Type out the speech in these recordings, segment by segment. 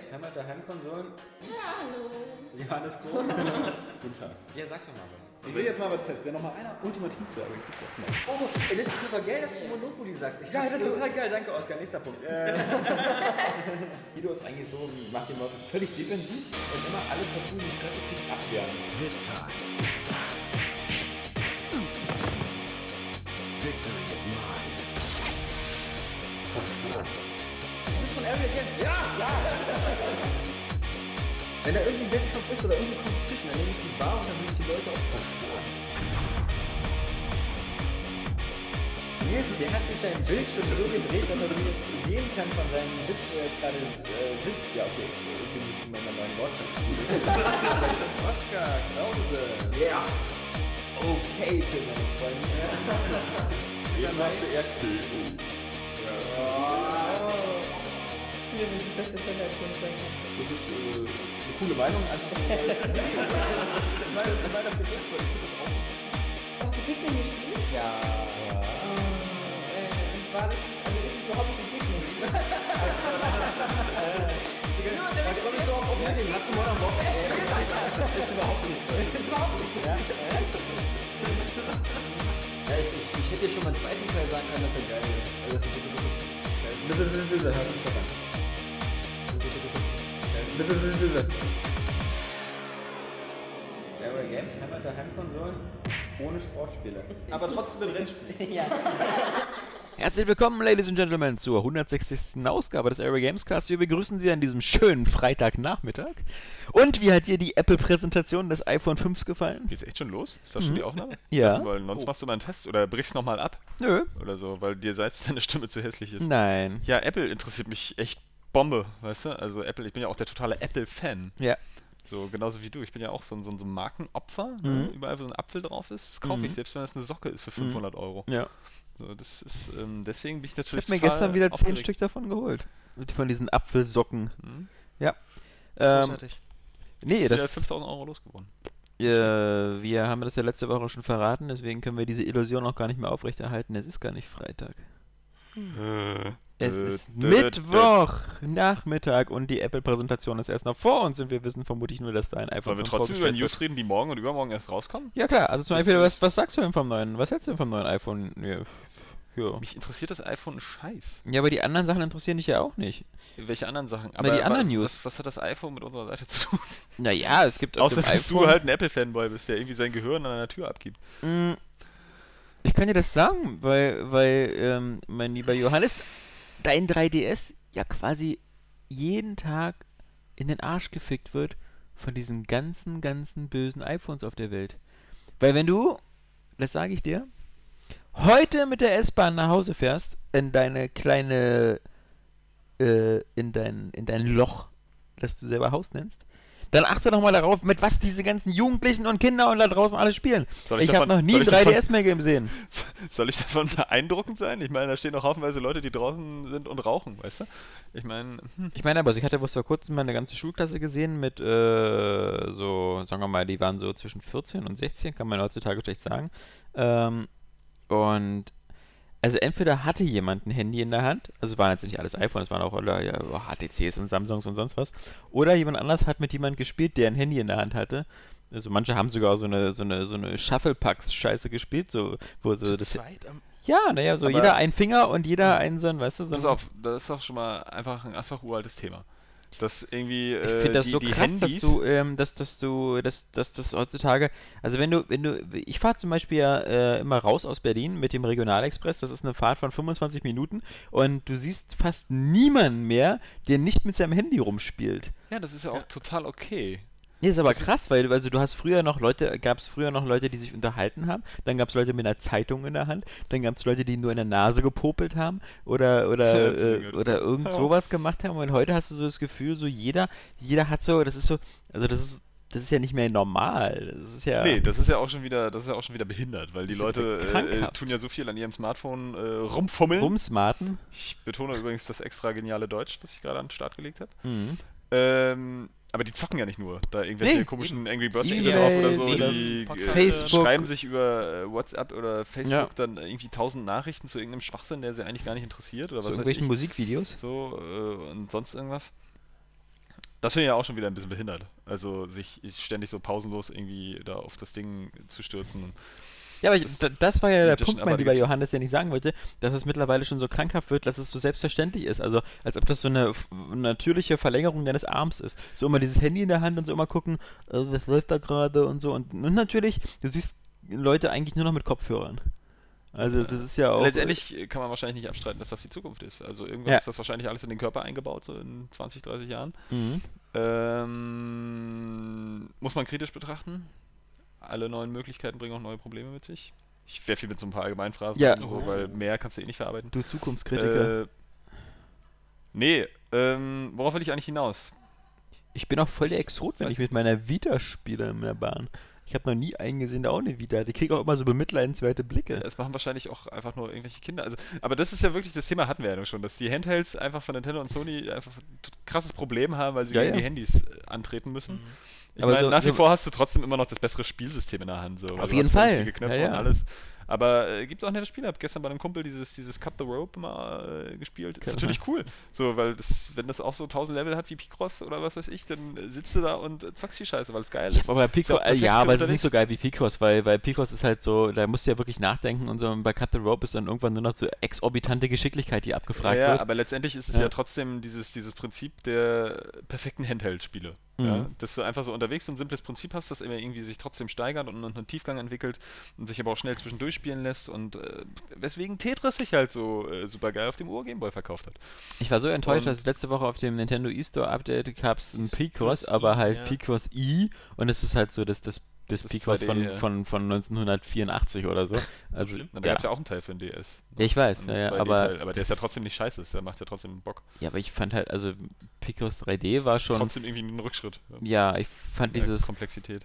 Games, Heimat der Heimkonsolen. Ja, hallo. Johannes Kroh. Guten Tag. Ja, sag doch mal was. Ich will jetzt mal was fest. Wer noch mal einer ultimativ dann kriegst du das mal. Oh, ey, das ist super geil, dass du Monopoly sagst. Ich Ja, das ist total geil. Danke, Oskar. Nächster Punkt. Guido ist eigentlich so, macht den Leuten völlig defensiv und immer alles, was du in die Fresse kriegst, abwehren. This time. Victory is mine. Du bist von Area Games. Ja, ja. Wenn da irgendwie ein Wettkampf ist oder irgendeine Competition, dann nehme ich die Bar und dann will ich die Leute auch zerstören. Nils, der hat sich seinen Bildschirm so gedreht, dass er sich jetzt sehen kann von seinem Sitz, wo er jetzt gerade äh, sitzt. Ja, okay, irgendwie muss ich mal meinen neuen Wortschatz Oskar Krause. Ja. Okay für seine Freunde. Dann machst du Ich ist die beste Zelle als. Das ist äh, eine coole Meinung. Einfach weil, weil, weil das jetzt ist, weil ich finde das auch. Hast du Pikmin gespielt? Ja. Äh, und zwar, das ist, also ist es überhaupt nicht ein. Nur damit Da komme ich so auf Oblivion. Hast du Modern Warfare gespielt? Das ist überhaupt nicht so. Das ist überhaupt nicht so. Ja, ich, ich, ich hätte dir schon mal einen zweiten Teil sagen können, dass er geil ist. Also, das ist bitte, bitte, Bitte, bitte, bitte, hört sich an. Area Games, Heimat der Heimkonsolen, ohne Sportspiele. Aber trotzdem ein Rennspiel. ja. Herzlich willkommen, Ladies and Gentlemen, zur 160. Ausgabe des Area Games Cast. Wir begrüßen Sie an diesem schönen Freitagnachmittag. Und wie hat dir die Apple-Präsentation des iPhone 5 gefallen? Geht's echt schon los? Ist das schon die Aufnahme? Ja. Also, weil sonst machst du mal einen Test oder brichst nochmal ab Nö. oder so, weil dir selbst deine Stimme zu hässlich ist. Nein. Ja, Apple interessiert mich echt Bombe, weißt du? Also Apple, ich bin ja auch der totale Apple-Fan. Ja. So, genauso wie du. Ich bin ja auch so ein, so ein, so ein Markenopfer. Mhm. Ne? Überall, wo so ein Apfel drauf ist, das kaufe ich, Mhm. selbst wenn das eine Socke ist für 500 Euro. Ja. So, das ist, ähm, deswegen bin ich Ich natürlich habe mir gestern wieder zehn aufgeregt. Stück davon geholt. Von diesen Apfelsocken. Mhm. Ja. Ähm, Großartig. nee, Ist ja das, 5000 Euro losgeworden. äh, wir haben das ja letzte Woche schon verraten, deswegen können wir diese Illusion auch gar nicht mehr aufrechterhalten. Es ist gar nicht Freitag. Es ist Mittwoch, Nachmittag und die Apple-Präsentation ist erst noch vor uns und wir wissen vermutlich nur, dass da ein iPhone Wollen wir 5 trotzdem über News reden, die morgen und übermorgen erst rauskommen? Ja klar, also zum Beispiel, was, was sagst du denn vom neuen, was hältst du denn vom neuen iPhone? Ja. Mich interessiert das iPhone ein Scheiß. ja, aber die anderen Sachen interessieren dich ja auch nicht. Welche anderen Sachen? Na, die anderen News. Was, was hat das iPhone mit unserer Seite zu tun? Naja, es gibt auf Außer, dass iPhone... du halt ein Apple-Fanboy bist, der irgendwie sein Gehirn an einer Tür abgibt. Mm, Ich kann dir das sagen, weil, weil ähm, mein lieber Johannes, dein 3DS ja quasi jeden Tag in den Arsch gefickt wird von diesen ganzen, ganzen bösen iPhones auf der Welt. Weil wenn du, das sage ich dir, heute mit der S-Bahn nach Hause fährst, in deine kleine, äh, in dein, in dein Loch, das du selber Haus nennst, dann achte doch mal darauf, mit was diese ganzen Jugendlichen und Kinder und da draußen alle spielen. Soll ich Ich, habe noch nie ein ich davon- 3DS mehr gesehen. Soll ich davon beeindruckend sein? Ich meine, da stehen auch haufenweise Leute, die draußen sind und rauchen, weißt du? Ich meine, hm, Ich meine aber, ich hatte bloß vor kurzem mal eine ganze Schulklasse gesehen mit äh, so, sagen wir mal, die waren so zwischen 14 und 16, kann man heutzutage schlecht sagen. Ähm, und also entweder hatte jemand ein Handy in der Hand, also es waren jetzt nicht alles iPhones, es waren auch ja, HTCs und Samsungs und sonst was, oder jemand anders hat mit jemandem gespielt, der ein Handy in der Hand hatte. Also manche haben sogar so eine so eine so eine Shuffle-Packs-Scheiße gespielt, so wo so das zweit am ja, naja, so Aber- jeder ein Finger und jeder ein so ein, weißt du, so Pass auf, das ist doch schon mal einfach ein einfach uraltes Thema. Dass irgendwie Ich äh, finde das die, so die krass, Handys, dass du, ähm, dass, dass du, dass, dass das heutzutage, also wenn du, wenn du, ich fahre zum Beispiel ja äh, immer raus aus Berlin mit dem Regionalexpress, das ist eine Fahrt von 25 Minuten und du siehst fast niemanden mehr, der nicht mit seinem Handy rumspielt. ja, das ist ja auch total okay. Nee, ist aber krass, weil also du hast früher noch Leute, gab es früher noch Leute, die sich unterhalten haben, dann gab es Leute mit einer Zeitung in der Hand, dann gab es Leute, die nur in der Nase gepopelt haben oder oder äh, oder irgend ja. sowas gemacht haben und heute hast du so das Gefühl, so jeder, jeder hat so, das ist so, also das ist das ist ja nicht mehr normal. Das ist ja Nee, das ist ja auch schon wieder, das ist ja auch schon wieder behindert, weil die Leute äh, tun ja so viel an ihrem Smartphone äh, rumfummeln. rumsmarten. Ich betone übrigens das extra geniale Deutsch, was ich gerade an den Start gelegt habe. Mhm. Ähm, aber die zocken ja nicht nur. Da irgendwelche Nee, komischen Angry Birds Spiele drauf oder so. oder Die Podcast, äh, Facebook. schreiben sich über äh, WhatsApp oder Facebook Ja. dann irgendwie tausend Nachrichten zu irgendeinem Schwachsinn, der sie eigentlich gar nicht interessiert oder Zu was weiß irgendwelchen ich. Musikvideos. So äh, und sonst irgendwas. Das finde ich ja auch schon wieder ein bisschen behindert. Also sich ständig so pausenlos irgendwie da auf das Ding zu stürzen. Ja, aber Das das, war ja der Punkt, mein lieber Johannes, den ich sagen wollte, dass es mittlerweile schon so krankhaft wird, dass es so selbstverständlich ist. Also, als ob das so eine natürliche Verlängerung deines Arms ist. So immer dieses Handy in der Hand und so immer gucken, äh, was läuft da gerade und so. Und, und natürlich, du siehst Leute eigentlich nur noch mit Kopfhörern. Also, das ist ja auch. Letztendlich kann man wahrscheinlich nicht abstreiten, dass das die Zukunft ist. Also irgendwann Ja. ist das wahrscheinlich alles in den Körper eingebaut, so in 20, 30 Jahren. Mhm. Ähm, muss man kritisch betrachten. Alle neuen Möglichkeiten bringen auch neue Probleme mit sich. Ich werfe hier mit so ein paar Allgemeinphrasen, Ja. so, weil mehr kannst du eh nicht verarbeiten. Du Zukunftskritiker. Äh, nee, ähm, worauf will ich eigentlich hinaus? ich bin auch voll der Exot, wenn ich mit meiner Vita spiele in der Bahn. Ich habe noch nie einen gesehen, der auch eine Vita hat. Ich kriege auch immer so bemitleidenswerte Blicke. Es machen wahrscheinlich auch einfach nur irgendwelche Kinder. Also, aber das ist ja wirklich, das Thema hatten wir ja noch schon, dass die Handhelds einfach von Nintendo und Sony einfach ein krasses Problem haben, weil sie Ja, gegen ja. die Handys äh, antreten müssen. Ich Aber meine, so- nach wie so- vor hast du trotzdem immer noch das bessere Spielsystem in der Hand. So, Auf jeden Fall. Ja, ja. und alles. Aber äh, gibt auch nette Spiele. Hab gestern bei einem Kumpel dieses, dieses Cut the Rope mal äh, gespielt. Ist Genau. natürlich cool. So, weil das, wenn das auch so 1000 Level hat wie Picross oder was weiß ich, dann äh, sitzt du da und äh, zockst die Scheiße, weil es geil ist. Aber bei äh, perfekt ja, aber es ist nicht so geil wie Picross, weil, weil Picross ist halt so, da musst du ja wirklich nachdenken und so, und bei Cut the Rope ist dann irgendwann nur noch so exorbitante Geschicklichkeit, die abgefragt ja, ja, wird. aber letztendlich ist es Ja. ja, trotzdem dieses, dieses Prinzip der perfekten Handheld-Spiele. Ja? Mhm. Dass du einfach so unterwegs so ein simples Prinzip hast, das immer irgendwie sich trotzdem steigert und einen Tiefgang entwickelt und sich aber auch schnell zwischendurch spielen lässt und äh, weswegen Tetris sich halt so äh, super geil auf dem Ur-Gameboy verkauft hat. Ich war so enttäuscht, Und- dass letzte Woche auf dem Nintendo eStore Update gab es ein Picross, aber I, halt ja. Picross I und es ist halt so das, das, das, Das Picross 2D, von, ja. von, von 1984 oder so. Also? Na, da ja. gab es ja auch einen Teil für den DS. Ja, ich weiß, ja, ja, 2D-Teil, aber aber der ist ja ist- trotzdem nicht scheiße, der macht ja trotzdem Bock. ja, aber ich fand halt, also Picross 3D war schon, Trotzdem irgendwie ein Rückschritt. ja, ich fand dieses, Komplexität.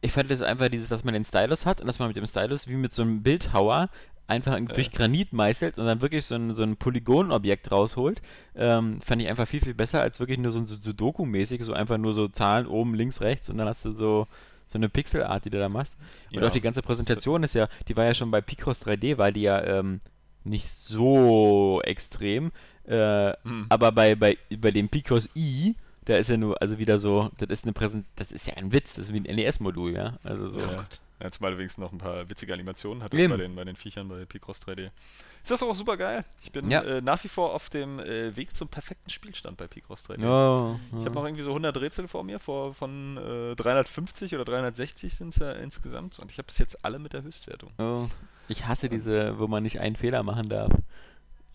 ich fand das einfach dieses, dass man den Stylus hat und dass man mit dem Stylus wie mit so einem Bildhauer einfach Ja. durch Granit meißelt und dann wirklich so ein, so ein Polygonobjekt rausholt, ähm, fand ich einfach viel, viel besser als wirklich nur so ein Sudoku-mäßig, so einfach nur so Zahlen oben, links, rechts und dann hast du so, so eine Pixelart, die du da machst. Und Ja. auch die ganze Präsentation ist ja, die war ja schon bei Picross 3D, war die ja ähm, nicht so extrem, äh, Hm. aber bei, bei, bei dem Picross I, da ist ja nur, also wieder so, das ist eine Präsent, das ist ja ein Witz, das ist wie ein NES-Modul, ja. Also so. Ja. Ja, zumal noch ein paar witzige Animationen hattest Eben. bei den, bei den Viechern bei Picross 3D. Ist das auch super geil. Ich bin Ja. äh, nach wie vor auf dem äh, Weg zum perfekten Spielstand bei Picross 3D. Oh, Ich habe noch irgendwie so 100 Rätsel vor mir, vor, von äh, 350 oder 360 sind es ja insgesamt. Und ich habe bis jetzt alle mit der Höchstwertung. oh. Ich hasse diese, wo man nicht einen Fehler machen darf.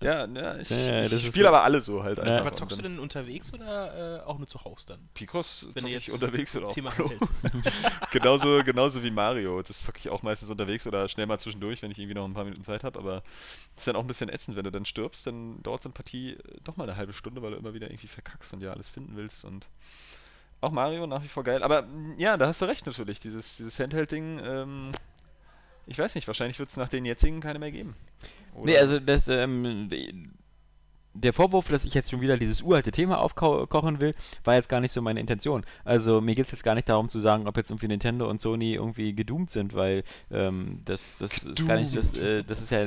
Ja, ja ich, Ja, ja, das ich spiele so- aber alle so halt einfach. Aber zockst du denn unterwegs oder äh, auch nur zu Hause dann? Picross Wenn zocke du ich jetzt unterwegs oder auf Thema genauso, genauso wie Mario. Das zocke ich auch meistens unterwegs oder schnell mal zwischendurch, wenn ich irgendwie noch ein paar Minuten Zeit habe. Aber es ist dann auch ein bisschen ätzend, wenn du dann stirbst, dann dauert so eine Partie äh, doch mal eine halbe Stunde, weil du immer wieder irgendwie verkackst und ja alles finden willst. Und auch Mario nach wie vor geil. Aber mh, ja, da hast du recht natürlich. Dieses, dieses Handheld-Ding, ähm, ich weiß nicht, wahrscheinlich wird es nach den jetzigen keine mehr geben. Oder- Nee, also das, ähm, der Vorwurf, dass ich jetzt schon wieder dieses uralte Thema aufkochen will, war jetzt gar nicht so meine Intention. Also mir geht es jetzt gar nicht darum zu sagen, ob jetzt irgendwie Nintendo und Sony irgendwie gedoomt sind, weil ähm, das, das ist gar nicht, das, äh, das ist ja,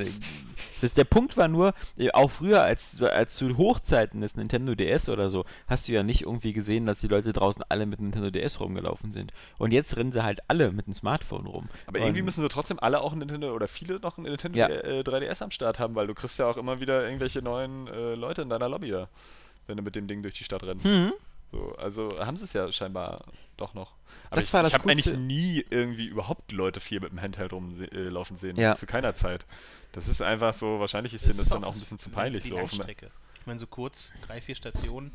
das, der Punkt war nur, äh, auch früher als, als zu Hochzeiten des Nintendo DS oder so, hast du ja nicht irgendwie gesehen, dass die Leute draußen alle mit Nintendo DS rumgelaufen sind. Und jetzt rennen sie halt alle mit dem Smartphone rum. Aber irgendwie Und- müssen sie trotzdem alle auch ein Nintendo oder viele noch ein Nintendo Ja. äh, 3DS am Start haben, weil du kriegst ja auch immer wieder irgendwelche neuen äh, Leute in deiner Lobby da, wenn du mit dem Ding durch die Stadt rennst. Hm? So, also haben sie es ja scheinbar doch noch. Aber Das ich, war das ich habe eigentlich nie irgendwie überhaupt Leute viel mit dem Handheld rumlaufen sehen. Ja. Zu keiner Zeit. Das ist einfach so, wahrscheinlich ist denen das ist dann auch ein bisschen zu peinlich. die So auf. Ich meine, so kurz, drei, vier Stationen.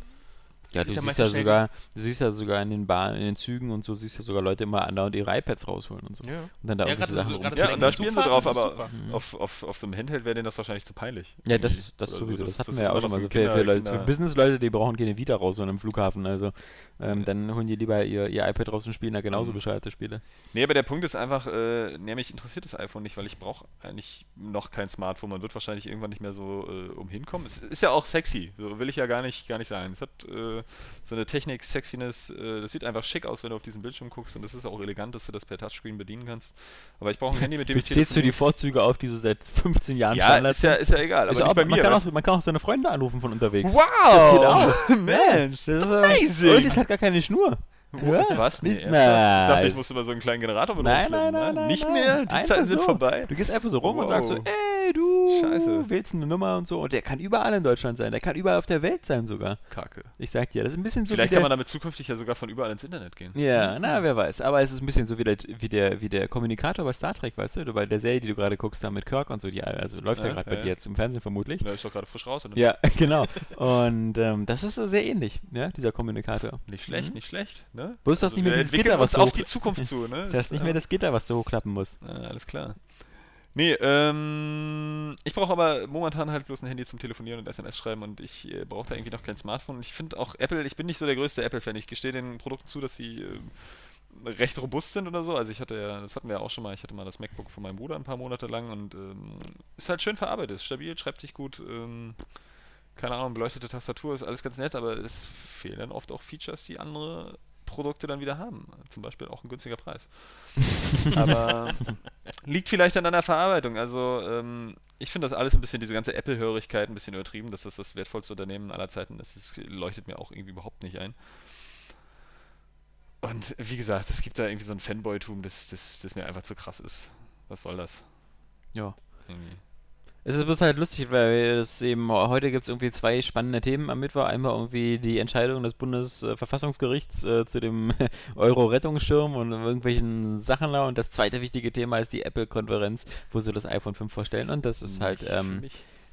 Ja, du Ist ja siehst ja sogar, du siehst ja sogar in den Bahnen, in den Zügen und so, siehst ja sogar Leute immer andauernd ihre iPads rausholen und so. Ja. Und dann da Ja, irgendwelche Sachen so- ja, und da spielen sie drauf, aber auf, auf, auf so einem Handheld wäre denen das wahrscheinlich zu peinlich. Ja, das, das sowieso. so. Das, hatten das wir ja auch immer schon mal so. Für, für, Leute, für Business-Leute, die brauchen keine Vita raus, an einem Flughafen. Also, ähm, dann holen die lieber ihr, ihr iPad raus und spielen da genauso Mhm. bescheuerte Spiele. Nee, aber der Punkt ist einfach, äh, nee, mich interessiert das iPhone nicht, weil ich brauche eigentlich noch kein Smartphone. Man wird wahrscheinlich irgendwann nicht mehr so äh, umhinkommen. Es ist ja auch sexy, so will ich ja gar nicht, gar nicht sagen. Es hat, äh, eine, so eine Technik, Sexiness. Äh, das sieht einfach schick aus, wenn du auf diesen Bildschirm guckst und es ist auch elegant, dass du das per Touchscreen bedienen kannst. Aber ich brauche ein Handy, mit dem Du ich zählst du die Vorzüge auf, die so seit 15 Jahren Ja, Standard ist ja, ist ja egal, aber Ist nicht auch- bei man, mir. kann auch, man kann auch seine Freunde anrufen von unterwegs. Wow! Das geht auch. Mensch, Das ist amazing! äh, Und es hat gar keine Schnur. Ja, Was? Nee, nicht- ernsthaft? ich dachte, ich musste mal so einen kleinen Generator mit Nein, nein, nein, ne? nein. Nicht nein. mehr? Die Einfach Zeiten sind so. vorbei. Du gehst einfach so rum und sagst so, Wow. ey, du Scheiße. wählst eine Nummer und so. Und der kann überall in Deutschland sein. Der kann überall auf der Welt sein sogar. Kacke. Ich sag dir, das ist ein bisschen so Vielleicht wie kann der, man damit zukünftig ja sogar von überall ins Internet gehen. Ja, na, wer weiß. Aber es ist ein bisschen so wie der, wie der, wie der Kommunikator bei Star Trek, weißt du? Bei der Serie, die du gerade guckst, da mit Kirk und so. Die, also läuft ja, Ja, gerade bei ja. dir jetzt im Fernsehen vermutlich. Der ist doch gerade frisch raus. Oder? Ja, genau. Und ähm, das ist so sehr ähnlich, ja, dieser Kommunikator. Nicht schlecht, Mhm. nicht schlecht. Ne? Bloß du hast nicht mehr dieses Gitter, was du auf die Zukunft zu. Ne? Du hast nicht mehr das Gitter, was du hochklappen musst. Ah, alles klar. Nee, ähm, ich brauche aber momentan halt bloß ein Handy zum Telefonieren und SMS schreiben und ich äh, brauche da irgendwie noch kein Smartphone. Ich finde auch Apple, ich bin nicht so der größte Apple-Fan. Ich gestehe den Produkten zu, dass sie äh, recht robust sind oder so. Also ich hatte ja, das hatten wir ja auch schon mal, ich hatte mal das MacBook von meinem Bruder ein paar Monate lang und ähm, ist halt schön verarbeitet, stabil, schreibt sich gut, ähm, keine Ahnung, beleuchtete Tastatur ist alles ganz nett, aber es fehlen dann oft auch Features, die andere Produkte dann wieder haben. Zum Beispiel auch ein günstiger Preis. aber liegt vielleicht dann an der Verarbeitung. Also ähm, ich finde das alles ein bisschen, diese ganze Apple-Hörigkeit ein bisschen übertrieben, dass das das wertvollste Unternehmen aller Zeiten ist. Das leuchtet mir auch irgendwie überhaupt nicht ein. Und wie gesagt, es gibt da irgendwie so ein Fanboy-Tum, das, das, das mir einfach zu krass ist. Was soll das? Ja. Irgendwie. Es ist bloß halt lustig, weil es eben heute gibt es irgendwie zwei spannende Themen am Mittwoch. Einmal irgendwie die Entscheidung des Bundesverfassungsgerichts äh, zu dem Euro-Rettungsschirm und irgendwelchen Sachen da. Und das zweite wichtige Thema ist die Apple-Konferenz, wo sie das iPhone 5 vorstellen. Und das ist halt Nicht für ähm.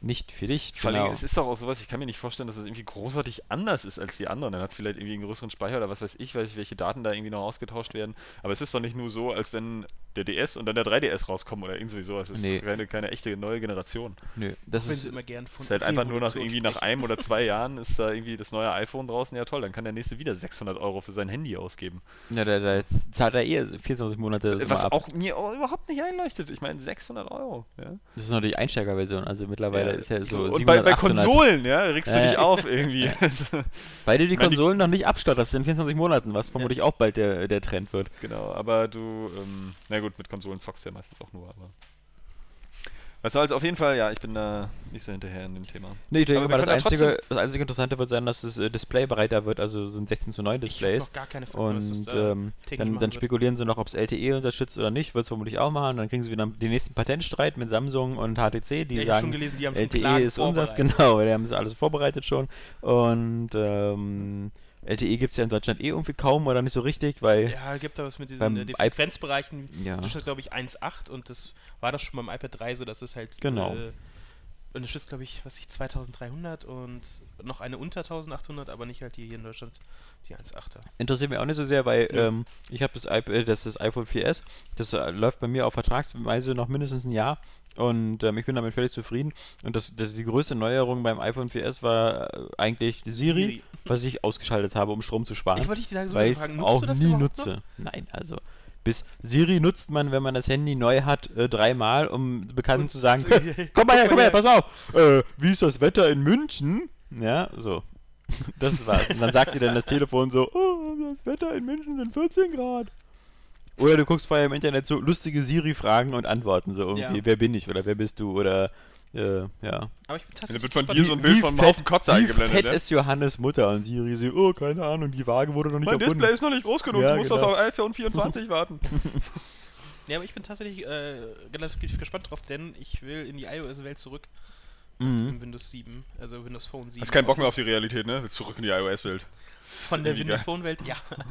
Nicht für dich. Vor allem, Genau. es ist doch auch sowas, ich kann mir nicht vorstellen, dass es irgendwie großartig anders ist als die anderen. Dann hat es vielleicht irgendwie einen größeren Speicher oder was weiß ich, welche, welche Daten da irgendwie noch ausgetauscht werden. Aber es ist doch nicht nur so, als wenn der DS und dann der 3DS rauskommen oder irgendwie sowas. Es ist Nee. keine, keine echte neue Generation. Nö, das Wenn ist sie immer gern von Es ist halt einfach nur nach irgendwie nach einem oder zwei Jahren ist da irgendwie das neue iPhone draußen. Ja toll, dann kann der nächste wieder 600 Euro für sein Handy ausgeben. Ja, da, da jetzt zahlt er eh 24 Monate das Was auch mir auch überhaupt nicht einleuchtet. Ich meine 600 Euro. Ja? Das ist noch die Einsteigerversion, also mittlerweile ist ja so, und bei, 700, bei 800. Konsolen, ja, regst du dich auf irgendwie. Weil du die- Konsolen noch nicht abstotterst in 24 Monaten, was vermutlich auch bald der, der Trend wird. Genau, aber du, ähm, na gut, mit Konsolen zockst du ja meistens auch nur, aber. Was soll's, auf jeden Fall, ja, ich bin da nicht so hinterher in dem Thema. Nee, ich denke mal, das einzige, das einzige Interessante wird sein, dass das äh, Display breiter wird, also sind 16 zu 9 Ich hab Displays. noch gar keine Frage, was das Und da ähm, technisch dann, dann wird. spekulieren sie noch, ob es LTE unterstützt oder nicht, wird es vermutlich auch machen. Dann kriegen sie wieder den nächsten Patentstreit mit Samsung und HTC, die Ja, ich hab schon sagen, gelesen, die LTE ist unseres, genau, die haben es alles vorbereitet schon. Und ähm, LTE gibt es ja in Deutschland eh irgendwie kaum oder nicht so richtig, weil Ja, gibt da was mit diesen Beim äh, den Frequenzbereichen. Ja. Das ist, glaube ich, 1.8 und das war das schon beim iPad 3 so, dass es halt. Genau. Äh, und das ist, glaube ich, was ich, 2300 und noch eine unter 1800, aber nicht halt die hier in Deutschland, die 1.8er. interessiert mich auch nicht so sehr, weil ähm, ich habe das, iP- äh, das, das iPhone 4S, das äh, läuft bei mir auf Vertragsweise noch mindestens ein Jahr und ähm, ich bin damit völlig zufrieden. Und das, das, die größte Neuerung beim iPhone 4S war äh, eigentlich Siri, Siri. was ich ausgeschaltet habe, um Strom zu sparen. Ich wollte dich da so weil ich es fragen, nutzt auch du das nie nutze. Noch? Nein, also bis Siri nutzt man, wenn man das Handy neu hat, äh, dreimal, um Bekannten Und- zu sagen, komm mal her, komm mal her, pass auf, äh, wie ist das Wetter in München? Ja, so. Das war's. Und dann sagt dir dann das Telefon so, oh, das Wetter in München sind 14 Grad. Oder du guckst vorher im Internet so lustige Siri-Fragen und Antworten, so irgendwie, Ja. wer bin ich oder wer bist du oder, äh, ja. Aber ich bin Dann tatsächlich wird von gespannt, dir so ein Bild von einem Haufen Kotze Wie eingeblendet. fett ne? ist Johannes Mutter? Und Siri so, oh, keine Ahnung, die Waage wurde noch nicht Mein erfunden. Display ist noch nicht groß genug, Ja, du musst genau. auf iPhone 24 warten. Ja, aber ich bin tatsächlich äh, relativ gespannt drauf, denn ich will in die iOS-Welt zurück. Mhm. In Windows 7, also Windows Phone 7. Hast keinen Bock mehr auf die Realität, ne? Willst zurück in die iOS-Welt. Von der Windows geil. Phone Welt, ja.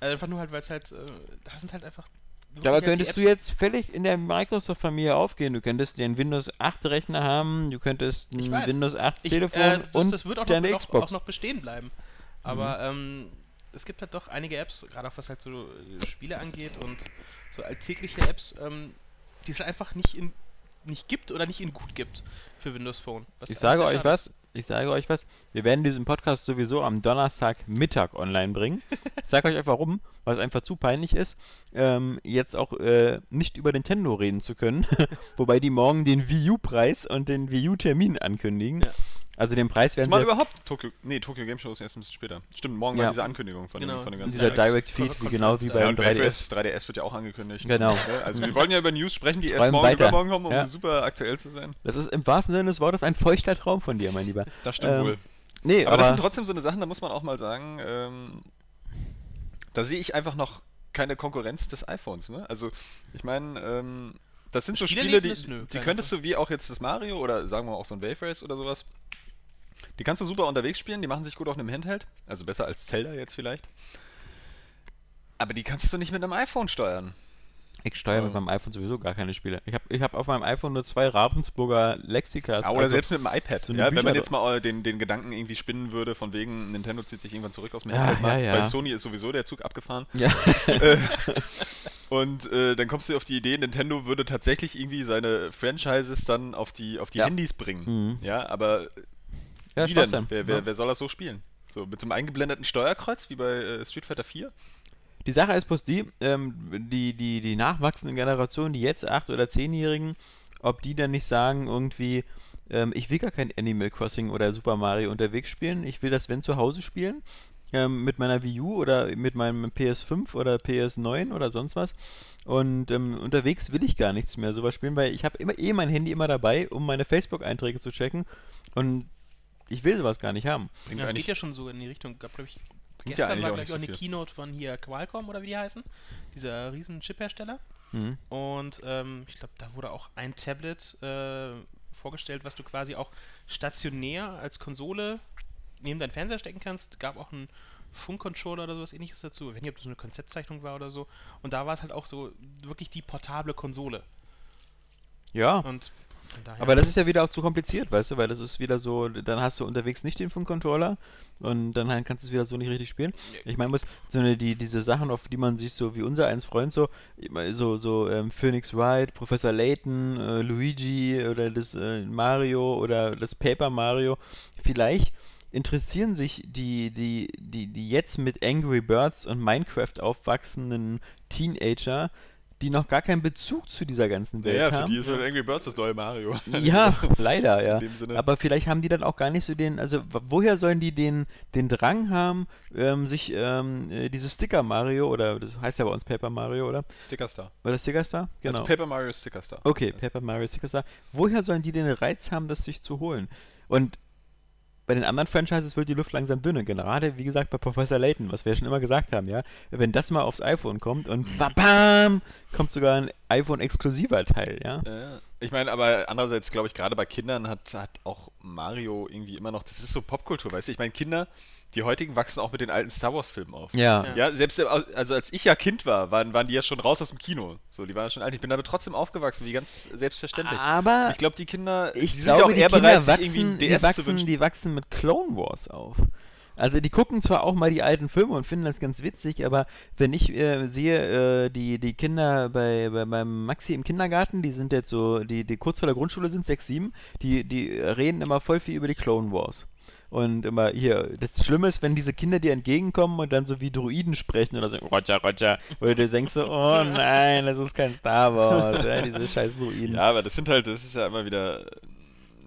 Also einfach nur halt, weil es halt, äh, da sind halt einfach. Ja, aber wirklich die könntest du jetzt völlig in der Microsoft-Familie aufgehen? Du könntest den Windows 8 Rechner haben, du könntest ein. Windows 8 Ich, Telefon äh, das, und das wird auch deine noch, Xbox. Mhm. Auch, auch noch bestehen bleiben. Aber ähm, es gibt halt doch einige Apps, gerade auch was halt so äh, Spiele angeht und so alltägliche Apps, ähm, die es halt einfach nicht in nicht gibt oder nicht in gut gibt für Windows Phone. Was ich sage euch was, ich sage euch was, wir werden diesen Podcast sowieso am Donnerstag Mittag online bringen. Ich sage euch einfach warum, weil es einfach zu peinlich ist, ähm, jetzt auch äh, nicht über Nintendo reden zu können. Wobei die morgen den Wii U-Preis und den Wii U-Termin ankündigen. Ja. Also den Preis werden meine sie überhaupt Tokyo. Nee, Tokyo Game Show ist erst ein bisschen später. Stimmt, morgen Ja. war diese Ankündigung von, Genau. den, von den in ganzen dieser Direct- Direct Feed, wie genau wie ja. beim ja, und 3DS. 3DS, 3DS wird ja auch angekündigt. Genau. Ja, Also wir wollen ja über News sprechen, die erst morgen weiter. übermorgen kommen, um Ja. super aktuell zu sein. Das ist im wahrsten Sinne des Wortes ein feuchter Traum von dir, mein Lieber. Das stimmt Ähm, wohl. Nee, Aber, das sind aber trotzdem so eine Sachen, da muss man auch mal sagen, ähm, da sehe ich einfach noch keine Konkurrenz des iPhones. Ne? Also ich meine, ähm, das sind so Spiele, die? Nö, die könntest du wie auch jetzt das Mario oder sagen wir auch so ein Wave Race oder sowas, die kannst du super unterwegs spielen, die machen sich gut auf einem Handheld, also besser als Zelda jetzt vielleicht. Aber die kannst du nicht mit einem iPhone steuern. Ich steuere mit meinem iPhone sowieso gar keine Spiele. Ich habe ich hab auf meinem iPhone nur zwei Ravensburger Lexikas. Ja, oder also- selbst mit dem iPad. so ja, wenn man jetzt mal äh, den, den Gedanken irgendwie spinnen würde, von wegen Nintendo zieht sich irgendwann zurück aus dem Ja, Handheldmarkt, ja, ja. bei Sony ist sowieso der Zug abgefahren. Ja. Äh, Und äh, dann kommst du auf die Idee, Nintendo würde tatsächlich irgendwie seine Franchises dann auf die, auf die Ja. Handys bringen. Mhm. Ja, aber Ja, wie denn? Wer, wer, wer soll das so spielen? So, mit so einem eingeblendeten Steuerkreuz, wie bei äh, Street Fighter 4? Die Sache ist bloß die, ähm, die, die, die nachwachsenden Generationen, die jetzt 8- oder 10-Jährigen, ob die dann nicht sagen, irgendwie, ähm, ich will gar kein Animal Crossing oder Super Mario unterwegs spielen, ich will das, wenn, zu Hause spielen, ähm, mit meiner Wii U oder mit meinem PS5 oder PS9 oder sonst was. Und ähm, unterwegs will ich gar nichts mehr sowas spielen, weil ich habe immer eh mein Handy immer dabei, um meine Facebook-Einträge zu checken. Und ich will sowas gar nicht haben. Ja, das geht ja schon so in die Richtung. Gab, glaub ich, Ja gestern eigentlich war, glaube ich, so auch eine viel. Keynote von hier Qualcomm oder wie die heißen. Dieser riesen Chip-Hersteller. Mhm. Und ähm, ich glaube, da wurde auch ein Tablet äh, vorgestellt, was du quasi auch stationär als Konsole neben deinen Fernseher stecken kannst. Gab auch einen Funkcontroller oder sowas ähnliches dazu. Ich weiß nicht, ob das so eine Konzeptzeichnung war oder so. Und da war es halt auch so wirklich die portable Konsole. Ja. Und. Aber das ist ja wieder auch zu kompliziert, weißt du, weil das ist wieder so, dann hast du unterwegs nicht den Funk-Controller und dann halt kannst du es wieder so nicht richtig spielen. Ich meine, muss so eine, die, diese Sachen, auf die man sich so wie unser eins Freund so, so, so ähm, Phoenix Wright, Professor Layton, äh, Luigi oder das äh, Mario oder das Paper Mario, vielleicht interessieren sich die, die, die, die jetzt mit Angry Birds und Minecraft aufwachsenden Teenager, die noch gar keinen Bezug zu dieser ganzen Welt Ja, für haben. die ist halt Angry Birds das neue Mario. Ja, leider, ja. Aber vielleicht haben die dann auch gar nicht so den, also woher sollen die den, den Drang haben, ähm, sich ähm, äh, dieses Sticker Mario, oder das heißt ja bei uns Paper Mario, oder? Sticker Star. Oder Sticker Star? Genau. Also Paper Mario Sticker Star. Okay, Paper Mario Sticker Star. Woher sollen die den Reiz haben, das sich zu holen? Und bei den anderen Franchises wird die Luft langsam dünne. Gerade, wie gesagt, bei Professor Layton, was wir ja schon immer gesagt haben, ja. Wenn das mal aufs iPhone kommt und babam, kommt sogar ein iPhone-exklusiver Teil, ja. Ja, ich meine, aber andererseits glaube ich, gerade bei Kindern hat, hat auch Mario irgendwie immer noch, das ist so Popkultur, weißt du? Ich meine, Kinder, die heutigen wachsen auch mit den alten Star Wars Filmen auf. Ja. Ja. Ja, selbst also als ich ja Kind war, waren, waren die ja schon raus aus dem Kino. So, die waren schon alt. Ich bin damit trotzdem aufgewachsen, wie ganz selbstverständlich. Aber ich glaube, die Kinder, ich die sind glaube, ja auch die eher Kinder bereit, sich wachsen, irgendwie einen die, DS zu wachsen, wünschen. die wachsen mit Clone Wars auf. Also die gucken zwar auch mal die alten Filme und finden das ganz witzig, aber wenn ich äh, sehe, äh, die, die Kinder bei, bei meinem Maxi im Kindergarten, die sind jetzt so, die, die kurz vor der Grundschule sind, 6, 7, die, die reden immer voll viel über die Clone Wars. Und immer hier, das Schlimme ist, wenn diese Kinder dir entgegenkommen und dann so wie Druiden sprechen oder so, Roger, Roger, wo du denkst so, oh nein, das ist kein Star Wars, ja, diese scheiß Druiden. Ja, aber das sind halt, das ist ja immer wieder,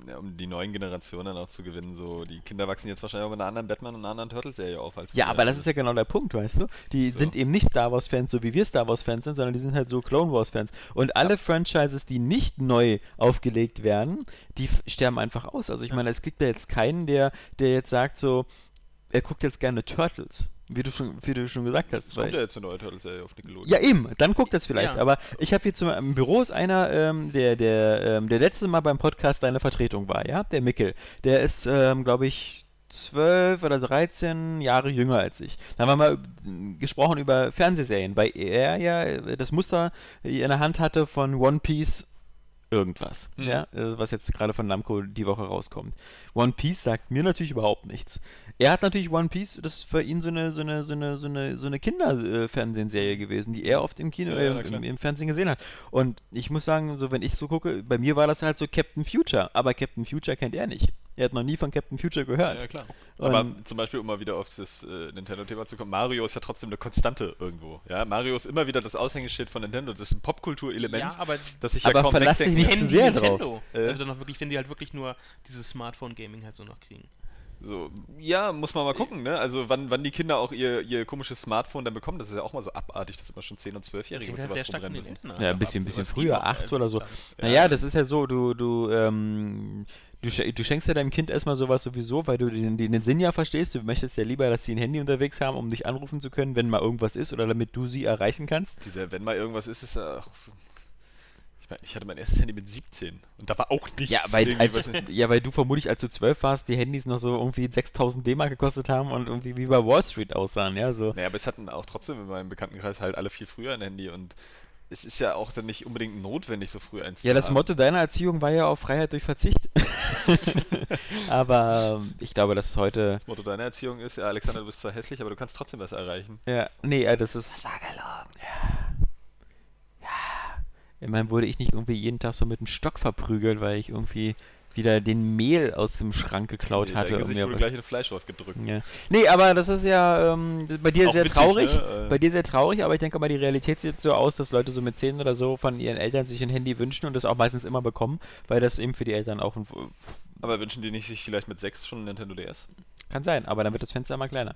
ja, um die neuen Generationen auch zu gewinnen. So, die Kinder wachsen jetzt wahrscheinlich auch mit einer anderen Batman und einer anderen Turtles-Serie auf als Ja, aber das ist ja genau der Punkt, weißt du? Die So. sind eben nicht Star Wars-Fans, so wie wir Star Wars-Fans sind, sondern die sind halt so Clone Wars-Fans. Und alle Franchises, die nicht neu aufgelegt werden, die sterben einfach aus. Also ich meine, es gibt ja jetzt keinen, der, der jetzt sagt so, er guckt jetzt gerne Turtles. Wie du schon, wie du schon gesagt hast. Es weil- kommt ja jetzt eine neue Turtles-Serie auf Nickelodeon. ja, eben, dann guckt das vielleicht. Ja. Aber ich habe hier zum im Büro ist einer, ähm, der, der, ähm, der letzte Mal beim Podcast deine Vertretung war, ja, der Mickel. Der ist, ähm, glaube ich, 12 oder 13 Jahre jünger als ich. Da haben wir mal äh, gesprochen über Fernsehserien, weil er ja äh, das Muster in der Hand hatte von One Piece irgendwas, Mhm. ja, äh, was jetzt gerade von Namco die Woche rauskommt. One Piece sagt mir natürlich überhaupt nichts. Er hat natürlich One Piece, das ist für ihn so eine so eine so eine so eine so eine Kinderfernsehserie gewesen, die er oft im Kino Ja, ja, äh, im, im Fernsehen gesehen hat. Und ich muss sagen, so wenn ich so gucke, bei mir war das halt so Captain Future, aber Captain Future kennt er nicht. Er hat noch nie von Captain Future gehört. Ja, klar. Und- Aber zum Beispiel, um mal wieder auf das äh, Nintendo-Thema zu kommen, Mario ist ja trotzdem eine Konstante irgendwo. Ja, Mario ist immer wieder das Aushängeschild von Nintendo. Das ist ein Popkulturelement, Ja, aber das sich ja Aber kaum verlass dich nicht zu sehr Nintendo. Äh? Also dann noch wirklich, wenn die halt wirklich nur dieses Smartphone-Gaming halt so noch kriegen. So, ja, muss man mal gucken, ne? Also wann, wann die Kinder auch ihr, ihr komisches Smartphone dann bekommen, das ist ja auch mal so abartig, dass immer schon 10- und 12-Jährige mit halt sowas rumrennen müssen. Ja, ein bisschen, bisschen früher, noch, acht also, oder so. Naja, das ist ja so, du, du, ähm, du, du schenkst ja deinem Kind erstmal sowas sowieso, weil du den, den Sinn ja verstehst. Du möchtest ja lieber, dass sie ein Handy unterwegs haben, um dich anrufen zu können, wenn mal irgendwas ist oder damit du sie erreichen kannst. Dieser, wenn mal irgendwas ist, ist ja auch so. Ich meine, ich hatte mein erstes Handy mit 17 und da war auch nichts. Ja, weil, als, ja, weil du vermutlich, als du zwölf warst, die Handys noch so irgendwie 6000 D-Mark gekostet haben und irgendwie wie bei Wall Street aussahen, ja, so. Naja, aber es hatten auch trotzdem in meinem Bekanntenkreis halt alle viel früher ein Handy und es ist ja auch dann nicht unbedingt notwendig, so früh eins Ja, das. Motto deiner Erziehung war ja auf Freiheit durch Verzicht. aber ähm, ich glaube, das ist heute. Das Motto deiner Erziehung ist, ja, Alexander, du bist zwar hässlich, aber du kannst trotzdem was erreichen. Ja, nee, äh, das ist. Das war gelogen. Ja. Ja. Immerhin wurde ich nicht irgendwie jeden Tag so mit einem Stock verprügelt, weil ich irgendwie wieder den Mehl aus dem Schrank geklaut Nee, hatte. Dein Gesicht mir wurde gleich in Fleischwolf gedrückt. Ja. Nee, aber das ist ja ähm, bei dir Auch sehr witzig, traurig. ne? Äh. Bei dir sehr traurig, aber ich denke mal, die Realität sieht so aus, dass Leute so mit 10 oder so von ihren Eltern sich ein Handy wünschen und das auch meistens immer bekommen, weil das eben für die Eltern auch ein, Aber wünschen die nicht sich vielleicht mit 6 schon ein Nintendo DS? kann sein, aber dann wird das Fenster immer kleiner.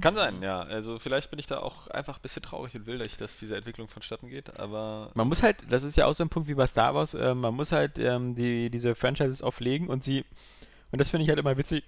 Kann sein, ja. Also vielleicht bin ich da auch einfach ein bisschen traurig und will, dass diese Entwicklung vonstatten geht, aber Man muss halt, das ist ja auch so ein Punkt wie bei Star Wars, äh, man muss halt ähm, die, diese Franchises auflegen und sie, und das finde ich halt immer witzig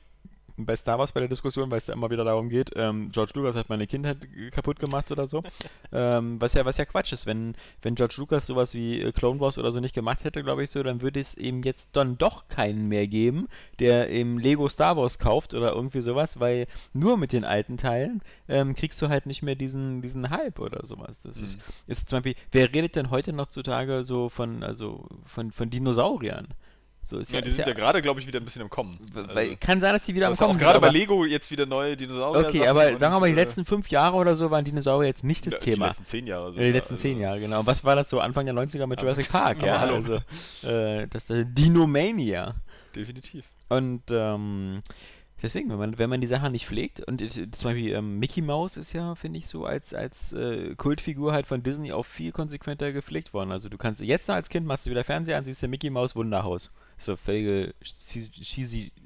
bei Star Wars bei der Diskussion, weil es da immer wieder darum geht, ähm, George Lucas hat meine Kindheit kaputt gemacht oder so, ähm, was ja was ja Quatsch ist, wenn, wenn George Lucas sowas wie äh, Clone Wars oder so nicht gemacht hätte, glaube ich so, dann würde es eben jetzt dann doch keinen mehr geben, der eben Lego Star Wars kauft oder irgendwie sowas, weil nur mit den alten Teilen ähm, kriegst du halt nicht mehr diesen, diesen Hype oder sowas. Das ist, Mhm. ist zum Beispiel, wer redet denn heute noch zutage so von, also von, von Dinosauriern? So ist ja, die sind ja gerade, glaube ich, wieder ein bisschen im Kommen. weil, kann sein, dass die wieder am auch Kommen gerade sind. bei aber- Lego jetzt wieder neue Dinosaurier. Okay, aber sagen wir mal, die letzten fünf Jahre oder so waren Dinosaurier jetzt nicht das ja, Thema. Die letzten zehn Jahre. Sogar, Die letzten also. zehn Jahre, genau. Was war das so Anfang der 90er mit Jurassic Park? ja, hallo. also äh, das äh, Dinomania. Definitiv. Und ähm, deswegen, wenn man, wenn man die Sachen nicht pflegt, und äh, zum Beispiel ähm, Mickey Mouse ist ja, finde ich, so als, als äh, Kultfigur halt von Disney auch viel konsequenter gepflegt worden. Also du kannst jetzt noch als Kind machst du wieder Fernseher an, siehst du Mickey Mouse Wunderhaus. So völlige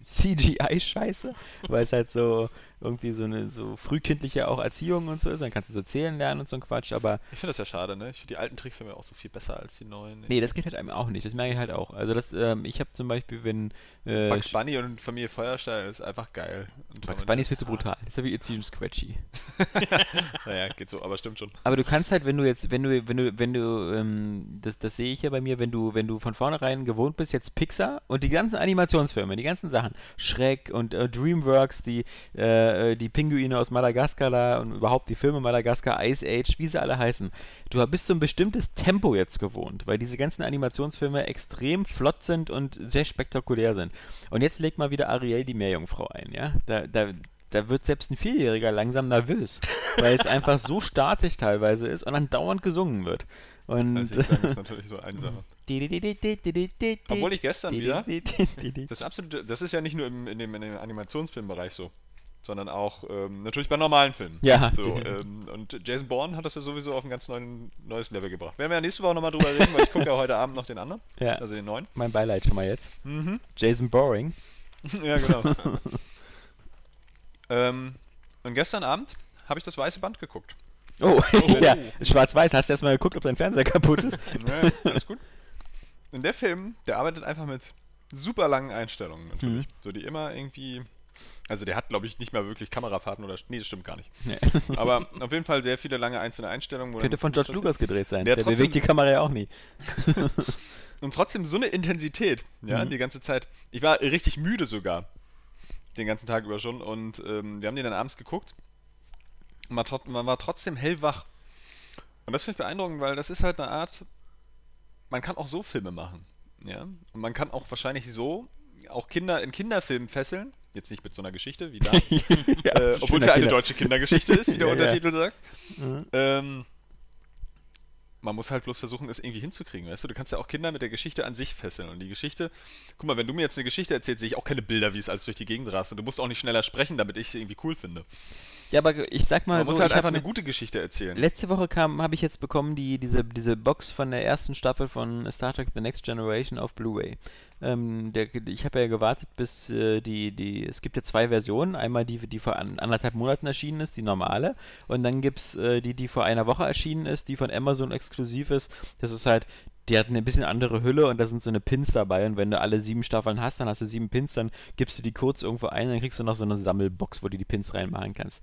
CGI-Scheiße, weil es halt so irgendwie so eine so frühkindliche auch Erziehung und so ist. Dann kannst du so zählen lernen und so ein Quatsch, aber Ich finde das ja schade, ne? Ich finde die alten Trickfilme auch so viel besser als die neuen. nee, das geht halt einem auch nicht. Das merke ich halt auch. Also das, ähm, ich habe zum Beispiel, wenn äh, Bugs Bunny und Familie Feuerstein ist einfach geil. Und Bugs Bunny ist viel zu brutal. Das ist ja wie und Scratchy. Naja, geht so, aber stimmt schon. Aber du kannst halt, wenn du jetzt, wenn du, wenn du, wenn du, ähm, das, das sehe ich ja bei mir, wenn du, wenn du von vornherein gewohnt bist, jetzt Pixar und die ganzen Animationsfilme, die ganzen Sachen, Shrek und äh, DreamWorks, die, äh, äh, die Pinguine aus Madagaskar da und überhaupt die Filme Madagaskar, Ice Age, wie sie alle heißen. Du bist so ein bestimmtes Tempo jetzt gewohnt, weil diese ganzen Animationsfilme extrem flott sind und sehr spektakulär sind. Und jetzt legt mal wieder Ariel die Meerjungfrau ein, ja? Da, da, da wird selbst ein Vierjähriger langsam nervös, weil es einfach so statisch teilweise ist und dann dauernd gesungen wird. Und sagen, ist natürlich so eine Sache. Obwohl ich gestern wieder- Das ist absolut, das ist ja nicht nur im, in, dem, in dem Animationsfilmbereich so, sondern auch ähm, natürlich bei normalen Filmen. Ja. So, ähm, und Jason Bourne hat das ja sowieso auf ein ganz neuen, neues Level gebracht. Werden wir ja nächste Woche nochmal drüber reden, weil ich gucke ja heute Abend noch den anderen, Ja. also den neuen. mein Beileid schon mal jetzt. Mhm. Jason Boring. ja, genau. ähm, und gestern Abend habe ich das weiße Band geguckt. Oh, ja, schwarz-weiß. Hast du erstmal geguckt, ob dein Fernseher kaputt ist? Ja, alles gut. Und der Film, der arbeitet einfach mit super langen Einstellungen natürlich. Mhm. So die immer irgendwie. Also der hat, glaube ich, nicht mehr wirklich Kamerafahrten oder. Nee, das stimmt gar nicht. Nee. Aber auf jeden Fall sehr viele lange einzelne Einstellungen. Könnte von George Lucas gedreht sein. Der Der, trotzdem- bewegt die Kamera ja auch nie. Und trotzdem so eine Intensität, ja, Mhm. die ganze Zeit. Ich war richtig müde sogar. Den ganzen Tag über schon. Und ähm, wir haben den dann abends geguckt. Und man, man war trotzdem hellwach. Und das finde ich beeindruckend, weil das ist halt eine Art. Man kann auch so Filme machen. Ja. Und man kann auch wahrscheinlich so auch Kinder in Kinderfilmen fesseln. Jetzt nicht mit so einer Geschichte wie da. Ja, äh, obwohl es ja eine Kinder- deutsche Kindergeschichte ist, wie der Ja. Untertitel sagt. Mhm. Ähm, man muss halt bloß versuchen, es irgendwie hinzukriegen, weißt du? Du kannst ja auch Kinder mit der Geschichte an sich fesseln. Und die Geschichte, guck mal, wenn du mir jetzt eine Geschichte erzählst, sehe ich auch keine Bilder, wie es alles durch die Gegend rast. Und du musst auch nicht schneller sprechen, damit ich sie irgendwie cool finde. Ja, aber ich sag mal Man so, muss halt einfach eine gute Geschichte erzählen. Letzte Woche kam, habe ich jetzt bekommen die diese diese Box von der ersten Staffel von Star Trek: The Next Generation auf Blu-ray. Ähm, der, ich habe ja gewartet, bis äh, die die es gibt ja zwei Versionen, einmal die die vor an, anderthalb Monaten erschienen ist, die normale, und dann gibt's äh, die die vor einer Woche erschienen ist, die von Amazon exklusiv ist. Das ist halt die hat eine bisschen andere Hülle und da sind so eine Pins dabei. Und wenn du alle sieben Staffeln hast, dann hast du sieben Pins, dann gibst du die kurz irgendwo ein, dann kriegst du noch so eine Sammelbox, wo du die Pins reinmachen kannst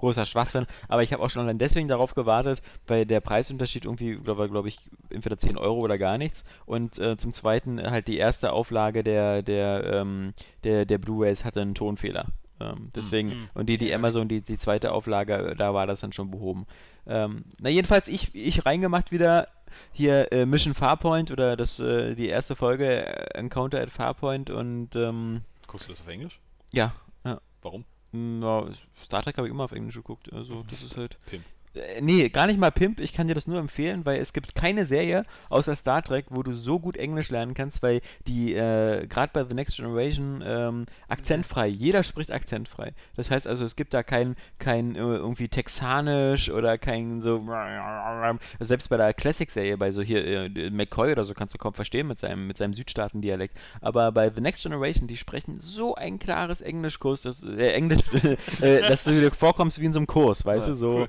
großer Schwachsinn. Aber ich habe auch schon allein deswegen darauf gewartet, weil der Preisunterschied irgendwie, glaube glaub ich, entweder 10 Euro oder gar nichts. Und äh, zum Zweiten halt die erste Auflage der, der, ähm, der, der Blu-rays hatte einen Tonfehler. Ähm, deswegen, Mhm. und die, die Amazon, die, die zweite Auflage, äh, da war das dann schon behoben. Ähm, na, jedenfalls, ich, ich reingemacht wieder hier äh, Mission Farpoint oder das, äh, die erste Folge äh, Encounter at Farpoint und ähm, Guckst du das auf Englisch? ja, ja. Warum? Na, Star Trek habe ich immer auf Englisch geguckt. Also das ist halt. Pimp. Äh, nee, gar nicht mal Pimp. Ich kann dir das nur empfehlen, weil es gibt keine Serie außer Star Trek, wo du so gut Englisch lernen kannst, weil die, äh, gerade bei The Next Generation, ähm, akzentfrei. Jeder spricht akzentfrei. Das heißt also, es gibt da kein, kein äh, irgendwie texanisch oder kein so. Also selbst bei der Classic-Serie, bei so hier äh, McCoy oder so, kannst du kaum verstehen mit seinem, mit seinem Südstaaten-Dialekt. Aber bei The Next Generation, die sprechen so ein klares Englischkurs, dass, äh, Englisch, äh, dass du dir vorkommst wie in so einem Kurs, weißt Ja, du, so. cool.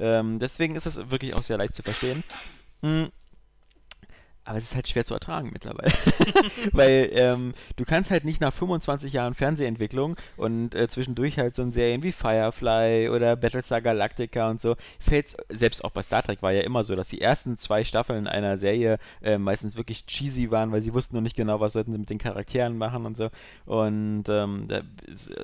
Ähm, deswegen ist es wirklich auch sehr leicht zu verstehen. Hm. Aber es ist halt schwer zu ertragen mittlerweile. Weil ähm, du kannst halt nicht nach 25 Jahren Fernsehentwicklung und äh, zwischendurch halt so in Serien wie Firefly oder Battlestar Galactica und so, fällt selbst auch bei Star Trek war ja immer so, dass die ersten zwei Staffeln einer Serie äh, meistens wirklich cheesy waren, weil sie wussten noch nicht genau, was sollten sie mit den Charakteren machen und so. Und ähm, da,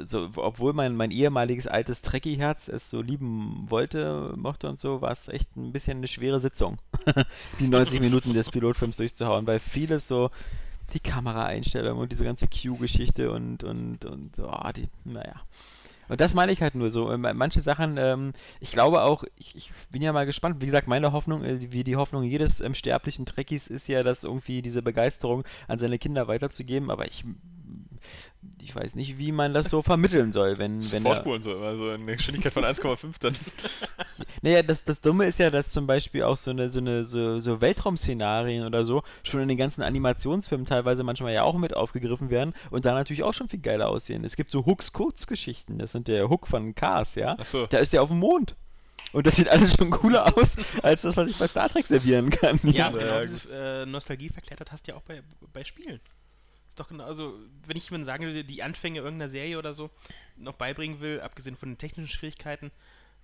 so, obwohl mein, mein ehemaliges altes Trekkie-Herz es so lieben wollte, mochte und so, war es echt ein bisschen eine schwere Sitzung, die 90 Minuten des Pilotfilms durchzuhauen, weil vieles so die Kameraeinstellung und diese ganze Q-Geschichte und, und, und, oh, die, naja. Und das meine ich halt nur so. Ähm, Manche Sachen, ähm, ich glaube auch, ich, ich bin ja mal gespannt. Wie gesagt, meine Hoffnung, äh, wie die Hoffnung jedes ähm, sterblichen Trekkies ist ja, dass irgendwie diese Begeisterung an seine Kinder weiterzugeben. Aber ich, ich weiß nicht, wie man das so vermitteln soll, wenn, wenn Vorspulen so immer, so in der Geschwindigkeit von 1,5 dann. Naja, das, das Dumme ist ja, dass zum Beispiel auch so eine, so eine, so, so Weltraum-Szenarien oder so schon in den ganzen Animationsfilmen teilweise manchmal ja auch mit aufgegriffen werden und da natürlich auch schon viel geiler aussehen. Es gibt so Hooks Kurzgeschichten, das sind der Hook von Cars, ja. Achso. Da ist der auf dem Mond. Und das sieht alles schon cooler aus, als das, was ich bei Star Trek servieren kann. Ja, Ja, genau diese äh, Nostalgie verklettert hast du ja auch bei, bei Spielen. Doch genau, also wenn ich jemandem sagen würde, die Anfänge irgendeiner Serie oder so noch beibringen will, abgesehen von den technischen Schwierigkeiten,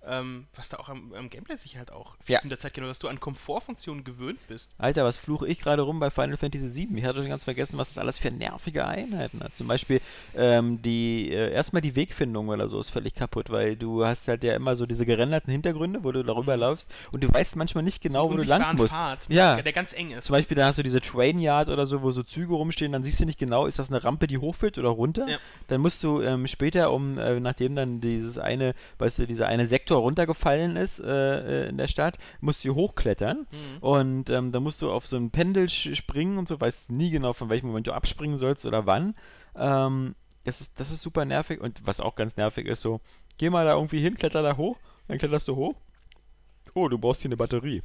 ähm, was da auch am, am Gameplay sich halt auch Ja. in der Zeit genau, dass du an Komfortfunktionen gewöhnt bist. Alter, was fluche ich gerade rum bei Final Fantasy VII? Ich hatte schon ganz vergessen, was das alles für nervige Einheiten hat. Zum Beispiel ähm, die äh, erstmal die Wegfindung oder so ist völlig kaputt, weil du hast halt ja immer so diese gerenderten Hintergründe, wo du darüber Mhm. läufst und du weißt manchmal nicht genau, wo du lang musst. Pfad, Ja. der ganz eng ist. Zum Beispiel, da hast du diese Train Yard oder so, wo so Züge rumstehen, dann siehst du nicht genau, ist das eine Rampe, die hochfällt oder runter. Ja. Dann musst du ähm, später, um, äh, nachdem dann dieses eine, weißt du, dieser eine Sektor runtergefallen ist äh, äh, in der Stadt, musst du hochklettern. Mhm. Und ähm, da musst du auf so ein Pendel springen und so, weißt nie genau, von welchem Moment du abspringen sollst oder wann. Ähm, das, ist, das ist super nervig. Und was auch ganz nervig ist, so, geh mal da irgendwie hin, kletter da hoch, dann kletterst du hoch. Oh, du brauchst hier eine Batterie.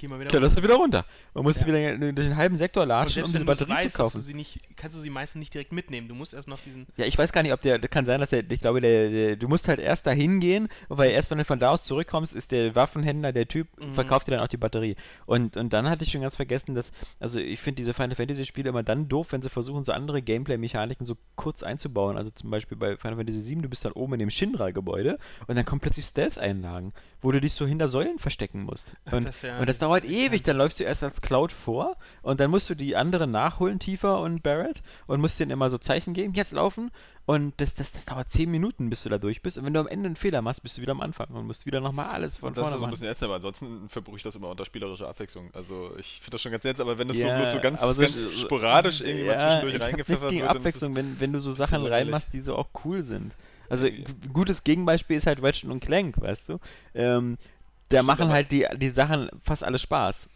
Geh mal wieder Kletterst du wieder runter. Und musst Ja. wieder durch den halben Sektor latschen, um diese Batterie weißt, zu dass du kaufen. sie nicht, kannst du sie meistens nicht direkt mitnehmen. Du musst erst noch diesen. Ja, ich weiß gar nicht, ob der, kann sein, dass der, ich glaube, der, der du musst halt erst dahin gehen, weil erst wenn du von da aus zurückkommst, ist der Waffenhändler, der Typ, Mhm. verkauft dir dann auch die Batterie. Und, und dann hatte ich schon ganz vergessen, dass, also ich finde diese Final Fantasy Spiele immer dann doof, wenn sie versuchen, so andere Gameplay-Mechaniken so kurz einzubauen. Also zum Beispiel bei Final Fantasy VII, du bist dann oben in dem Shinra-Gebäude und dann kommen plötzlich Stealth-Einlagen, wo du dich so hinter Säulen verstecken musst. Ach, Und das ja- und das das dauert ewig, dann läufst du erst als Cloud vor und dann musst du die anderen nachholen, Tifa und Barrett, und musst denen immer so Zeichen geben, jetzt laufen. Und das, das, das dauert 10 Minuten, bis du da durch bist. Und wenn du am Ende einen Fehler machst, bist du wieder am Anfang und musst wieder nochmal alles von Und das ist vorne so ein machen. bisschen ätzend, aber ansonsten verbuche ich das immer unter spielerischer Abwechslung. Also ich finde das schon ganz nett, aber wenn das so Ja, bloß so ganz, so- ganz so- sporadisch irgendwie mal zwischendurch ich reingepfeffert gegen wird, ist Abwechslung, wenn, wenn du so Sachen reinmachst, die so auch cool sind. Also Ja. gutes Gegenbeispiel ist halt Ratchet und Clank, weißt du? Ähm, da machen aber- halt die, die Sachen fast alle Spaß.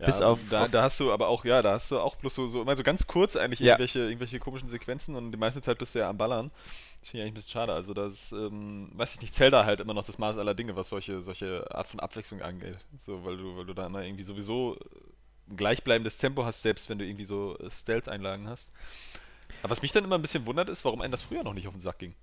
Ja, Bis auf, da, auf da hast du aber auch, ja, da hast du auch bloß so, so immer so ganz kurz eigentlich Ja. irgendwelche, irgendwelche komischen Sequenzen und die meiste Zeit bist du ja am Ballern. Das finde ich eigentlich ein bisschen schade. Also das, ähm, weiß ich nicht, Zelda halt immer noch das Maß aller Dinge, was solche, solche Art von Abwechslung angeht. So, weil du, weil du da immer irgendwie sowieso ein gleichbleibendes Tempo hast, selbst wenn du irgendwie so äh, Stealth-Einlagen hast. Aber was mich dann immer ein bisschen wundert, ist, warum einem das früher noch nicht auf den Sack ging.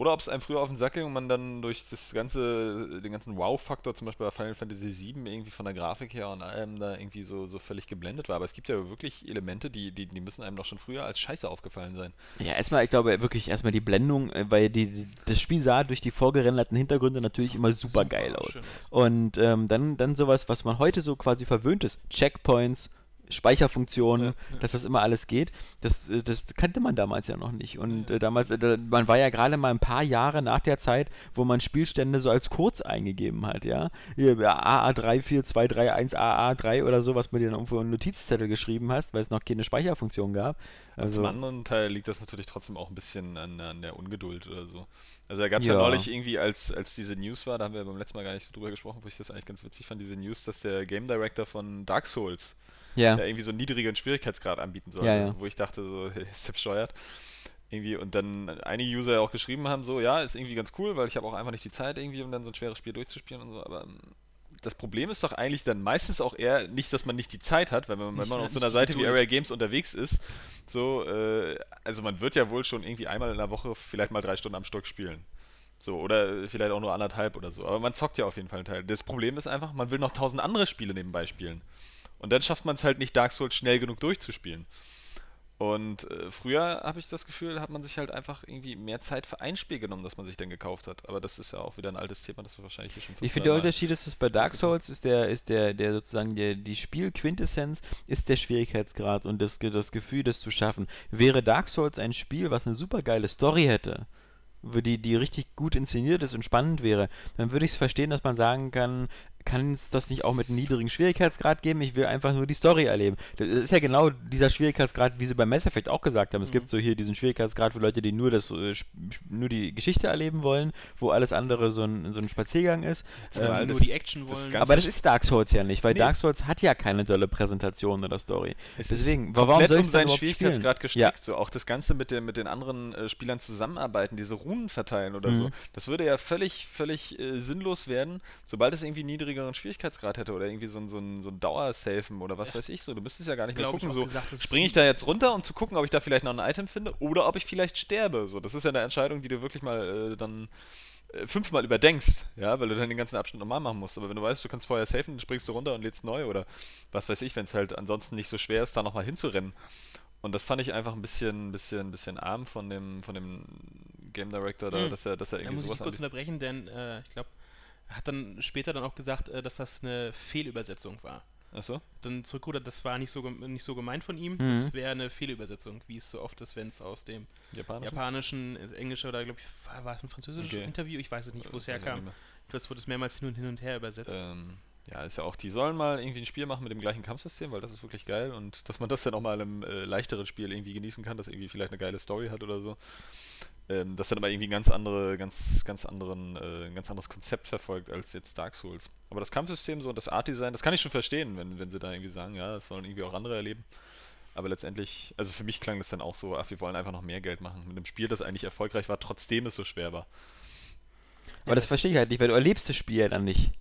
Oder ob es einem früher auf den Sack ging und man dann durch das ganze, den ganzen Wow-Faktor, zum Beispiel bei Final Fantasy VII, irgendwie von der Grafik her und allem da irgendwie so, so völlig geblendet war. Aber es gibt ja wirklich Elemente, die, die, die müssen einem doch schon früher als Scheiße aufgefallen sein. Ja, erstmal, ich glaube wirklich erstmal die Blendung, äh, weil die, die, das Spiel sah durch die vorgerenderten Hintergründe natürlich immer super geil aus. aus. Und ähm, dann, dann sowas, was man heute so quasi verwöhnt ist, Checkpoints, Speicherfunktionen, Ja, dass das immer alles geht, das, äh, das kannte man damals ja noch nicht. Und äh, damals, äh, man war ja gerade mal ein paar Jahre nach der Zeit, wo man Spielstände so als kurz eingegeben hat, ja. Hier, AA34231 AA3 oder so, was man dir dann irgendwo einen Notizzettel geschrieben hast, weil es noch keine Speicherfunktion gab. Also, zum anderen Teil liegt das natürlich trotzdem auch ein bisschen an, an der Ungeduld oder so. Also da gab es ja. Ja. neulich irgendwie, als, als diese News war, da haben wir beim letzten Mal gar nicht so drüber gesprochen, wo ich das eigentlich ganz witzig fand, diese News, dass der Game Director von Dark Souls ja. ja irgendwie so einen niedrigeren Schwierigkeitsgrad anbieten soll, Ja, ja. wo ich dachte so, ist der bescheuert. Irgendwie und dann einige User ja auch geschrieben haben, so, ja, ist irgendwie ganz cool, weil ich habe auch einfach nicht die Zeit irgendwie, um dann so ein schweres Spiel durchzuspielen und so, aber ähm, das Problem ist doch eigentlich dann meistens auch eher nicht, dass man nicht die Zeit hat, weil wenn man, wenn man auf so einer Seite wie. Area Games unterwegs ist, so, äh, also man wird ja wohl schon irgendwie einmal in der Woche vielleicht mal drei Stunden am Stück spielen. So, oder vielleicht auch nur anderthalb oder so. Aber man zockt ja auf jeden Fall einen Teil. Das Problem ist einfach, man will noch tausend andere Spiele nebenbei spielen. Und dann schafft man es halt nicht, Dark Souls schnell genug durchzuspielen. Und äh, früher habe ich das Gefühl, hat man sich halt einfach irgendwie mehr Zeit für ein Spiel genommen, das man sich dann gekauft hat. Aber das ist ja auch wieder ein altes Thema, das wir wahrscheinlich hier schon Ich 500 finde, der Unterschied ist, dass bei Dark. Souls ist der, ist der, der sozusagen der, die Spielquintessenz ist der Schwierigkeitsgrad und das, das Gefühl, das zu schaffen. Wäre Dark Souls ein Spiel, was eine super geile Story hätte, die, die richtig gut inszeniert ist und spannend wäre, dann würde ich es verstehen, dass man sagen kann, kann es das nicht auch mit einem niedrigen Schwierigkeitsgrad geben? Ich will einfach nur die Story erleben. Das ist ja genau dieser Schwierigkeitsgrad, wie sie bei Mass Effect auch gesagt haben. Es gibt so hier diesen Schwierigkeitsgrad für Leute, die nur das, äh, nur die Geschichte erleben wollen, wo alles andere so ein, so ein Spaziergang ist. Ja, Ähm, all nur das- die Action das wollen. Ganze- aber das ist Dark Souls ja nicht, weil Nee. Dark Souls hat ja keine tolle Präsentation oder Story. Es Deswegen, ist warum soll um ich seinen überhaupt Schwierigkeitsgrad spielen? gestrickt. So auch das Ganze mit, den mit den anderen äh, Spielern zusammenarbeiten, diese Runen verteilen oder so. Mhm. Das würde ja völlig, völlig äh, sinnlos werden, sobald es irgendwie einen niedrigeren Schwierigkeitsgrad hätte oder irgendwie so ein, so ein, so ein Dauersafen oder was weiß ich so. Du müsstest ja gar nicht mehr Glaub ich gucken, so springe ich da jetzt runter, um zu gucken, ob ich da vielleicht noch ein Item finde oder ob ich vielleicht sterbe. So, das ist ja eine Entscheidung, die du wirklich mal äh, dann äh, fünfmal überdenkst, ja, weil du dann den ganzen Abschnitt nochmal machen musst. Aber wenn du weißt, du kannst vorher safen, dann springst du runter und lädst neu oder was weiß ich, wenn es halt ansonsten nicht so schwer ist, da nochmal hinzurennen. Und das fand ich einfach ein bisschen, bisschen, bisschen arm von dem, von dem Game Director da, Hm. dass er, dass er Da irgendwie muss ich dich sowas kurz anbietet. unterbrechen, denn äh, ich glaube, hat dann später dann auch gesagt, äh, dass das eine Fehlübersetzung war. Achso? Dann zurückrudert, das war nicht so, nicht so gemeint von ihm. Mhm. Das wäre eine Fehlübersetzung, wie es so oft ist, wenn es aus dem Japanisch? japanischen, äh, englische oder glaube ich, war, war es ein französisches Okay. Interview? Ich weiß es nicht, wo es herkam. Jetzt wurde es mehrmals hin und hin und her übersetzt. Ähm, ja, ist ja auch, die sollen mal irgendwie ein Spiel machen mit dem gleichen Kampfsystem, weil das ist wirklich geil und dass man das dann auch mal in einem äh, leichteren Spiel irgendwie genießen kann, das irgendwie vielleicht eine geile Story hat oder so. Ähm, das dann aber irgendwie ein ganz andere, ganz, ganz anderen, äh, ein ganz anderes Konzept verfolgt als jetzt Dark Souls. Aber das Kampfsystem so und das Art-Design, das kann ich schon verstehen, wenn, wenn sie da irgendwie sagen, ja, das sollen irgendwie auch andere erleben. Aber letztendlich, also für mich klang das dann auch so, ach, wir wollen einfach noch mehr Geld machen mit einem Spiel, das eigentlich erfolgreich war, trotzdem es so schwer war. Aber das das verstehe ich halt nicht, weil du erlebst das Spiel ja dann nicht.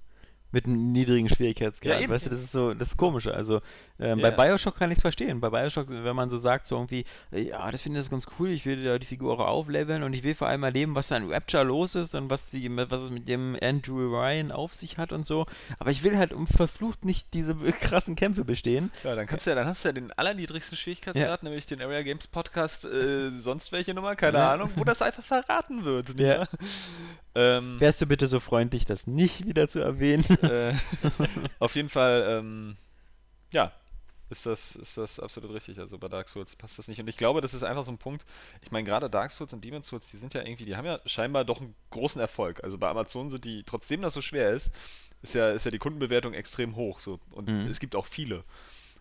Mit einem niedrigen Schwierigkeitsgrad. Ja, weißt du, das ist so das Komische. Also ähm, Ja. bei Bioshock kann ich es verstehen. Bei Bioshock, wenn man so sagt, so irgendwie, ja, das finde ich ganz cool, ich will da die Figur auch aufleveln und ich will vor allem erleben, was da in Rapture los ist und was, die, was es mit dem Andrew Ryan auf sich hat und so. Aber ich will halt um verflucht nicht diese krassen Kämpfe bestehen. Ja, dann kannst du ja, dann hast du ja den allerniedrigsten Schwierigkeitsgrad, nämlich den Area Games Podcast, äh, sonst welche Nummer, keine Ja. Ahnung, wo das einfach verraten wird. Ja. Ähm, Wärst du bitte so freundlich, das nicht wieder zu erwähnen? äh, auf jeden Fall, ähm, ja, ist das, ist das absolut richtig. Also bei Dark Souls passt das nicht. Und ich glaube, das ist einfach so ein Punkt. Ich meine, gerade Dark Souls und Demon Souls, die sind ja irgendwie, die haben ja scheinbar doch einen großen Erfolg. Also bei Amazon sind die, trotzdem das so schwer ist, ist ja, ist ja die Kundenbewertung extrem hoch. So. Und Mhm. es gibt auch viele.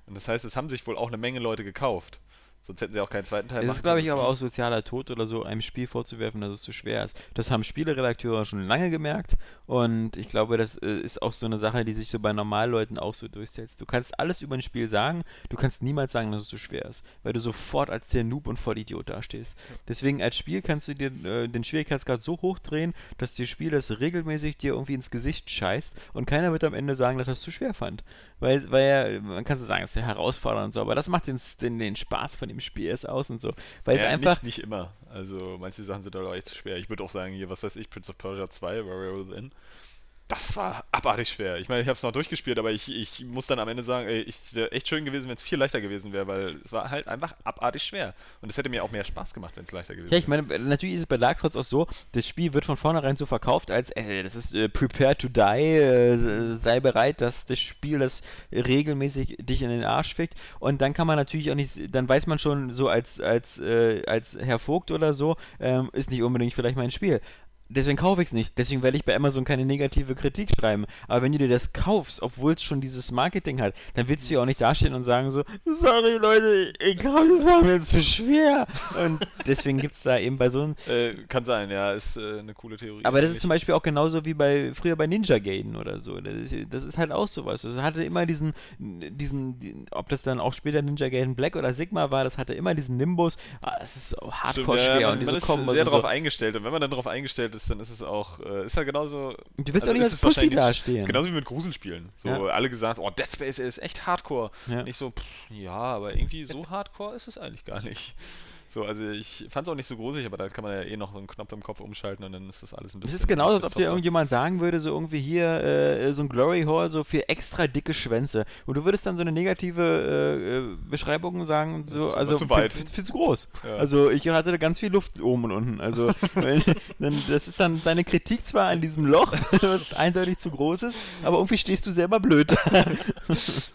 Und das heißt, es haben sich wohl auch eine Menge Leute gekauft. Sonst hätten sie auch keinen zweiten Teil Es ist, glaube ich, aber auch sozialer Tod oder so, einem Spiel vorzuwerfen, dass es zu schwer ist. Das haben Spieleredakteure schon lange gemerkt und ich glaube, das äh, ist auch so eine Sache, die sich so bei Normalleuten auch so durchsetzt. Du kannst alles über ein Spiel sagen, du kannst niemals sagen, dass es zu schwer ist, weil du sofort als der Noob und Vollidiot dastehst. Deswegen als Spiel kannst du dir äh, den Schwierigkeitsgrad so hoch drehen, dass das Spiel das regelmäßig dir irgendwie ins Gesicht scheißt und keiner wird am Ende sagen, dass er es zu schwer fand. Weil, weil ja, man kann so sagen, es ist ja herausfordernd und so, aber das macht den, den, den Spaß von dem Spiel erst aus und so. Weil es ja, einfach. Nicht, nicht immer. Also manche Sachen sind doch echt zu schwer. Ich würde auch sagen, hier, was weiß ich, Prince of Persia 2, Warrior Within. Das war abartig schwer. Ich meine, ich habe es noch durchgespielt, aber ich, ich muss dann am Ende sagen, ey, es wäre echt schön gewesen, wenn es viel leichter gewesen wäre, weil es war halt einfach abartig schwer. Und es hätte mir auch mehr Spaß gemacht, wenn es leichter gewesen Ja, ich wäre. meine, natürlich ist es bei Dark Souls auch so, das Spiel wird von vornherein so verkauft, als äh, das ist äh, prepare to die, äh, sei bereit, dass das Spiel das regelmäßig dich in den Arsch fickt. Und dann kann man natürlich auch nicht, dann weiß man schon so als, als, äh, als Herr Vogt oder so, ähm, ist nicht unbedingt vielleicht mein Spiel. Deswegen kaufe ich es nicht. Deswegen werde ich bei Amazon keine negative Kritik schreiben. Aber wenn du dir das kaufst, obwohl es schon dieses Marketing hat, dann willst du ja auch nicht dastehen und sagen so, sorry Leute, ich glaube, das war mir zu schwer. Und deswegen gibt es da eben bei so einem Äh, kann sein, ja, ist äh, eine coole Theorie. aber das ist zum Beispiel auch genauso wie bei früher bei Ninja Gaiden oder so. Das ist, das ist halt auch sowas. Es hatte immer diesen, diesen, die- ob das dann auch später Ninja Gaiden Black oder Sigma war, das hatte immer diesen Nimbus. Ah, das ist so Stimmt, hardcore ja, schwer man, und diese man ist Kombos sehr und darauf so. eingestellt. Und wenn man dann darauf eingestellt ist, dann ist es auch, äh, ist ja genauso. Du willst also auch nicht als Pussy dastehen. Ist genauso wie mit Gruselspielen. So, Ja. alle gesagt, oh, Dead Space ist echt hardcore. Ja. Nicht so, pff, ja, aber irgendwie so hardcore ist es eigentlich gar nicht. So, also ich fand es auch nicht so gruselig, aber da kann man ja eh noch so einen Knopf im Kopf umschalten und dann ist das alles ein Es bisschen. ist genauso, als ob dir irgendjemand sagen würde, so irgendwie hier äh, so ein Glory Hole so für extra dicke Schwänze. Und du würdest dann so eine negative äh, äh, Beschreibung sagen, so, also zu viel, weit. viel, viel zu groß. Ja. Also ich hatte da ganz viel Luft oben und unten. Also wenn, dann, das ist dann deine Kritik zwar an diesem Loch, was eindeutig zu groß ist, aber irgendwie stehst du selber blöd.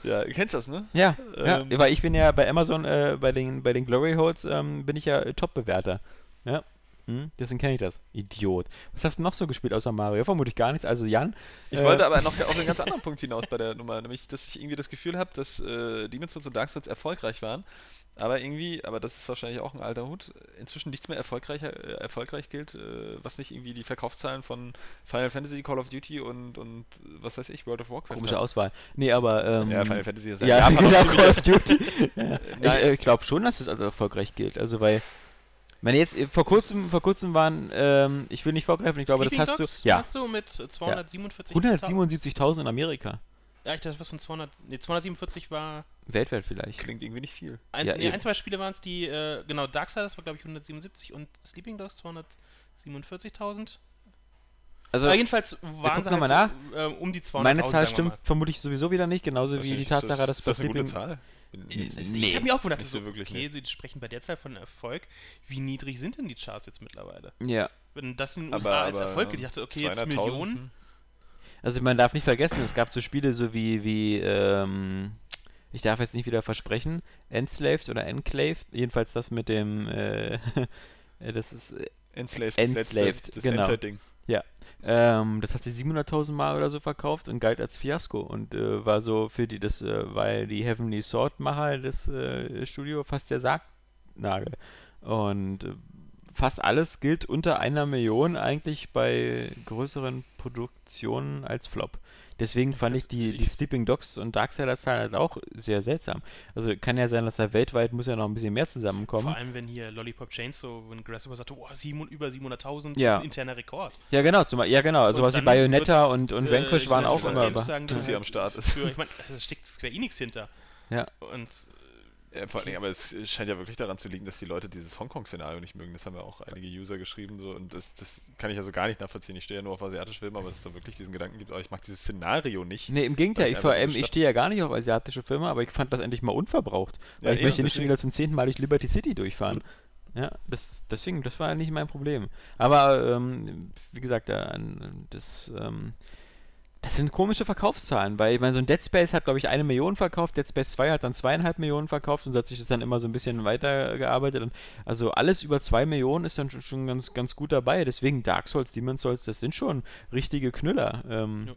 Ja, du kennst das, ne? ja, ja, Ähm. weil ich bin ja bei Amazon, äh, bei den, bei den Glory Holes, ähm, bin ich ja äh, Top-Bewerter. Ja. Hm, deswegen kenne ich das. Idiot. Was hast du noch so gespielt außer Mario? Vermutlich gar nichts. Also Jan. Ich äh, wollte aber noch auf einen ganz anderen Punkt hinaus bei der Nummer, nämlich, dass ich irgendwie das Gefühl habe, dass äh, Demon's Souls und Dark Souls erfolgreich waren, aber irgendwie, aber das ist wahrscheinlich auch ein alter Hut, inzwischen nichts mehr erfolgreicher, äh, erfolgreich gilt, äh, was nicht irgendwie die Verkaufszahlen von Final Fantasy, Call of Duty und, und was weiß ich, World of Warcraft Komische haben. Auswahl. Nee, aber. Ähm, Ja, Final Fantasy ist Ja, Japan auch genau, Call of Duty. ja. Ich, Nein. äh, ich glaube schon, dass es als erfolgreich gilt. Also, weil. Wenn jetzt äh, vor kurzem, vor kurzem waren, ähm, ich will nicht vorgreifen, ich glaube, das Sleeping hast Dogs du. Ja, Hast du mit 247 177.000 in Amerika. Ja, ich dachte, was von 200. Nee, 247 war. Weltweit vielleicht. Klingt irgendwie nicht viel. Ein, Ja, nee, ein zwei Spiele waren es, die. Äh, genau, Darksiders war, glaube ich, 177 und Sleeping Dogs 247.000. Also, Aber jedenfalls waren sie halt so, äh, um die 200.000. meine Zahl stimmt vermutlich sowieso wieder nicht, genauso wie die Tatsache, das, dass ist das eine gute Sleeping- Zahl? Bin- Nee. Ich habe mir auch gewundert, Nicht so, so wirklich, okay, ne. sie sprechen bei der Zahl von Erfolg. Wie niedrig sind denn die Charts jetzt mittlerweile? Ja. Wenn das in den Aber- USA als aber, Erfolg gilt, ich dachte, okay, jetzt 200.000, Millionen. hm. Also man darf nicht vergessen, es gab so Spiele so wie, wie ähm, ich darf jetzt nicht wieder versprechen, Enslaved oder Enclaved, jedenfalls das mit dem, äh, das ist, äh, Enslaved, das letzte- Enslaved, das genau. Endzeit-Ding. Ähm, das hat sich 700.000 Mal oder so verkauft und galt als Fiasko und äh, war so für die, das, äh, weil die Heavenly Sword Macher des äh, Studio fast der Sargnagel und äh, fast alles gilt unter einer Million eigentlich bei größeren Produktionen als Flop. Deswegen fand ich die, die Sleeping Dogs und Darksiders halt auch sehr seltsam. Also kann ja sein, dass da weltweit muss ja noch ein bisschen mehr zusammenkommen. Vor allem, wenn hier Lollipop Chainsaw, wenn Grasshopper sagte, oh, sieben, über 700.000, Ja. das ist ein interner Rekord. Ja genau, zum, ja genau, Und sowas wie Bayonetta und, und Äh, Vanquish waren auch immer Games sagen, Dass sie halt am Start ist. Für, ich meine, da steckt Square Enix hinter. Ja. Und Ja, vor allen Dingen, aber es scheint ja wirklich daran zu liegen, dass die Leute dieses Hongkong-Szenario nicht mögen. Das haben ja auch einige User geschrieben so und das, das kann ich also gar nicht nachvollziehen. Ich stehe ja nur auf asiatisch Filme, aber dass es da wirklich diesen Gedanken gibt, aber ich mag dieses Szenario nicht. Nee, im Gegenteil, ich, vor allem, ich stehe ja gar nicht auf asiatische Filme, aber ich fand das endlich mal unverbraucht. Weil Ja, ich eben, möchte nicht schon wieder zum zehnten Mal durch Liberty City durchfahren. Ja, das, deswegen, das war nicht mein Problem. Aber, ähm, wie gesagt, da, das, ähm, das sind komische Verkaufszahlen, weil ich meine, so ein Dead Space hat, glaube ich, eine Million verkauft, Dead Space 2 hat dann zweieinhalb Millionen verkauft und so hat sich das dann immer so ein bisschen weitergearbeitet. Und also alles über zwei Millionen ist dann schon, schon ganz, ganz gut dabei. Deswegen Dark Souls, Demon's Souls, das sind schon richtige Knüller. Ähm, Ja.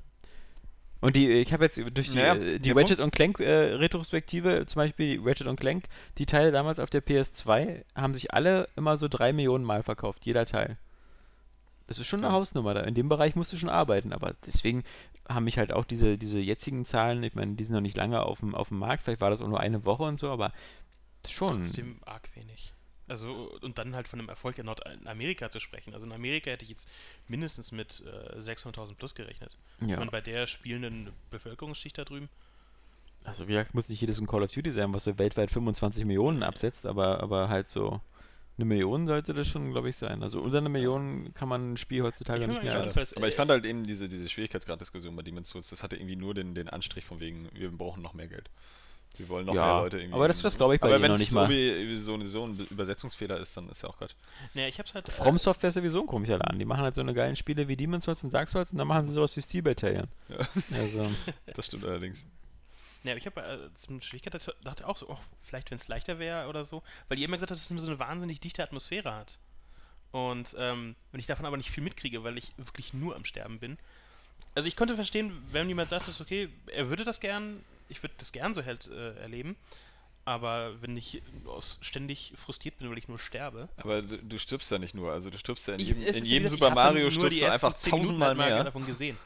Und die, ich habe jetzt durch die, Ja, äh, die Ratchet und Clank äh, Retrospektive, zum Beispiel die Ratchet und Clank, die Teile damals auf der PS2 haben sich alle immer so drei Millionen Mal verkauft, jeder Teil. Das ist schon eine. Hausnummer da. In dem Bereich musst du schon arbeiten, aber deswegen haben mich halt auch diese, diese jetzigen Zahlen, ich meine, die sind noch nicht lange auf dem, auf dem Markt, vielleicht war das auch nur eine Woche und so, aber schon. Trotzdem arg wenig. Also, und dann halt von einem Erfolg in Nordamerika zu sprechen. Also in Amerika hätte ich jetzt mindestens mit äh, 600.000 plus gerechnet. Ich Ja. meine, bei der spielenden Bevölkerungsschicht da drüben. Also wie gesagt, muss nicht jedes ein Call of Duty sein, was so weltweit 25 Millionen absetzt, aber, aber halt so eine Million sollte das schon, glaube ich, sein. Also unter eine Million kann man ein Spiel heutzutage Ich nicht mehr als... es, Aber ich äh, fand halt eben diese, diese Schwierigkeitsgraddiskussion bei Demon's Souls, das hatte irgendwie nur den, den Anstrich von wegen, wir brauchen noch mehr Geld. Wir wollen noch Ja, mehr Leute irgendwie. aber das- das glaub ich bei aber wenn noch es nicht so, mal. wie, so, ein- so ein Übersetzungsfehler ist, dann ist ja auch Gott. Nee, ich hab's halt. äh, From Software ist sowieso ein komischer Laden. Die machen halt so eine geilen Spiele wie Demon's Souls und Dark Souls und dann machen sie sowas wie Steel Battalion. Ja. Also, Das stimmt allerdings. Ja, ich habe äh, zum Schwierigkeit dachte auch so, oh, vielleicht wenn es leichter wäre oder so, weil ihr immer gesagt habt, dass es so eine wahnsinnig dichte Atmosphäre hat. Und ähm, wenn ich davon aber nicht viel mitkriege, weil ich wirklich nur am Sterben bin. Also ich konnte verstehen, wenn jemand sagt, dass okay, er würde das gern, ich würde das gern so halt äh, erleben. Aber wenn ich ständig frustriert bin, weil ich nur sterbe. Aber du, du stirbst ja nicht nur, also du stirbst ja in jedem, in jedem Super Mario stirbst du einfach 10 Minuten tausendmal halt mal mehr. davon gesehen.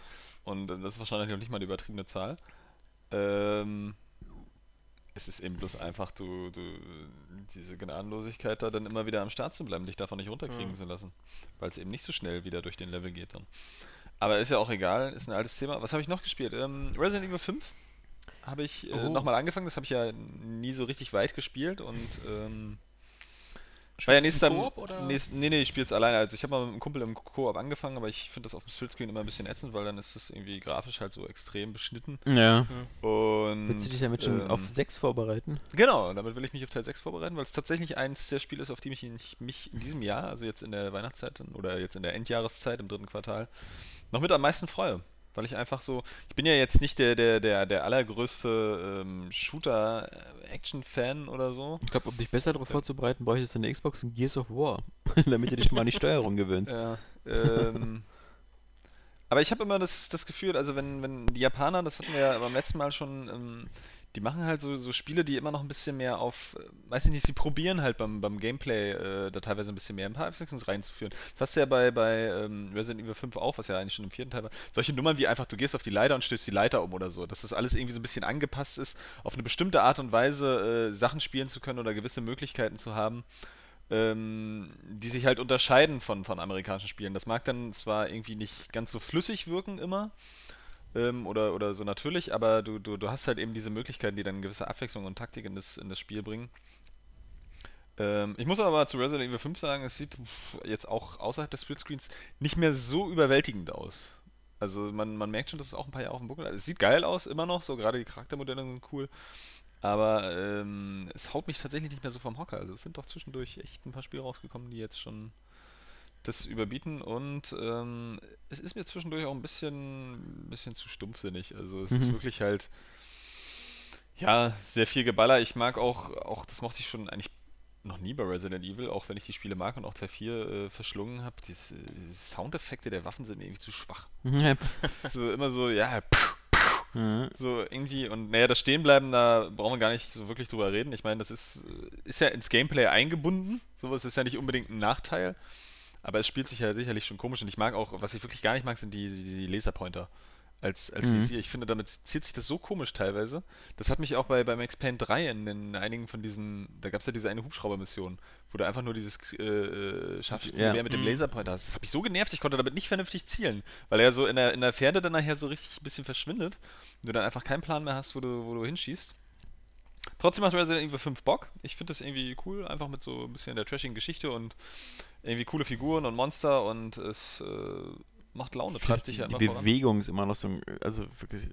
Und äh, das ist wahrscheinlich noch nicht mal eine übertriebene Zahl. Ähm, es ist eben bloß einfach, du, du, diese Gnadenlosigkeit da dann immer wieder am Start zu bleiben, dich davon nicht runterkriegen Ja. zu lassen. Weil es eben nicht so schnell wieder durch den Level geht dann. Aber ist ja auch egal, ist ein altes Thema. Was habe ich noch gespielt? Ähm, Resident Evil 5 habe ich äh, Oh. nochmal angefangen, das habe ich ja nie so richtig weit gespielt und ähm, war ja nächster, im Koop, oder? nächst, nee, nee, ich spiele es alleine. Also ich habe mal mit einem Kumpel im Koop angefangen, aber ich finde das auf dem Splitscreen immer ein bisschen ätzend, weil dann ist es irgendwie grafisch halt so extrem beschnitten. ja. Und Willst du dich damit schon ähm, auf 6 vorbereiten? Genau, damit will ich mich auf Teil 6 vorbereiten, weil es tatsächlich eins der Spiele ist, auf die mich, ich mich in diesem Jahr, also jetzt in der Weihnachtszeit oder jetzt in der Endjahreszeit im dritten Quartal, noch mit am meisten freue. Weil ich einfach so, ich bin ja jetzt nicht der, der, der, der allergrößte ähm, Shooter-Action-Fan oder so. Ich glaube, um dich besser darauf vorzubereiten, bräuchtest du eine Xbox und Gears of War, damit du dich mal an die Steuerung gewöhnst. Ja, ähm, aber ich habe immer das, das Gefühl, also wenn, wenn die Japaner, das hatten wir ja beim letzten Mal schon, ähm, die machen halt so, so Spiele, die immer noch ein bisschen mehr auf, weiß ich nicht, sie probieren halt beim, beim Gameplay äh, da teilweise ein bisschen mehr ein paar Abwechslung reinzuführen. Das hast du ja bei, bei ähm, Resident Evil 5 auch, was ja eigentlich schon im vierten Teil war. Solche Nummern wie einfach, du gehst auf die Leiter und stößt die Leiter um oder so. Dass das alles irgendwie so ein bisschen angepasst ist, auf eine bestimmte Art und Weise äh, Sachen spielen zu können oder gewisse Möglichkeiten zu haben ähm, die sich halt unterscheiden von, von amerikanischen Spielen. Das mag dann zwar irgendwie nicht ganz so flüssig wirken immer ähm, oder, oder so natürlich, aber du, du, du hast halt eben diese Möglichkeiten, die dann eine gewisse Abwechslung und Taktik in das, in das Spiel bringen. Ähm, ich muss aber zu Resident Evil 5 sagen, es sieht jetzt auch außerhalb des Splitscreens nicht mehr so überwältigend aus. Also man, man merkt schon, dass es auch ein paar Jahre auf dem Buckel hat. Es sieht geil aus, immer noch, so gerade die Charaktermodelle sind cool. Aber ähm, es haut mich tatsächlich nicht mehr so vom Hocker. Also es sind doch zwischendurch echt ein paar Spiele rausgekommen, die jetzt schon das überbieten und ähm, es ist mir zwischendurch auch ein bisschen, bisschen zu stumpfsinnig. Also es ist Mhm. wirklich halt ja sehr viel Geballer. Ich mag auch, auch das mochte ich schon eigentlich noch nie bei Resident Evil, auch wenn ich die Spiele mag und auch Teil 4 äh, verschlungen habe. Die S- äh, Soundeffekte der Waffen sind mir irgendwie zu schwach. so immer so, ja, Mhm. so irgendwie, und naja, das Stehenbleiben, da brauchen wir gar nicht so wirklich drüber reden. Ich meine, das ist, ist ja ins Gameplay eingebunden. Sowas ist ja nicht unbedingt ein Nachteil. Aber es spielt sich ja sicherlich schon komisch. Und ich mag auch, was ich wirklich gar nicht mag, sind die, die, die Laserpointer als, als Mhm. Visier. Ich finde, damit zieht sich das so komisch teilweise. Das hat mich auch bei, bei Max Payne 3 in, in einigen von diesen, da gab es ja diese eine Hubschraubermission, wo du einfach nur dieses äh, äh, Scharfschützengewehr Ja. mit dem Mhm. Laserpointer hast. Das hat mich so genervt, ich konnte damit nicht vernünftig zielen, weil er so in der, in der Pferde dann nachher so richtig ein bisschen verschwindet und du dann einfach keinen Plan mehr hast, wo du, wo du hinschießt. Trotzdem macht Resident Evil 5 Bock. Ich finde das irgendwie cool, einfach mit so ein bisschen der trashigen Geschichte und irgendwie coole Figuren und Monster und es äh, macht Laune, treibt sich die, ja die voran. Bewegung ist immer noch so, ein- also wirklich,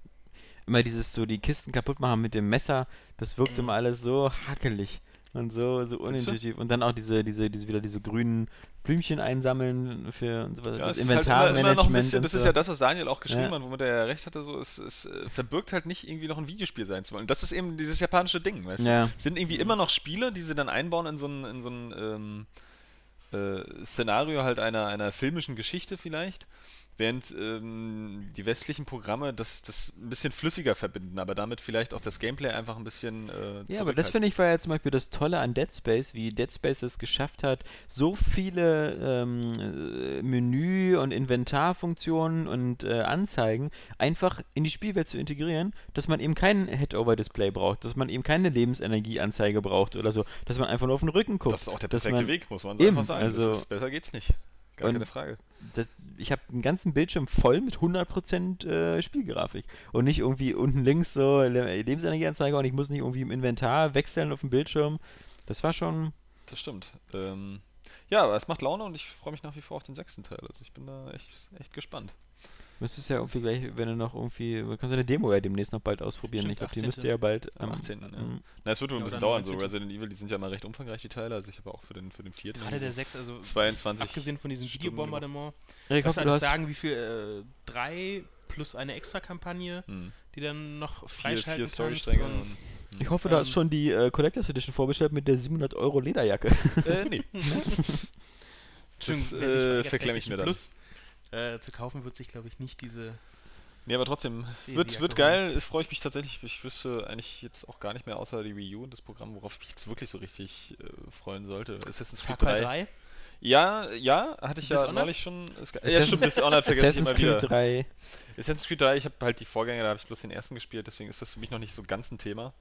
immer dieses so die Kisten kaputt machen mit dem Messer, das wirkt Mhm. immer alles so hackelig und so, so unintuitiv. Und dann auch diese, diese, diese wieder diese grünen Blümchen einsammeln für und so weiter. Ja, das halt Inventarmanagement. bisschen, und das so. ist ja das, was Daniel auch geschrieben Ja. hat, womit er ja recht hatte, so, es, es äh, verbirgt halt nicht irgendwie noch ein Videospiel sein zu wollen. Das ist eben dieses japanische Ding, weißt Ja. du? Es sind irgendwie immer noch Spiele, die sie dann einbauen in so ein, in so ein ähm, äh, Szenario halt einer, einer filmischen Geschichte vielleicht, während ähm, die westlichen Programme das, das ein bisschen flüssiger verbinden, aber damit vielleicht auch das Gameplay einfach ein bisschen. Äh, Ja, aber das finde ich war ja zum Beispiel das Tolle an Dead Space, wie Dead Space es geschafft hat, so viele ähm, äh, Menü- und Inventarfunktionen und äh, Anzeigen einfach in die Spielwelt zu integrieren, dass man eben kein Head-Over-Display braucht, dass man eben keine Lebensenergieanzeige braucht oder so, dass man einfach nur auf den Rücken guckt. Das ist auch der perfekte man- Weg, muss man Eben, einfach sagen. also- ist, besser geht's nicht. Gar Und- keine Frage. das, ich habe einen ganzen Bildschirm voll mit 100% äh, Spielgrafik und nicht irgendwie unten links so Le Lebensenergieanzeige und ich muss nicht irgendwie im Inventar wechseln auf dem Bildschirm. Das war schon Das stimmt. Ähm, ja, aber es macht Laune und ich freue mich nach wie vor auf den sechsten Teil. Also ich bin da echt, echt gespannt. Müsstest ja irgendwie gleich, wenn du noch irgendwie, du kannst ja eine Demo ja demnächst noch bald ausprobieren. Stimmt, ich glaube, die 18.. müsste ja bald Am ähm, 18. Ja. ähm, Na, es wird wohl ein Ja, bisschen dauern. So 19.. Resident Evil, die sind ja immer recht umfangreich, die Teile. Also ich habe auch für den, für den vierten Gerade der so 6, also 22 abgesehen von diesem Videobombardement, Ja, ich kannst du hast, sagen, wie viel, äh, drei plus eine Extra-Kampagne, Hm. die dann noch Vier, freischalten vier kannst Storystränge. und Und, ich hoffe, du hast ähm, schon die äh, Collectors Edition vorbestellt mit der 700 Euro Lederjacke. äh, nee. Das äh, verklemme ich mir dann. Plus äh, zu kaufen, wird sich, glaube ich, nicht diese. Nee, aber trotzdem, wird, wird geil. Freue ich mich tatsächlich. Ich wüsste eigentlich jetzt auch gar nicht mehr außer die Wii U und das Programm, worauf ich mich jetzt wirklich so richtig äh, freuen sollte. Assassin's Creed Cry 3. 3? Ja, ja, hatte ich ja Dishonored? neulich schon. Es, ja, stimmt, Dishonored vergesse ich Assassin's immer wieder. Creed 3. Assassin's Creed 3, ich habe halt die Vorgänger, da habe ich bloß den ersten gespielt, deswegen ist das für mich noch nicht so ganz ein Thema.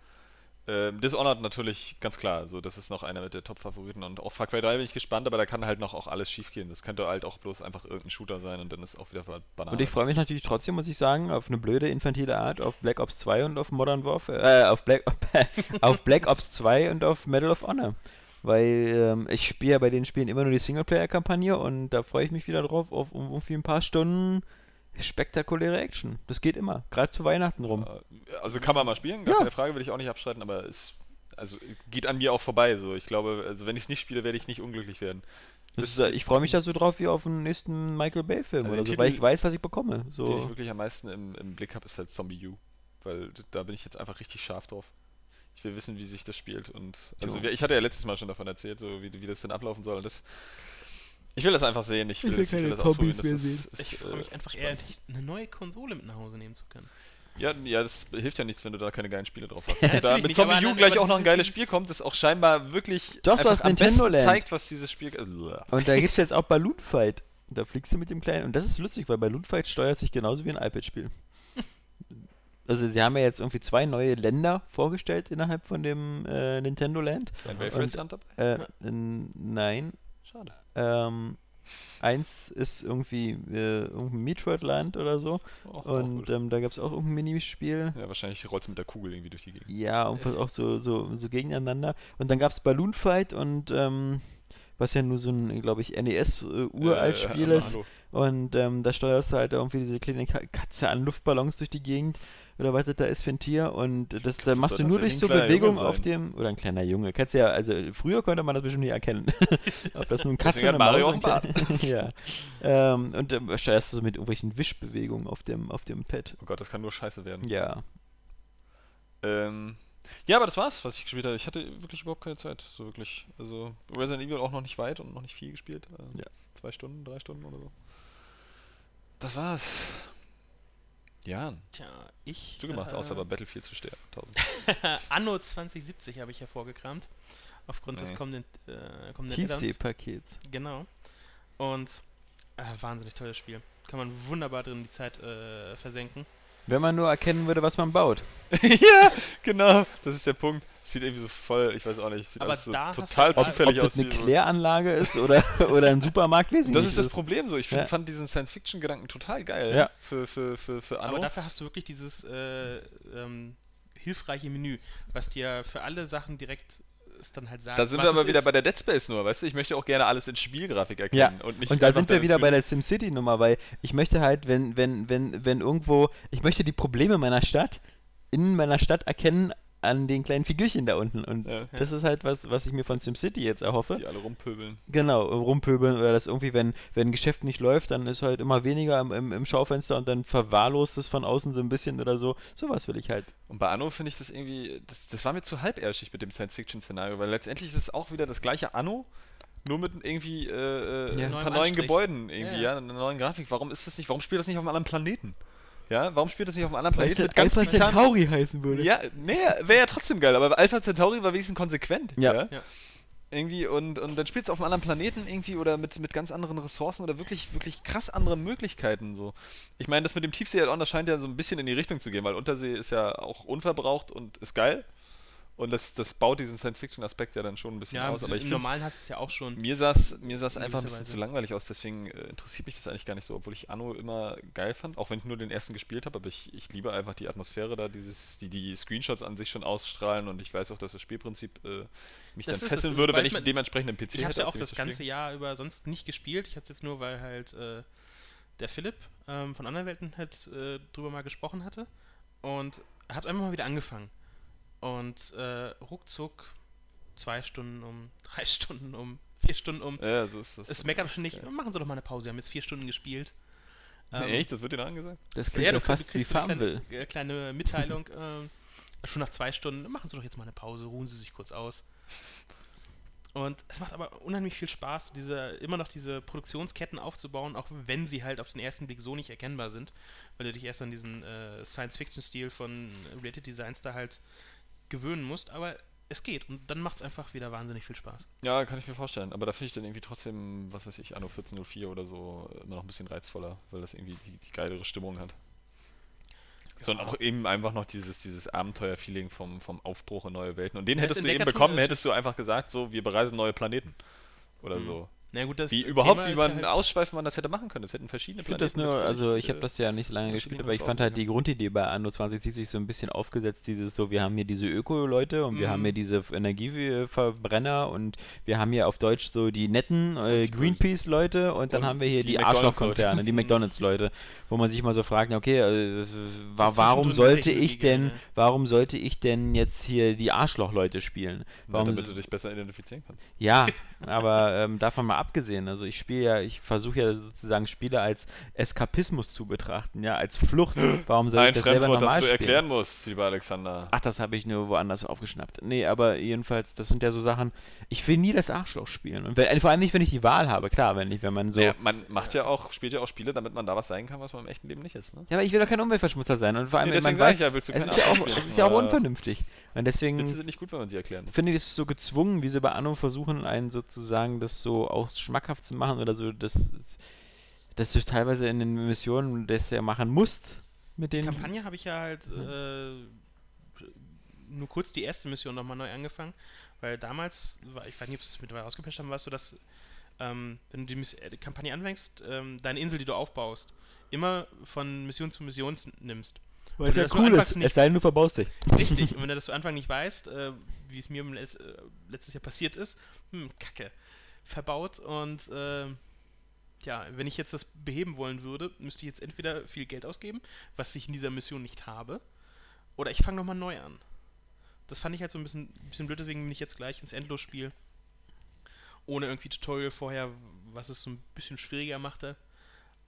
Ähm, Dishonored natürlich ganz klar, so das ist noch einer mit der Top-Favoriten und auf Far Cry 3 bin ich gespannt, aber da kann halt noch auch alles schief gehen. Das könnte halt auch bloß einfach irgendein Shooter sein und dann ist auch wieder Banane. Und ich freue mich natürlich trotzdem, muss ich sagen, auf eine blöde, infantile Art, auf Black Ops 2 und auf Modern Warfare, äh, auf Black, auf Black Ops 2 und auf Medal of Honor. Weil ähm, ich spiele ja bei den Spielen immer nur die Singleplayer-Kampagne und da freue ich mich wieder drauf, auf um, irgendwie ein paar Stunden spektakuläre Action. Das geht immer, gerade zu Weihnachten rum. Äh, Also kann man mal spielen, gar Ja. keine Frage, will ich auch nicht abstreiten, aber es also geht an mir auch vorbei. So, ich glaube, also wenn ich es nicht spiele, werde ich nicht unglücklich werden. Ist, äh, ich freue mich da so drauf wie auf den nächsten Michael Bay-Film Also oder so, weil Titel- ich weiß, was ich bekomme. Den ich So. wirklich am meisten im, im Blick habe, ist halt Zombie U. Weil da bin ich jetzt einfach richtig scharf drauf. Ich will wissen, wie sich das spielt. Und also Jo. ich hatte ja letztes Mal schon davon erzählt, so wie, wie das denn ablaufen soll. Und das, ich will das einfach sehen. Ich will, will das, ich will das ausprobieren. Das ist, ist, Ich freue äh, mich einfach spannend. eher, eine neue Konsole mit nach Hause nehmen zu können. Ja, ja, das hilft ja nichts, wenn du da keine geilen Spiele drauf hast. Ja, Wenn da mit nicht, Zombie U gleich auch noch ein geiles Spiel kommt, das auch scheinbar wirklich Doch, du hast am Nintendo besten Land. zeigt, was dieses Spiel. Äh, Und da gibt es jetzt auch Balloon Fight. Da fliegst du mit dem kleinen. Und das ist lustig, weil Balloon Fight steuert sich genauso wie ein iPad-Spiel. Also sie haben ja jetzt irgendwie zwei neue Länder vorgestellt innerhalb von dem äh, Nintendo Land. Ist ein Wayfrest dabei? Äh, nein. Schade. Ähm, eins ist irgendwie äh, irgendein Metroid-Land oder so. Oh, Und ähm, da gab es auch irgendein Minispiel. ja, wahrscheinlich rollst du mit der Kugel irgendwie durch die Gegend. Ja, irgendwas auch so, so, so gegeneinander. Und dann gab es Balloon Fight und ähm, was ja nur so ein, glaube ich, NES-Uralt-Spiel Äh, ist. hallo. Und ähm, da steuerst du halt irgendwie diese kleine Ka- Katze an Luftballons durch die Gegend oder was das da ist für ein Tier. Und das, da machst du nur durch so ein kleiner Bewegung Junge auf dem. Oder ein kleiner Junge. Kannst ja, also früher konnte man das bestimmt nicht erkennen. Ob das nun ein Katze oder Mario Maus auch Ja. Ähm, und ähm, steuerst du so mit irgendwelchen Wischbewegungen auf dem, auf dem Pad. Oh Gott, das kann nur scheiße werden. Ja. Ähm, ja, aber das war's, was ich gespielt habe. Ich hatte wirklich überhaupt keine Zeit. So wirklich. Also Resident Evil auch noch nicht weit und noch nicht viel gespielt. Äh, Ja. Zwei Stunden, drei Stunden oder so. Das war's. Ja, Tja, ich. du gemacht, äh, außer bei Battlefield zu sterben. Anno 2070 habe ich hervorgekramt. Aufgrund des Nee. kommenden, äh, kommenden Add-ons. Tiefseepaket. Genau. Und äh, wahnsinnig tolles Spiel. Kann man wunderbar drin die Zeit äh, versenken. Wenn man nur erkennen würde, was man baut. ja, genau. Das ist der Punkt. Sieht irgendwie so voll, ich weiß auch nicht, sieht so da hast du total halt- Ob, zufällig ob aus. das eine Kläranlage ist oder, oder ein Supermarkt, weiß ich das nicht. ist das Problem so. Ich find, Ja. fand diesen Science-Fiction-Gedanken total geil Ja. für, für, für, für Anno. Aber dafür hast du wirklich dieses äh, ähm, hilfreiche Menü, was dir für alle Sachen direkt es dann halt sagt. Da sind was wir aber wieder ist. bei der Dead Space nur, weißt du? Ich möchte auch gerne alles in Spielgrafik Ja, erkennen. und, nicht Und da sind wir wieder bei der SimCity-Nummer, weil ich möchte halt, wenn, wenn, wenn, wenn irgendwo, ich möchte die Probleme meiner Stadt in meiner Stadt erkennen an den kleinen Figürchen da unten. Und Ja. das ist halt was, was ich mir von SimCity jetzt erhoffe. die alle rumpöbeln. Genau, rumpöbeln oder dass irgendwie, wenn, wenn ein Geschäft nicht läuft, dann ist halt immer weniger im, im, im Schaufenster und dann verwahrlost es von außen so ein bisschen oder so. Sowas will ich halt. Und bei Anno finde ich das irgendwie, das, das war mir zu halbärschig mit dem Science-Fiction-Szenario, weil letztendlich ist es auch wieder das gleiche Anno, Nur mit irgendwie äh, äh, Ja. ein paar neuen Anstrich. Gebäuden irgendwie, Ja, ja, ja. einer neuen Grafik. Warum ist das nicht, warum spielt das nicht auf einem anderen Planeten? Ja, warum spielt das nicht auf einem anderen Weil es Planeten mit ganz Alpha Centauri heißen würde. Ja, nee, wäre ja trotzdem geil, aber Alpha Centauri war wenigstens konsequent. Ja. Ja. Ja. Irgendwie und, und dann spielst du auf einem anderen Planeten irgendwie oder mit, mit ganz anderen Ressourcen oder wirklich, wirklich krass andere Möglichkeiten so. Ich meine, das mit dem Tiefsee-Add-on, das scheint ja so ein bisschen in die Richtung zu gehen, weil Untersee ist ja auch unverbraucht und ist geil. Und das, das baut diesen Science-Fiction-Aspekt ja dann schon ein bisschen Ja, aus. Aber ich im Normalen hast du es ja auch schon. mir sah es mir einfach ein bisschen Weise. zu langweilig aus, deswegen äh, interessiert mich das eigentlich gar nicht so, obwohl ich Anno immer geil fand, auch wenn ich nur den ersten gespielt habe, aber ich, ich liebe einfach die Atmosphäre da, dieses, die die Screenshots an sich schon ausstrahlen und ich weiß auch, dass das Spielprinzip äh, mich Das dann fesseln würde, wenn ich einen PC Ich habe hätte. ja auch das spielen. ganze Jahr über sonst nicht gespielt. Ich hatte es jetzt nur, weil halt äh, der Philipp ähm, von anderen Welten halt äh, drüber mal gesprochen hatte. Und habe einfach mal wieder angefangen. Und äh, ruckzuck zwei Stunden um, drei Stunden um, vier Stunden um. Ja, so ist das. Es meckert schon nicht, machen Sie doch mal eine Pause. Wir haben jetzt vier Stunden gespielt. Ähm, Echt? Das wird dir angesagt? Das ja, klingt ja, du, fast du wie Farmville. kleine, äh, kleine Mitteilung. ähm, schon nach zwei Stunden, machen Sie doch jetzt mal eine Pause, ruhen Sie sich kurz aus. Und es macht aber unheimlich viel Spaß, diese, immer noch diese Produktionsketten aufzubauen, auch wenn sie halt auf den ersten Blick so nicht erkennbar sind, weil du dich erst an diesen äh, Science-Fiction-Stil von Related Designs da halt gewöhnen musst, aber es geht und dann macht es einfach wieder wahnsinnig viel Spaß. Ja, kann ich mir vorstellen. Aber da finde ich dann irgendwie trotzdem, was weiß ich, Anno 1404 oder so immer noch ein bisschen reizvoller, weil das irgendwie die, die geilere Stimmung hat. So, und auch eben einfach noch dieses, dieses Abenteuer-Feeling vom, vom Aufbruch in neue Welten. Und den Ja, hättest das du eben bekommen, hättest du einfach gesagt, so, wir bereisen neue Planeten. Oder Mhm. so. Na gut, das Wie Thema überhaupt, wie ist man ja halt- ausschweifen man das hätte machen können. Das hätten verschiedene Ich finde das Planeten nur, also ich habe äh, das ja nicht lange gespielt, aber ich fand halt die Grundidee bei Anno 2070 so ein bisschen aufgesetzt, dieses so, wir haben hier diese Öko-Leute und wir Mhm. haben hier diese Energieverbrenner und wir haben hier auf Deutsch so die netten äh, Greenpeace-Leute und dann Und haben wir hier die die. Arschlochkonzerne, die Mhm. McDonalds-Leute, wo man sich mal so fragt, okay, äh, wa Dazwischen warum sollte ich denn, warum sollte ich denn jetzt hier die Arschlochleute spielen? Warum, Warum damit du dich besser identifizieren kannst. ja, aber ähm, davon mal abgesehen, also ich spiele ja, ich versuche ja sozusagen Spiele als Eskapismus zu betrachten, ja, als Flucht. Warum soll ich Ein das selber Fremdwort, das normal du spielen? erklären musst, lieber Alexander. Ach, das habe ich nur woanders aufgeschnappt. Nee, aber jedenfalls, das sind ja so Sachen, ich will nie das Arschloch spielen. Und wenn, vor allem nicht, wenn ich die Wahl habe, klar, wenn ich, wenn man so. Naja, man macht ja auch, spielt ja auch Spiele, damit man da was sein kann, was man im echten Leben nicht ist. Ne? Ja, aber ich will doch kein Umweltverschmutzer sein. Und vor allem, Nee, wenn man weiß, ich ja, willst du es ist, ja auch, es ist ja auch unvernünftig. Und deswegen Witze sind nicht gut, wenn man sie erklären. finde ich es so gezwungen, wie sie bei Anno versuchen, einen sozusagen das so auch schmackhaft zu machen oder so, dass, dass du teilweise in den Missionen das ja machen musst mit Die den. Kampagne habe ich ja halt äh, nur kurz die erste Mission nochmal neu angefangen, weil damals, war, ich weiß nicht, ob sie es mittlerweile ausgepatcht haben, war es so, dass ähm, wenn du die, Miss äh, die Kampagne anfängst, ähm, deine Insel, die du aufbaust, immer von Mission zu Mission nimmst. Weil es ja cool ist, nicht- es sei denn, du verbaust dich. Richtig, und wenn du das zu Anfang nicht weißt, äh, wie es mir äh, letztes Jahr passiert ist, hm, kacke, verbaut und äh, ja, wenn ich jetzt das beheben wollen würde, müsste ich jetzt entweder viel Geld ausgeben, was ich in dieser Mission nicht habe, oder ich fange nochmal neu an. Das fand ich halt so ein bisschen, bisschen blöd, deswegen bin ich jetzt gleich ins Endlosspiel. Ohne irgendwie Tutorial vorher, was es so ein bisschen schwieriger machte.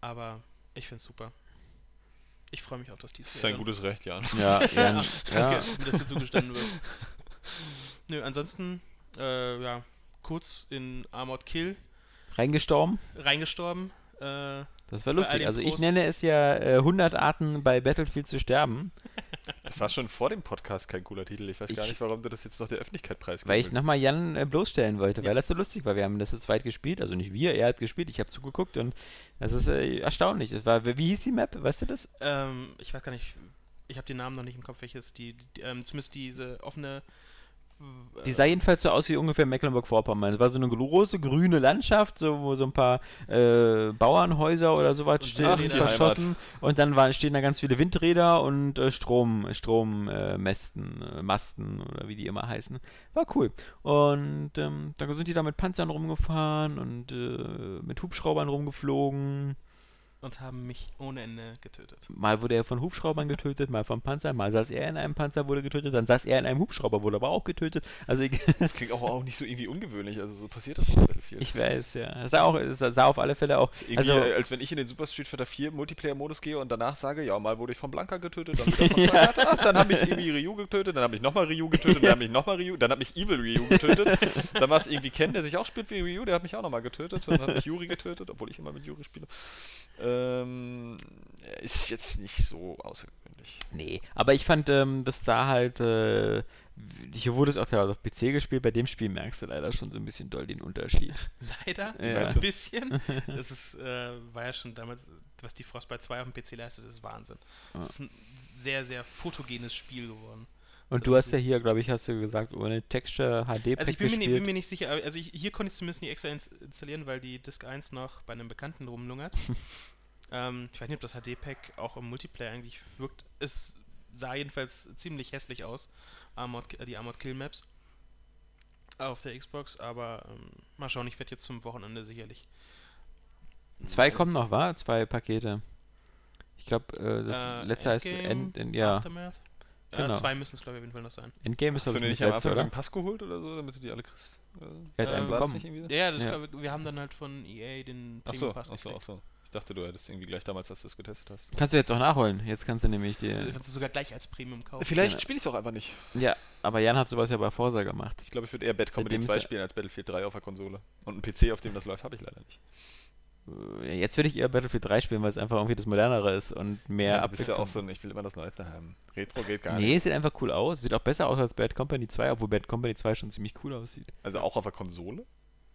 Aber ich finde es super. Ich freue mich auf das Das dieses ist ein gutes Recht, Jan. Ja, ja, ja, danke, ja. mir das hier zugestanden wird. Nö, ansonsten, äh, ja, kurz in Armored Kill Reingestorben. reingestorben. Äh, Das war lustig. Also ich nenne es ja äh, 100 Arten bei Battlefield zu sterben, Das war schon vor dem Podcast kein cooler Titel. Ich weiß gar Ich- nicht, warum du das jetzt noch der Öffentlichkeit preisgibst. weil ich nochmal Jan äh, bloßstellen wollte, Ja. weil das so lustig war. Wir haben das zu zweit gespielt, also nicht wir, er hat gespielt, ich habe zugeguckt und das ist äh, erstaunlich. Es war, wie hieß die Map, weißt du das? ähm, ich weiß gar nicht, ich habe den Namen noch nicht im Kopf, welches die, die ähm, zumindest diese offene. Die sah jedenfalls so aus wie ungefähr Mecklenburg-Vorpommern. Es war so eine große grüne Landschaft, so, wo so ein paar äh, Bauernhäuser oder sowas stehen, verschossen. Und dann waren, stehen da ganz viele Windräder und äh, Strom, Strommästen, äh, Masten oder wie die immer heißen. War cool. Und ähm, da sind die da mit Panzern rumgefahren und äh, mit Hubschraubern rumgeflogen. Und haben mich ohne Ende getötet. Mal wurde er von Hubschraubern getötet, mal vom Panzer, mal saß er in einem Panzer, wurde getötet, dann saß er in einem Hubschrauber, wurde aber auch getötet. Also Das klingt auch, auch nicht so irgendwie ungewöhnlich. Also so passiert das in Battlefield. ich weiß, ja. Es sah, auch, sah auf alle Fälle auch. Irgendwie, Also, äh, als wenn ich in den Super Street Fighter 4 Multiplayer-Modus gehe und danach sage, ja, mal wurde ich von Blanka getötet, dann wieder von Sagata, ach, dann habe ich irgendwie Ryu getötet, dann habe ich nochmal Ryu getötet, dann habe ich nochmal Ryu, dann habe ich Evil Ryu getötet, dann war es irgendwie Ken, der sich auch spielt wie Ryu, der hat mich auch nochmal getötet, dann habe ich Yuri getötet, obwohl ich immer mit Yuri spiele. Ähm, ist jetzt nicht so außergewöhnlich. nee, aber ich fand, ähm, das sah halt. Äh, hier wurde es auch teilweise auf PC gespielt, bei dem Spiel merkst du leider schon so ein bisschen doll den Unterschied. Leider, Ja. ein bisschen. Das ist, äh, war ja schon damals, was die Frostbite 2 auf dem PC leistet, ist Wahnsinn. Ja. Das ist ein sehr, sehr fotogenes Spiel geworden. Und So du hast ja hier, glaube ich, hast du gesagt, ohne Texture HD Also ich bin mir, ni- gespielt. bin mir nicht sicher, also ich, hier konnte ich es zumindest nicht extra ins installieren, weil die Disk 1 noch bei einem Bekannten rumlungert. ähm, ich weiß nicht, ob das HD-Pack auch im Multiplayer eigentlich wirkt. Es sah jedenfalls ziemlich hässlich aus, Armored, die Armored Kill Maps auf der Xbox, aber ähm, mal schauen, ich werde jetzt zum Wochenende sicherlich. Zwei kommen noch, war? Zwei Pakete. Ich glaube, äh, das Äh, letzte heißt Endgame, End, End, ja. Aftermath. Genau. Äh, zwei müssen es, glaube ich, auf jeden Fall noch sein. Endgame ist glaube ich nicht letzte, oder? einen Pass geholt oder so, damit du die alle kriegst? Er hat einen das bekommen. Ja, ja, das Ja. Glaub, ich- wir haben dann halt von EA den Ach so, Premium Pass ach so, ach gekriegt. so. Ich dachte, du hättest irgendwie gleich damals, als du es getestet hast. Kannst du jetzt auch nachholen. Jetzt kannst du nämlich die. Kannst du sogar gleich als Premium kaufen. Vielleicht Genau. spiele ich es auch einfach nicht. Ja, aber Jan hat sowas ja bei Forsa gemacht. Ich glaube, ich würde eher Bad Company Seitdem ist 2 ja- spielen als Battlefield 3 auf der Konsole. Und einen PC, auf dem das läuft, habe ich leider nicht. Jetzt würde ich eher Battlefield 3 spielen, weil es einfach irgendwie das modernere ist und mehr du bist ja auch so ein, ich will immer das Neueste haben. Retro geht gar nee, nicht. sieht einfach cool aus. Sieht auch besser aus als Bad Company 2, obwohl Bad Company 2 schon ziemlich cool aussieht. Also auch auf der Konsole?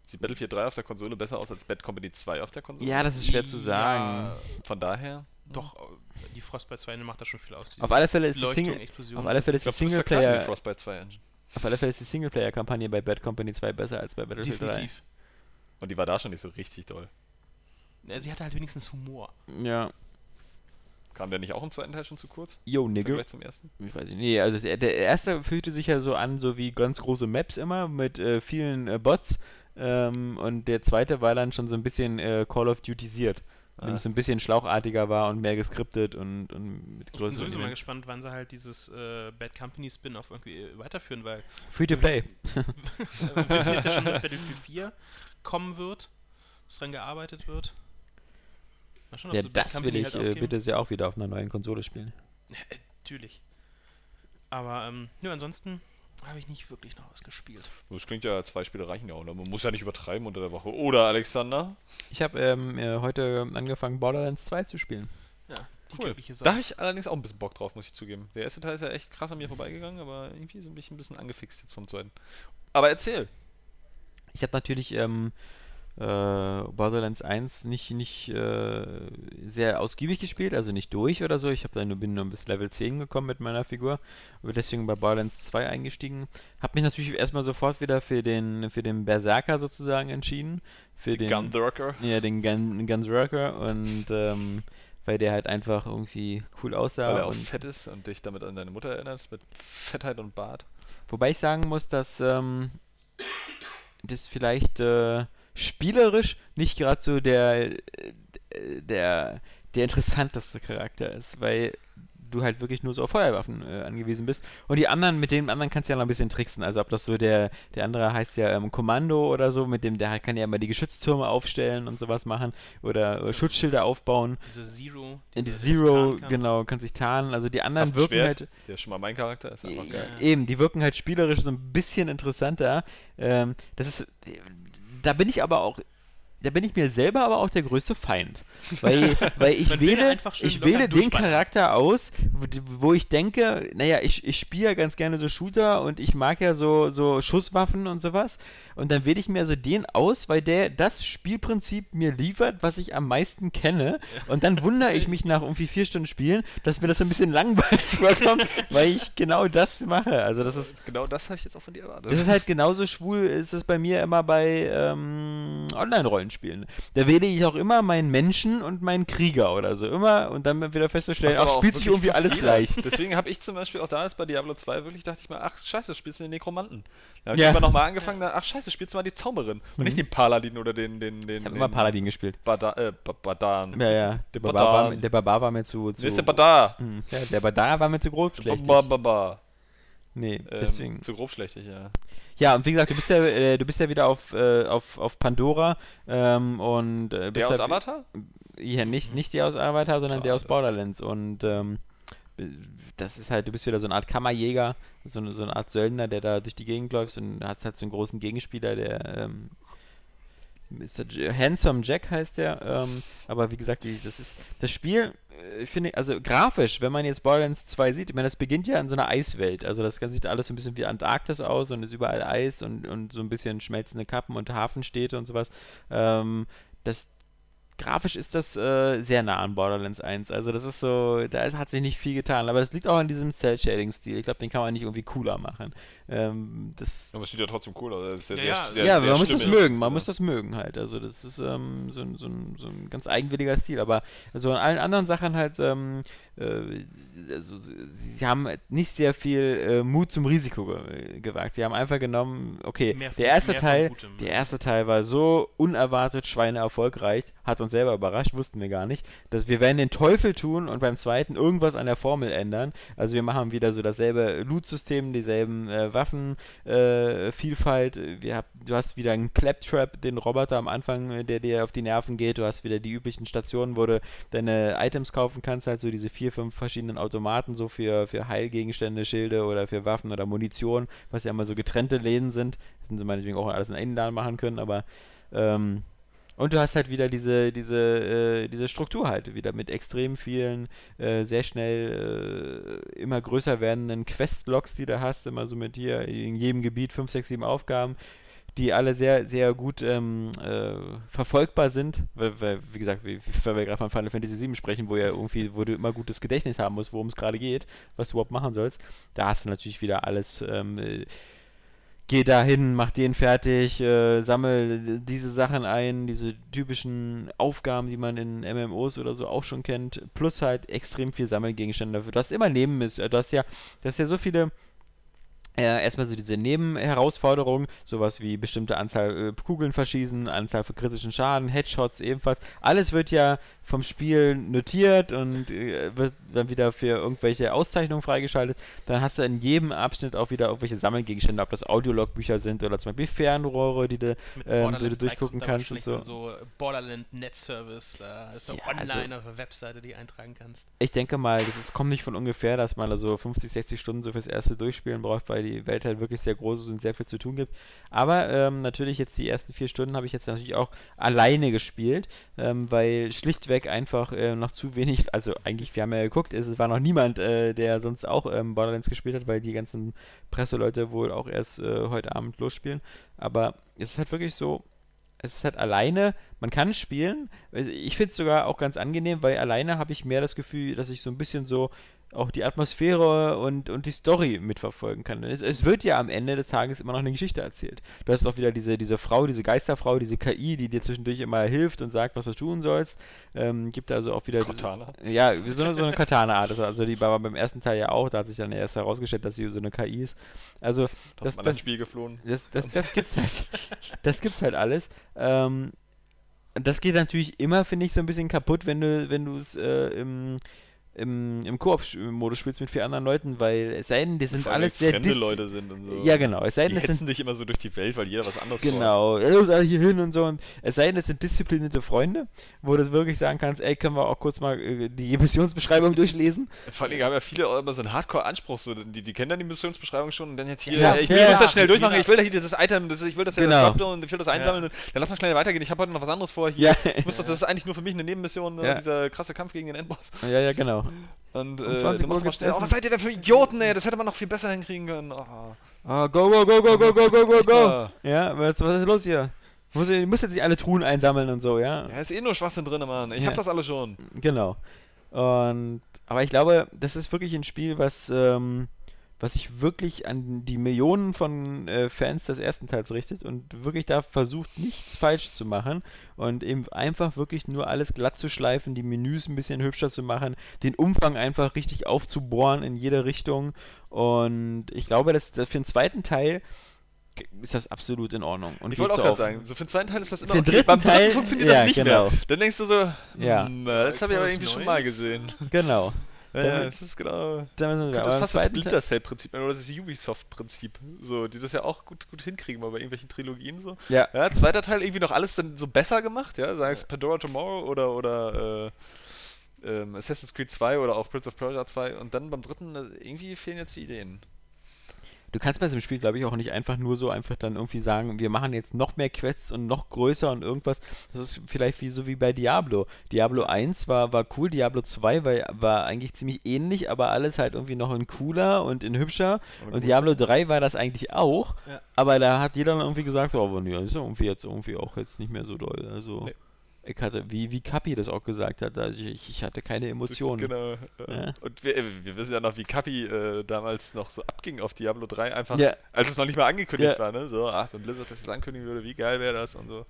Sieht Battlefield 3 auf der Konsole besser aus als Bad Company 2 auf der Konsole? Ja, das ist schwer zu Ja, sagen. Von daher. Doch, äh, die Frostbite 2 macht da schon viel aus. Auf alle Fälle ist die Explosion. auf alle Fälle ist Ich die in die Singleplayer, Frostbite 2 Engine. auf alle Fälle ist die Singleplayer-Kampagne bei Bad Company 2 besser als bei Battlefield Definitiv. Und die war da schon nicht so richtig doll. Ja, sie hatte halt wenigstens Humor. 3. Ja. Kam der nicht auch im zweiten Teil schon zu kurz? Yo, Im nigga. Vergleich zum ersten? Ich weiß nicht. Nee, also der, der erste fühlte sich ja so an, so wie ganz große Maps immer, mit äh, vielen äh, Bots. Ähm, und der zweite war dann schon so ein bisschen äh, Call of dem Ah. es so ein bisschen schlauchartiger war und mehr geskriptet und, und mit Ich bin größeren sowieso mal gespannt, wann sie halt dieses äh, Bad Company Spin-off irgendwie äh, weiterführen, weil Free to play. wir wissen jetzt ja schon, dass Battlefield 4 kommen wird, dass dran gearbeitet wird. Mal schauen, Ja, Bad das Company will ich halt äh, bitte sehr auch wieder auf einer neuen Konsole spielen. Ja, äh, natürlich. Aber, ähm, nö, ansonsten habe ich nicht wirklich noch was gespielt. Das klingt ja, zwei Spiele reichen ja auch. Ne? Man muss ja nicht übertreiben unter der Woche. Oder, Alexander? Ich habe ähm, äh, heute angefangen, Borderlands 2 zu spielen. Ja, die Cool. glückliche Da Sache. habe ich allerdings auch ein bisschen Bock drauf, muss ich zugeben. Der erste Teil ist ja echt krass an mir vorbeigegangen, aber irgendwie bin ich ein bisschen angefixt jetzt vom zweiten. Aber erzähl. Ich habe natürlich ähm, äh, Borderlands 1 nicht, nicht äh, sehr ausgiebig gespielt, also nicht durch oder so. Ich habe da nur, bin nur bis Level 10 gekommen mit meiner Figur. Und deswegen bei Borderlands 2 eingestiegen. Habe mich natürlich erstmal sofort wieder für den, für den Berserker sozusagen entschieden. Für den, Gunworker. Ja, den Gun, Gunsworker und ähm, weil der halt einfach irgendwie cool aussah. Weil er auch und fett ist und dich damit an deine Mutter erinnert, mit Fettheit und Bart. Wobei ich sagen muss, dass ähm, das vielleicht äh, spielerisch nicht gerade so der, äh, der, der interessanteste Charakter ist, weil du halt wirklich nur so auf Feuerwaffen äh, angewiesen bist. Und die anderen, mit dem anderen kannst du ja noch ein bisschen tricksen. Also ob das so der, der andere heißt ja ähm, Kommando oder so, mit dem, der kann ja immer die Geschütztürme aufstellen und sowas machen oder äh, Schutzschilder aufbauen. Diese Zero. In die der Zero, tarnen kann. genau, kann sich tarnen. Also die anderen Hast wirken halt. Der ist schon mal mein Charakter, ist einfach geil. Ja. Eben, die wirken halt spielerisch so ein bisschen interessanter. Ähm, das ist, da bin ich aber auch, da bin ich mir selber aber auch der größte Feind. Weil, weil ich wähle, ich wähle den. Charakter aus, wo, ich denke, naja, ich, ich spiele ja ganz gerne so Shooter und ich mag ja so, so Schusswaffen und sowas. Und dann wähle ich mir so den aus, weil der das Spielprinzip mir liefert, was ich am meisten kenne. Und dann wundere ich mich nach irgendwie vier Stunden Spielen, dass mir das so ein bisschen langweilig vorkommt, weil ich genau das mache. Also das ist, Genau das habe ich jetzt auch von dir erwartet. das ist halt genauso schwul, ist es bei mir immer bei ähm, Online-Rollenspielen. Spielen. Da wähle ich auch immer meinen Menschen und meinen Krieger oder so. Immer und dann wieder festzustellen, ach, auch spielt sich irgendwie alles jeder. gleich. Deswegen habe ich zum Beispiel auch da jetzt bei Diablo 2 wirklich dachte ich mal, ach scheiße, spielst du den Nekromanten. Da habe ich Ja. immer nochmal angefangen, dann, ach scheiße, spielst du mal die Zauberin. Und nicht den Paladin oder den, den, den. Ich habe immer Paladin gespielt. Bada, äh, Ba- Badan. Ja, ja. Der Badan. Barbar, war, mir- der Barbar war mir zu. zu Nee, ist der Badar. Hm, ja, der Barbar war mir zu grob schlecht. Ba, ba, ba. Nee, Ähm, deswegen. Zu grobschlächtig, ja. Ja, und wie gesagt, du bist ja, äh, du bist ja wieder auf, äh, auf, auf Pandora ähm, und äh, bist Der aus da- Avatar? Ja, nicht, nicht der aus Avatar, sondern der aus Schade. Borderlands. Und ähm, das ist halt, du bist wieder so eine Art Kammerjäger, so eine, so eine Art Söldner, der da durch die Gegend läuft und hast halt so einen großen Gegenspieler, der ähm, Mr. J Handsome Jack heißt der. Ähm, aber wie gesagt, das ist das Spiel, äh, finde ich, also grafisch, wenn man jetzt Borderlands 2 sieht, ich meine, das beginnt ja in so einer Eiswelt. Also das Ganze sieht alles so ein bisschen wie Antarktis aus und ist überall Eis und, und so ein bisschen schmelzende Kappen und Hafenstädte und sowas. Ähm, das grafisch ist das äh, sehr nah an Borderlands 1. Also das ist so, da ist, hat sich nicht viel getan. Aber das liegt auch an diesem Cell-Shading-Stil. Ich glaube, den kann man nicht irgendwie cooler machen. Ähm, das, Aber es sieht ja trotzdem cool aus. Das ist ja, Ja, sehr, ja. sehr, ja, sehr man muss das mögen. Man muss das mögen halt. Also das ist ähm, so, ein- so, ein, so ein ganz eigenwilliger Stil. Aber so an allen anderen Sachen halt, ähm, äh, also, sie, sie haben nicht sehr viel äh, Mut zum Risiko ge gewagt. Sie haben einfach genommen, okay, Mehr der erste Teil, Gutem. der erste Teil war so unerwartet Schweine erfolgreich, hat uns selber überrascht, wussten wir gar nicht, dass wir werden den Teufel tun und beim zweiten irgendwas an der Formel ändern. Also wir machen wieder so dasselbe Loot-System, dieselben äh, Waffen, äh, Vielfalt. Wir hab, du hast wieder einen Claptrap, den Roboter am Anfang, äh, der dir auf die Nerven geht. Du hast wieder die üblichen Stationen, wo du deine Items kaufen kannst, halt so diese vier, fünf verschiedenen Automaten, so für, für Heilgegenstände, Schilde oder für Waffen oder Munition, was ja immer so getrennte Läden sind. Das hätten sie meinetwegen auch alles in einen Laden machen können, aber ähm, und du hast halt wieder diese, diese, äh, diese Struktur halt, wieder mit extrem vielen, äh, sehr schnell äh, immer größer werdenden Questblocks, die du hast, immer so mit hier in jedem Gebiet 5, 6, 7 Aufgaben, die alle sehr, sehr gut ähm, äh, verfolgbar sind, weil, weil wie gesagt, wie, weil wir gerade von Final Fantasy 7 sprechen, wo ja irgendwie, wo du immer gutes Gedächtnis haben musst, worum es gerade geht, was du überhaupt machen sollst, da hast du natürlich wieder alles ähm, äh, geh da hin, mach den fertig, äh, sammel diese Sachen ein, diese typischen Aufgaben, die man in MMOs oder so auch schon kennt, plus halt extrem viel Sammelgegenstände dafür. Du hast immer Leben, du hast ja, du hast ja so viele äh, erstmal so diese Nebenherausforderungen, sowas wie bestimmte Anzahl äh, Kugeln verschießen, Anzahl für kritischen Schaden, Headshots ebenfalls. Alles wird ja vom Spiel notiert und äh, wird dann wieder für irgendwelche Auszeichnungen freigeschaltet. Dann hast du in jedem Abschnitt auch wieder irgendwelche Sammelgegenstände, ob das Audiologbücher sind oder zum Beispiel Fernrohre, die du, ähm, die du Borderlands 3 durchgucken kannst und so. so Borderland Net Service, da ist so Ja, online also- auf Webseite, die eintragen kannst. Ich denke mal, das ist, kommt nicht von ungefähr, dass man da so 50, 60 Stunden so fürs erste Durchspielen braucht, weil die Welt halt wirklich sehr groß ist und sehr viel zu tun gibt. Aber ähm, natürlich jetzt die ersten vier Stunden habe ich jetzt natürlich auch alleine gespielt, ähm, weil schlichtweg einfach äh, noch zu wenig, also eigentlich, wir haben ja geguckt, es war noch niemand, äh, der sonst auch ähm, Borderlands gespielt hat, weil die ganzen Presseleute wohl auch erst äh, heute Abend losspielen. Aber es ist halt wirklich so, es ist halt alleine, man kann spielen. Also Ich finde es sogar auch ganz angenehm, weil alleine habe ich mehr das Gefühl, dass ich so ein bisschen so auch die Atmosphäre und, und die Story mitverfolgen kann. Es, es wird ja am Ende des Tages immer noch eine Geschichte erzählt. Du hast auch wieder diese, diese Frau, diese Geisterfrau, diese KI, die dir zwischendurch immer hilft und sagt, was du tun sollst. Ähm, gibt also auch wieder. diese- Cortana. ja, so eine, so eine Katana-Art. Also, die war beim ersten Teil ja auch, da hat sich dann erst herausgestellt, dass sie so eine KI ist. Also, Das, das, das, das, Spiel geflohen. das, das, das gibt's halt. Das gibt's halt alles. Ähm, das geht natürlich immer, finde ich, so ein bisschen kaputt, wenn du, wenn du es äh, im, im, im Koop-Modus spielst mit vier anderen Leuten, weil es sei denn, die sind Vor alles sehr fremde Leute sind und so. Ja, genau. Es sei Die denn, es sind dich immer so durch die Welt, weil jeder was anderes. Genau, ja, los alle hier hin und so. Und es sei denn, es sind disziplinierte Freunde, wo du wirklich sagen kannst, ey, können wir auch kurz mal äh, die Missionsbeschreibung durchlesen? Vor allem haben ja viele auch immer so einen Hardcore-Anspruch, so, die, die kennen dann die Missionsbeschreibung schon und dann jetzt hier, Ja, ey, ich will ja, muss ja. das schnell durchmachen, ich will da hier dieses Item, das, ich will das ja Genau. das Dropdown, ich will das einsammeln, und dann lass mal schnell weitergehen, ich habe heute noch was anderes vor hier. Ja. Ich muss das, das ist eigentlich nur für mich eine Nebenmission, ne, Ja. dieser krasse Kampf gegen den Endboss. Ja, ja, genau. Und Um äh, 20 dann Uhr muss man gibt's oh, Essen. was seid ihr denn für Idioten, ey, das hätte man noch viel besser hinkriegen können. Oh. Ah, go, go, go, go, go, go, go, go, go. Ja. Was, was ist los hier? Du musst, du musst jetzt nicht alle Truhen einsammeln und so, ja? Ja, ist eh nur Schwachsinn drin, Mann. Ich Ja. hab das alles schon. Genau. Und, aber ich glaube, das ist wirklich ein Spiel, was, ähm, was sich wirklich an die Millionen von äh, Fans des ersten Teils richtet und wirklich da versucht, nichts falsch zu machen und eben einfach wirklich nur alles glatt zu schleifen, die Menüs ein bisschen hübscher zu machen, den Umfang einfach richtig aufzubohren in jede Richtung. Und ich glaube, dass dass für den zweiten Teil ist das absolut in Ordnung. Und Ich wollte auch gerade sagen, so für den zweiten Teil ist das immer Für den okay. dritten Beim dritten Teil- funktioniert ja, das nicht genau. mehr. Dann denkst du so, Ja. hm, das habe ich aber irgendwie schon mal gesehen. Genau. Ja, ja, das ist genau. Das im fast das Splinter Cell-Prinzip oder das Ubisoft-Prinzip. So, die das ja auch gut, gut hinkriegen, mal bei irgendwelchen Trilogien so. Ja. Ja, zweiter Teil irgendwie noch alles dann so besser gemacht, ja, sei es Pandora Tomorrow oder oder äh, ähm, Assassin's Creed 2 oder auch Prince of Persia 2 und dann beim dritten äh, irgendwie fehlen jetzt die Ideen. Du kannst bei diesem Spiel, glaube ich, auch nicht einfach nur so einfach dann irgendwie sagen, wir machen jetzt noch mehr Quests und noch größer und irgendwas. Das ist vielleicht wie so wie bei Diablo. Diablo 1 war, war cool, Diablo 2 war, war eigentlich ziemlich ähnlich, aber alles halt irgendwie noch in cooler und in hübscher. Und Und Diablo 3 war das eigentlich auch, Ja. aber da hat jeder dann irgendwie gesagt, so, aber nee, das ist irgendwie jetzt irgendwie auch jetzt nicht mehr so doll. Also Nee. Ich hatte, wie, wie Kapi das auch gesagt hat, also ich, ich hatte keine Emotionen. Genau. Ja. Und wir, äh, wir wissen ja noch, wie Kapi äh, damals noch so abging auf Diablo 3, einfach Ja. als es noch nicht mal angekündigt Ja. war, ne? So, ach, wenn Blizzard das jetzt ankündigen würde, wie geil wäre das und so.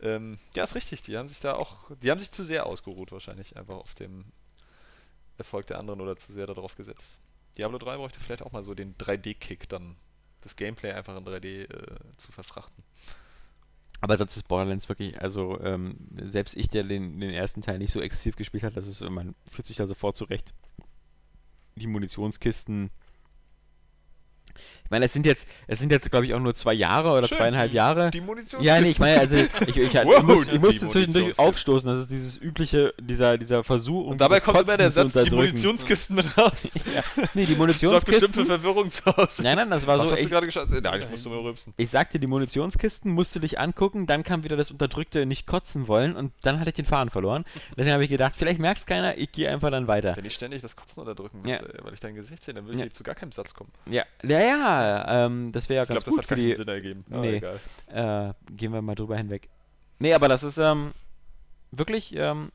Ähm, ja, ist richtig, die haben sich da auch, die haben sich zu sehr ausgeruht wahrscheinlich, einfach auf dem Erfolg der anderen oder zu sehr darauf gesetzt. Diablo 3 bräuchte vielleicht auch mal so den 3D-Kick dann, das Gameplay einfach in 3D äh, zu verfrachten. Aber sonst ist Borderlands wirklich, also ähm, selbst ich, der den, den ersten Teil nicht so exzessiv gespielt hat, das ist, man fühlt sich da sofort zurecht. Die Munitionskisten. Ich meine, es sind jetzt, es sind jetzt, glaube ich, auch nur zwei Jahre oder Schön. zweieinhalb Jahre. Die Munition. Ja, nee, ich meine, also ich, ich, ich, Wow, ich, muss, ich musste zwischendurch Munitionskisten. aufstoßen, das ist dieses übliche, dieser, dieser Versuch, um Und dabei das kommt immer der Kotzen Satz, die. Munitionskisten mit raus. Ja. Nee, die Das sorgt bestimmt für Munitionskisten. Verwirrung zu Hause. Nein, nein, das war Was so hast du echt, gerade geschaut? Nein, ich musste mal rülpsen. Ich sagte, die Munitionskisten musst du dich angucken, dann kam wieder das unterdrückte nicht kotzen wollen und dann hatte ich den Faden verloren. Deswegen habe ich gedacht, vielleicht merkt es keiner, ich gehe einfach dann weiter. Wenn ich ständig das Kotzen unterdrücken muss, Ja. weil ich dein Gesicht sehe, dann Ja. ich zu gar keinem Satz kommen. Ja, ja, ja, ähm, das wäre ja Ich ganz glaube, das gut hat für die. Sinn ergeben. Aber Nee. egal. Äh, gehen wir mal drüber hinweg. Nee, aber das ist ähm, wirklich. Ähm,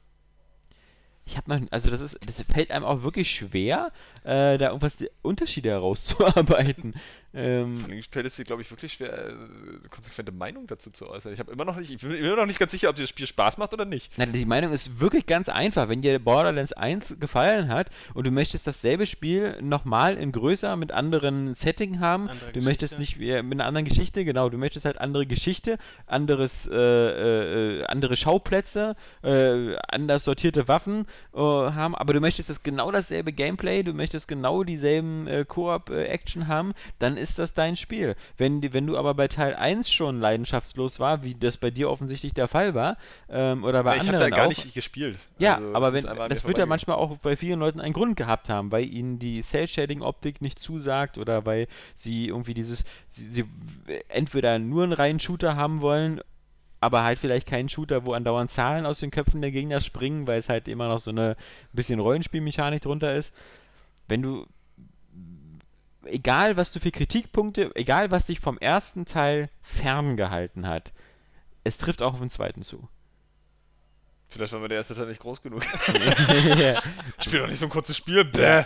ich habe noch, also das ist, das fällt einem auch wirklich schwer, äh, da irgendwas die Unterschiede herauszuarbeiten. ähm, Vor allem fällt es dir, glaube ich, wirklich schwer, äh, eine konsequente Meinung dazu zu äußern. Ich habe immer noch nicht, ich bin immer noch nicht ganz sicher, ob dir das Spiel Spaß macht oder nicht. Nein, die Meinung ist wirklich ganz einfach. Wenn dir Borderlands 1 gefallen hat und du möchtest dasselbe Spiel nochmal in größer mit anderen Setting haben, Andere du möchtest Geschichte. nicht äh, mit einer anderen Geschichte, genau, du möchtest halt andere Geschichte, anderes, äh, äh, äh, andere Schauplätze, äh, anders sortierte Waffen äh, haben, aber du möchtest das genau dasselbe Gameplay, du möchtest genau dieselben äh, Koop-Action haben, dann ist das dein Spiel. Wenn, wenn du aber bei Teil 1 schon leidenschaftslos war, wie das bei dir offensichtlich der Fall war, ähm, oder bei ich habe anderen ja gar auch, nicht gespielt. ja, Also, aber das wenn, das wird ja manchmal auch bei vielen Leuten einen Grund gehabt haben, weil ihnen die Cell-Shading-Optik nicht zusagt oder weil sie irgendwie dieses, sie, sie entweder nur einen reinen Shooter haben wollen, aber halt vielleicht keinen Shooter, wo andauernd Zahlen aus den Köpfen der Gegner springen, weil es halt immer noch so eine bisschen Rollenspielmechanik drunter ist. Wenn du, egal was du für Kritikpunkte, egal was dich vom ersten Teil ferngehalten hat, es trifft auch auf den zweiten zu. Vielleicht war mir der erste Teil nicht groß genug. Ja. Ich spiele doch nicht so ein kurzes Spiel. Bäh.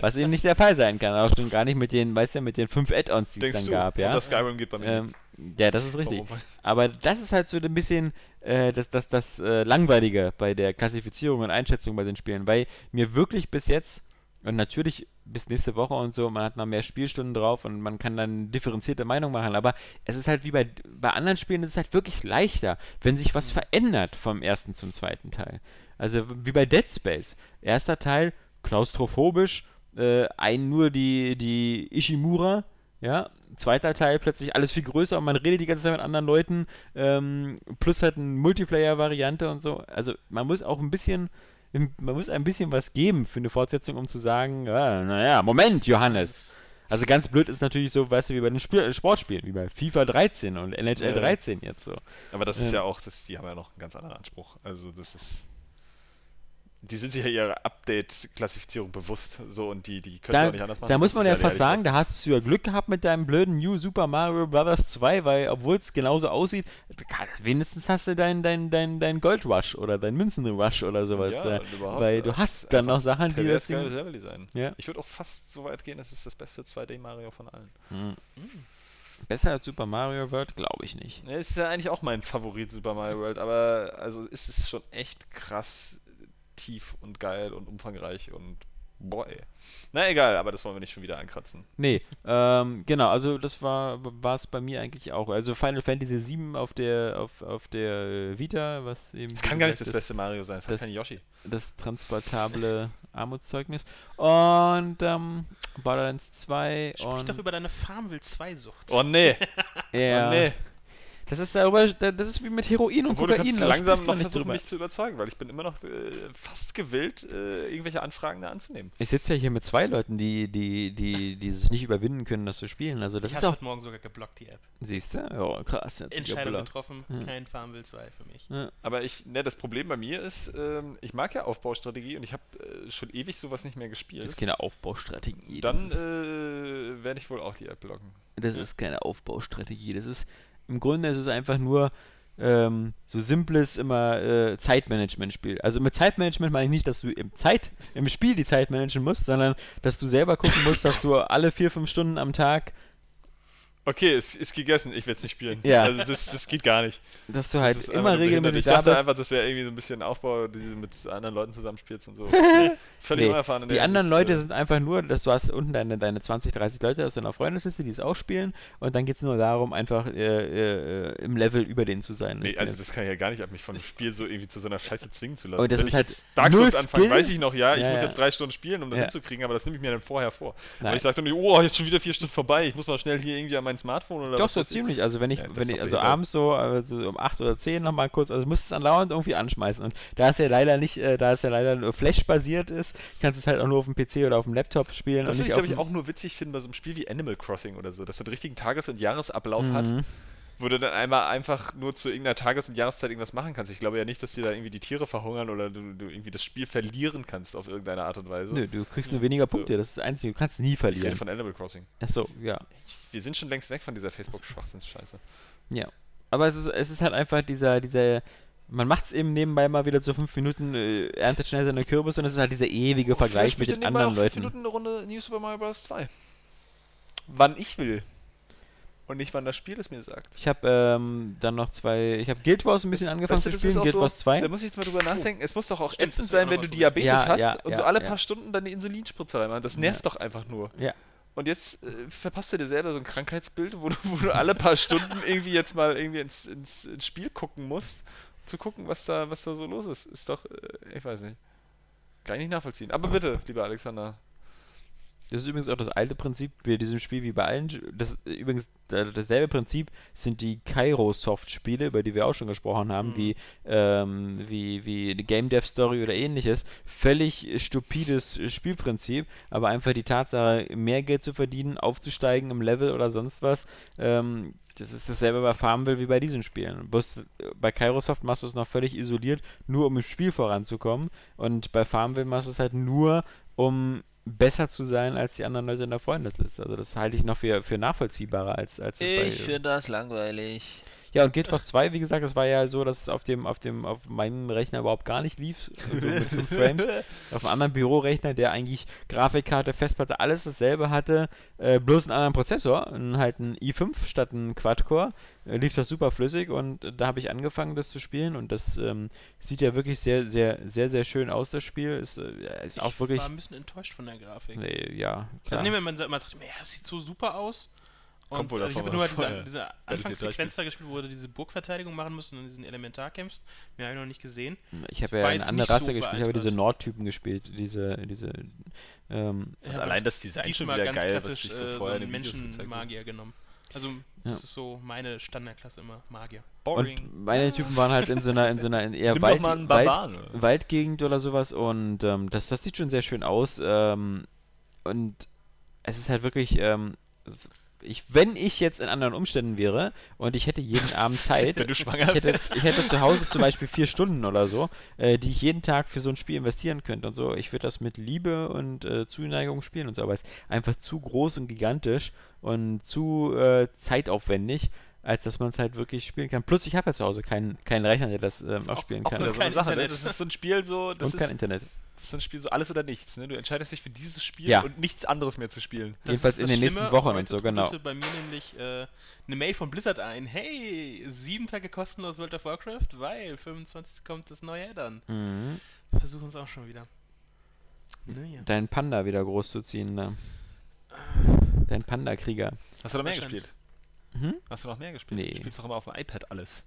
Was eben nicht der Fall sein kann, auch schon gar nicht mit den, weißt du, mit den fünf Add-ons, die es dann du? gab, Und ja. das Skyrim geht bei mir Ähm, ja, das ist richtig. Warum? Aber das ist halt so ein bisschen äh, das, das, das äh, Langweilige bei der Klassifizierung und Einschätzung bei den Spielen, weil mir wirklich bis jetzt, und natürlich bis nächste Woche und so, man hat noch mehr Spielstunden drauf und man kann dann differenzierte Meinung machen, aber es ist halt wie bei, bei anderen Spielen, es ist halt wirklich leichter, wenn sich was verändert vom ersten zum zweiten Teil. Also wie bei Dead Space. Erster Teil, klaustrophobisch, äh, ein nur die, die Ishimura, ja, zweiter Teil plötzlich alles viel größer und man redet die ganze Zeit mit anderen Leuten, ähm, plus halt eine Multiplayer-Variante und so. Also man muss auch ein bisschen, man muss ein bisschen was geben für eine Fortsetzung, um zu sagen, ja, naja, Moment, Johannes. Also ganz blöd ist natürlich so, weißt du, wie bei den Spiel Sportspielen, wie bei FIFA 13 und NHL Ja. 13 jetzt so. Aber das ist ähm, ja auch, das, die haben ja noch einen ganz anderen Anspruch. Also das ist. Die sind sich ja ihrer Update-Klassifizierung bewusst. So und die, die können Da, auch nicht anders machen. da muss Das man ja fast sagen, da hast du ja Glück gehabt mit deinem blöden New Super Mario Bros. 2, weil obwohl es genauso aussieht, wenigstens hast du dein, dein, dein, dein Gold Rush oder dein Münzen Rush oder sowas. Ja, äh, überhaupt, weil äh, du es hast dann noch Sachen, die das Ding, Leveldesign. Ja. Ich würde auch fast so weit gehen, es ist das beste 2D-Mario von allen. Hm. Besser als Super Mario World, glaube ich nicht. Ja, ist ja eigentlich auch mein Favorit Super Mario World, aber also ist es schon echt krass tief und geil und umfangreich und boah ey. Na egal, aber das wollen wir nicht schon wieder ankratzen. Nee, ähm, genau, also das war es bei mir eigentlich auch. Also Final Fantasy 7 auf der auf, auf der Vita, was eben Es wie kann gar nicht das gesagt, beste Mario sein, es hat das- kein Yoshi. das transportable Armutszeugnis. Und ähm, Borderlands 2 Sprich und doch über deine Farmville 2-Sucht. Oh nee, ja, oh nee. Das ist darüber, das ist wie mit Heroin und Obwohl du Kokain. kannst da langsam noch nicht versuchen, drüber. mich zu überzeugen, weil ich bin immer noch äh, fast gewillt, äh, irgendwelche Anfragen da anzunehmen. Ich sitze ja hier mit zwei Leuten, die, die, die, die sich nicht überwinden können, das zu spielen. Also das ich ist habe auch. heute Morgen sogar geblockt, die App. Siehst du? Ja, krass. hat sich Entscheidung getroffen, Ja. kein Farmville 2 für mich. Ja. Aber ich, ne, das Problem bei mir ist, ähm, ich mag ja Aufbaustrategie und ich habe äh, schon ewig sowas nicht mehr gespielt. Das ist keine Aufbaustrategie. Dann äh, werde ich wohl auch die App blocken. das ist keine Aufbaustrategie. Das ist im Grunde ist es einfach nur ähm, so simples immer äh, Zeitmanagement-Spiel. Also mit Zeitmanagement meine ich nicht, dass du im Zeit im Spiel die Zeit managen musst, sondern dass du selber gucken musst, dass du alle vier fünf Stunden am Tag, Okay, es ist gegessen, ich werde es nicht spielen. Ja. Also das, das geht gar nicht. dass du halt immer regelmäßig Ich da dachte bist. einfach, das wäre irgendwie so ein bisschen Aufbau, die du mit anderen Leuten zusammenspielst und so. Nee, völlig Nee, unerfahren. die der anderen Leute sind einfach nur, dass du hast unten deine, deine 20, 30 Leute aus deiner Freundesliste, die es auch spielen und dann geht es nur darum, einfach äh, äh, im Level über denen zu sein. Nee, Ich also das kann ich ja gar nicht ab, mich von dem Spiel so irgendwie zu so einer Scheiße zwingen zu lassen. Aber das Wenn ist ich halt Dark Souls anfange, Skill. weiß ich noch, ja, ich Ja, muss ja. jetzt drei Stunden spielen, um das hinzukriegen, aber das nehme ich mir dann vorher vor. Nein. Aber ich sage dann nicht, oh, jetzt schon wieder vier Stunden vorbei, ich muss mal schnell hier irgendwie an mein Smartphone oder Doch, so ich. ziemlich. Also wenn ich, Ja, wenn ich also behindert. abends so, also um 8 oder 10 nochmal kurz, also musst es andauernd irgendwie anschmeißen. Und da es ja leider nicht, äh, da es ja leider nur Flash-basiert ist, kannst du es halt auch nur auf dem PC oder auf dem Laptop spielen Das würde ich, glaube ich, auch nur witzig finden bei so einem Spiel wie Animal Crossing oder so, dass es einen richtigen Tages- und Jahresablauf hat, Mhm. Wo du dann einmal einfach nur zu irgendeiner Tages- und Jahreszeit irgendwas machen kannst. Ich glaube ja nicht, dass dir da irgendwie die Tiere verhungern oder du, du irgendwie das Spiel verlieren kannst auf irgendeine Art und Weise. Nö, du kriegst nur weniger Punkte, das ist das Einzige, du kannst nie Ich rede verlieren. von Animal Crossing. Achso, ja. Wir sind schon längst weg von dieser Facebook-Schwachsinns-Scheiße. Ja. Aber es ist, es ist halt einfach dieser, dieser, man macht es eben nebenbei mal wieder so fünf Minuten, äh, erntet schnell seine Kürbis und es ist halt dieser ewige Vergleich mit den anderen Leuten. Minuten eine Runde New Super Mario Bros. 2. Wann ich will. Und nicht, wann das Spiel es mir sagt. Ich habe ähm, dann noch zwei, ich habe Guild Wars ein bisschen angefangen Weißt du, zu spielen, Guild so, Wars 2. Da muss ich jetzt mal drüber nachdenken. Es muss doch auch Stimmt, ätzend sein, wenn du Diabetes Ja, hast ja, und ja, so alle ja. paar Stunden deine Insulinspritze reinmachen. Das nervt doch einfach nur. Ja. Und jetzt äh, verpasst du dir selber so ein Krankheitsbild, wo du, wo du alle paar Stunden irgendwie jetzt mal irgendwie ins, ins, ins Spiel gucken musst, zu gucken, was da, was da so los ist. Ist doch, äh, ich weiß nicht. Kann ich nicht nachvollziehen. Aber bitte, lieber Alexander. Das ist übrigens auch das alte Prinzip bei diesem Spiel wie bei allen. Das übrigens dasselbe Prinzip sind die Kairosoft-Spiele, über die wir auch schon gesprochen haben, Mhm. wie, ähm, wie, wie Game Dev Story oder ähnliches. Völlig stupides Spielprinzip, aber einfach die Tatsache, mehr Geld zu verdienen, aufzusteigen im Level oder sonst was. Ähm, das ist dasselbe bei Farmville wie bei diesen Spielen. Bloß äh, bei Kairosoft machst du es noch völlig isoliert, nur um im Spiel voranzukommen. Und bei Farmville machst du es halt nur, um besser zu sein als die anderen Leute in der Freundesliste. Also das halte ich noch für, für nachvollziehbarer als, als es bei... das langweilig. Ja, und Guild Wars 2, wie gesagt, das war ja so, dass es auf dem, auf dem, auf meinem Rechner überhauaupt gar nicht lief. So mit 5 Frames. Auf einem anderen Bürorechner, der eigentlich Grafikkarte, Festplatte, alles dasselbe hatte, äh, bloß einen anderen Prozessor, halt ein i5 statt ein Quad-Core, äh, lief das super flüssig und äh, da habe ich angefangen, das zu spielen und das ähm, sieht ja wirklich sehr, sehr, sehr, sehr schön aus, das Spiel. Ist, äh, ist auch ich wirklich. war ein bisschen enttäuscht von der Grafik. Nee, ja, klar. Also nehmen wir mal, man sagt, ja, das sieht so super aus. Und Kommt wohl also ich habe nur was diese, diese Anfangssequenz da gespielt, wo du diese Burgverteidigung machen musst und in diesen Elementar kämpfst. Mehr habe ich noch nicht gesehen. Ich habe ja eine andere Rasse so gespielt, ich habe diese. Nordtypen gespielt, diese, diese, ähm, Ich allein das Design schon wieder ganz geil, was klassisch sich so äh, so vorher in einen. Menschenmagier genommen. Also Ja. das ist so meine Standardklasse immer, Magier. Und meine Typen waren halt in so einer, in so einer in eher Wald, Wald. Waldgegend oder sowas und ähm, das, das sieht schon sehr schön aus. Ähm, und es ist halt wirklich, ähm, ich, wenn ich jetzt in anderen Umständen wäre und ich hätte jeden Abend Zeit, ich hätte, ich hätte zu Hause zum Beispiel vier Stunden oder so, äh, die ich jeden Tag für so ein Spiel investieren könnte und so. Ich würde das mit Liebe und äh, Zuneigung spielen und so, aber es ist einfach zu groß und gigantisch und zu äh, zeitaufwendig, als dass man es halt wirklich spielen kann. Plus, ich habe ja zu Hause keinen, keinen Rechner, der das ähm, auch spielen Auch kann. wieder so eine kein Sache, ne? Internet. Das ist so ein Spiel so, das und kein ist, Internet. Das ist so ein Spiel so alles oder nichts. Ne? Du entscheidest dich für dieses Spiel Ja. und nichts anderes mehr zu spielen. Das Jedenfalls ist in den nächsten Schlimme. Wochen und so, genau. trudelte bei mir nämlich äh, eine Mail von Blizzard ein. Hey, sieben Tage kostenlos World of Warcraft, weil 25 kommt das neue Add-on. Mhm. Versuchen es auch schon wieder. Naja. Deinen Panda wieder groß zu ziehen, ne? Dein Panda-Krieger. Hast du noch mehr gespielt? Mhm. Hast du noch mehr gespielt? Nee. Du spielst doch immer auf dem iPad alles.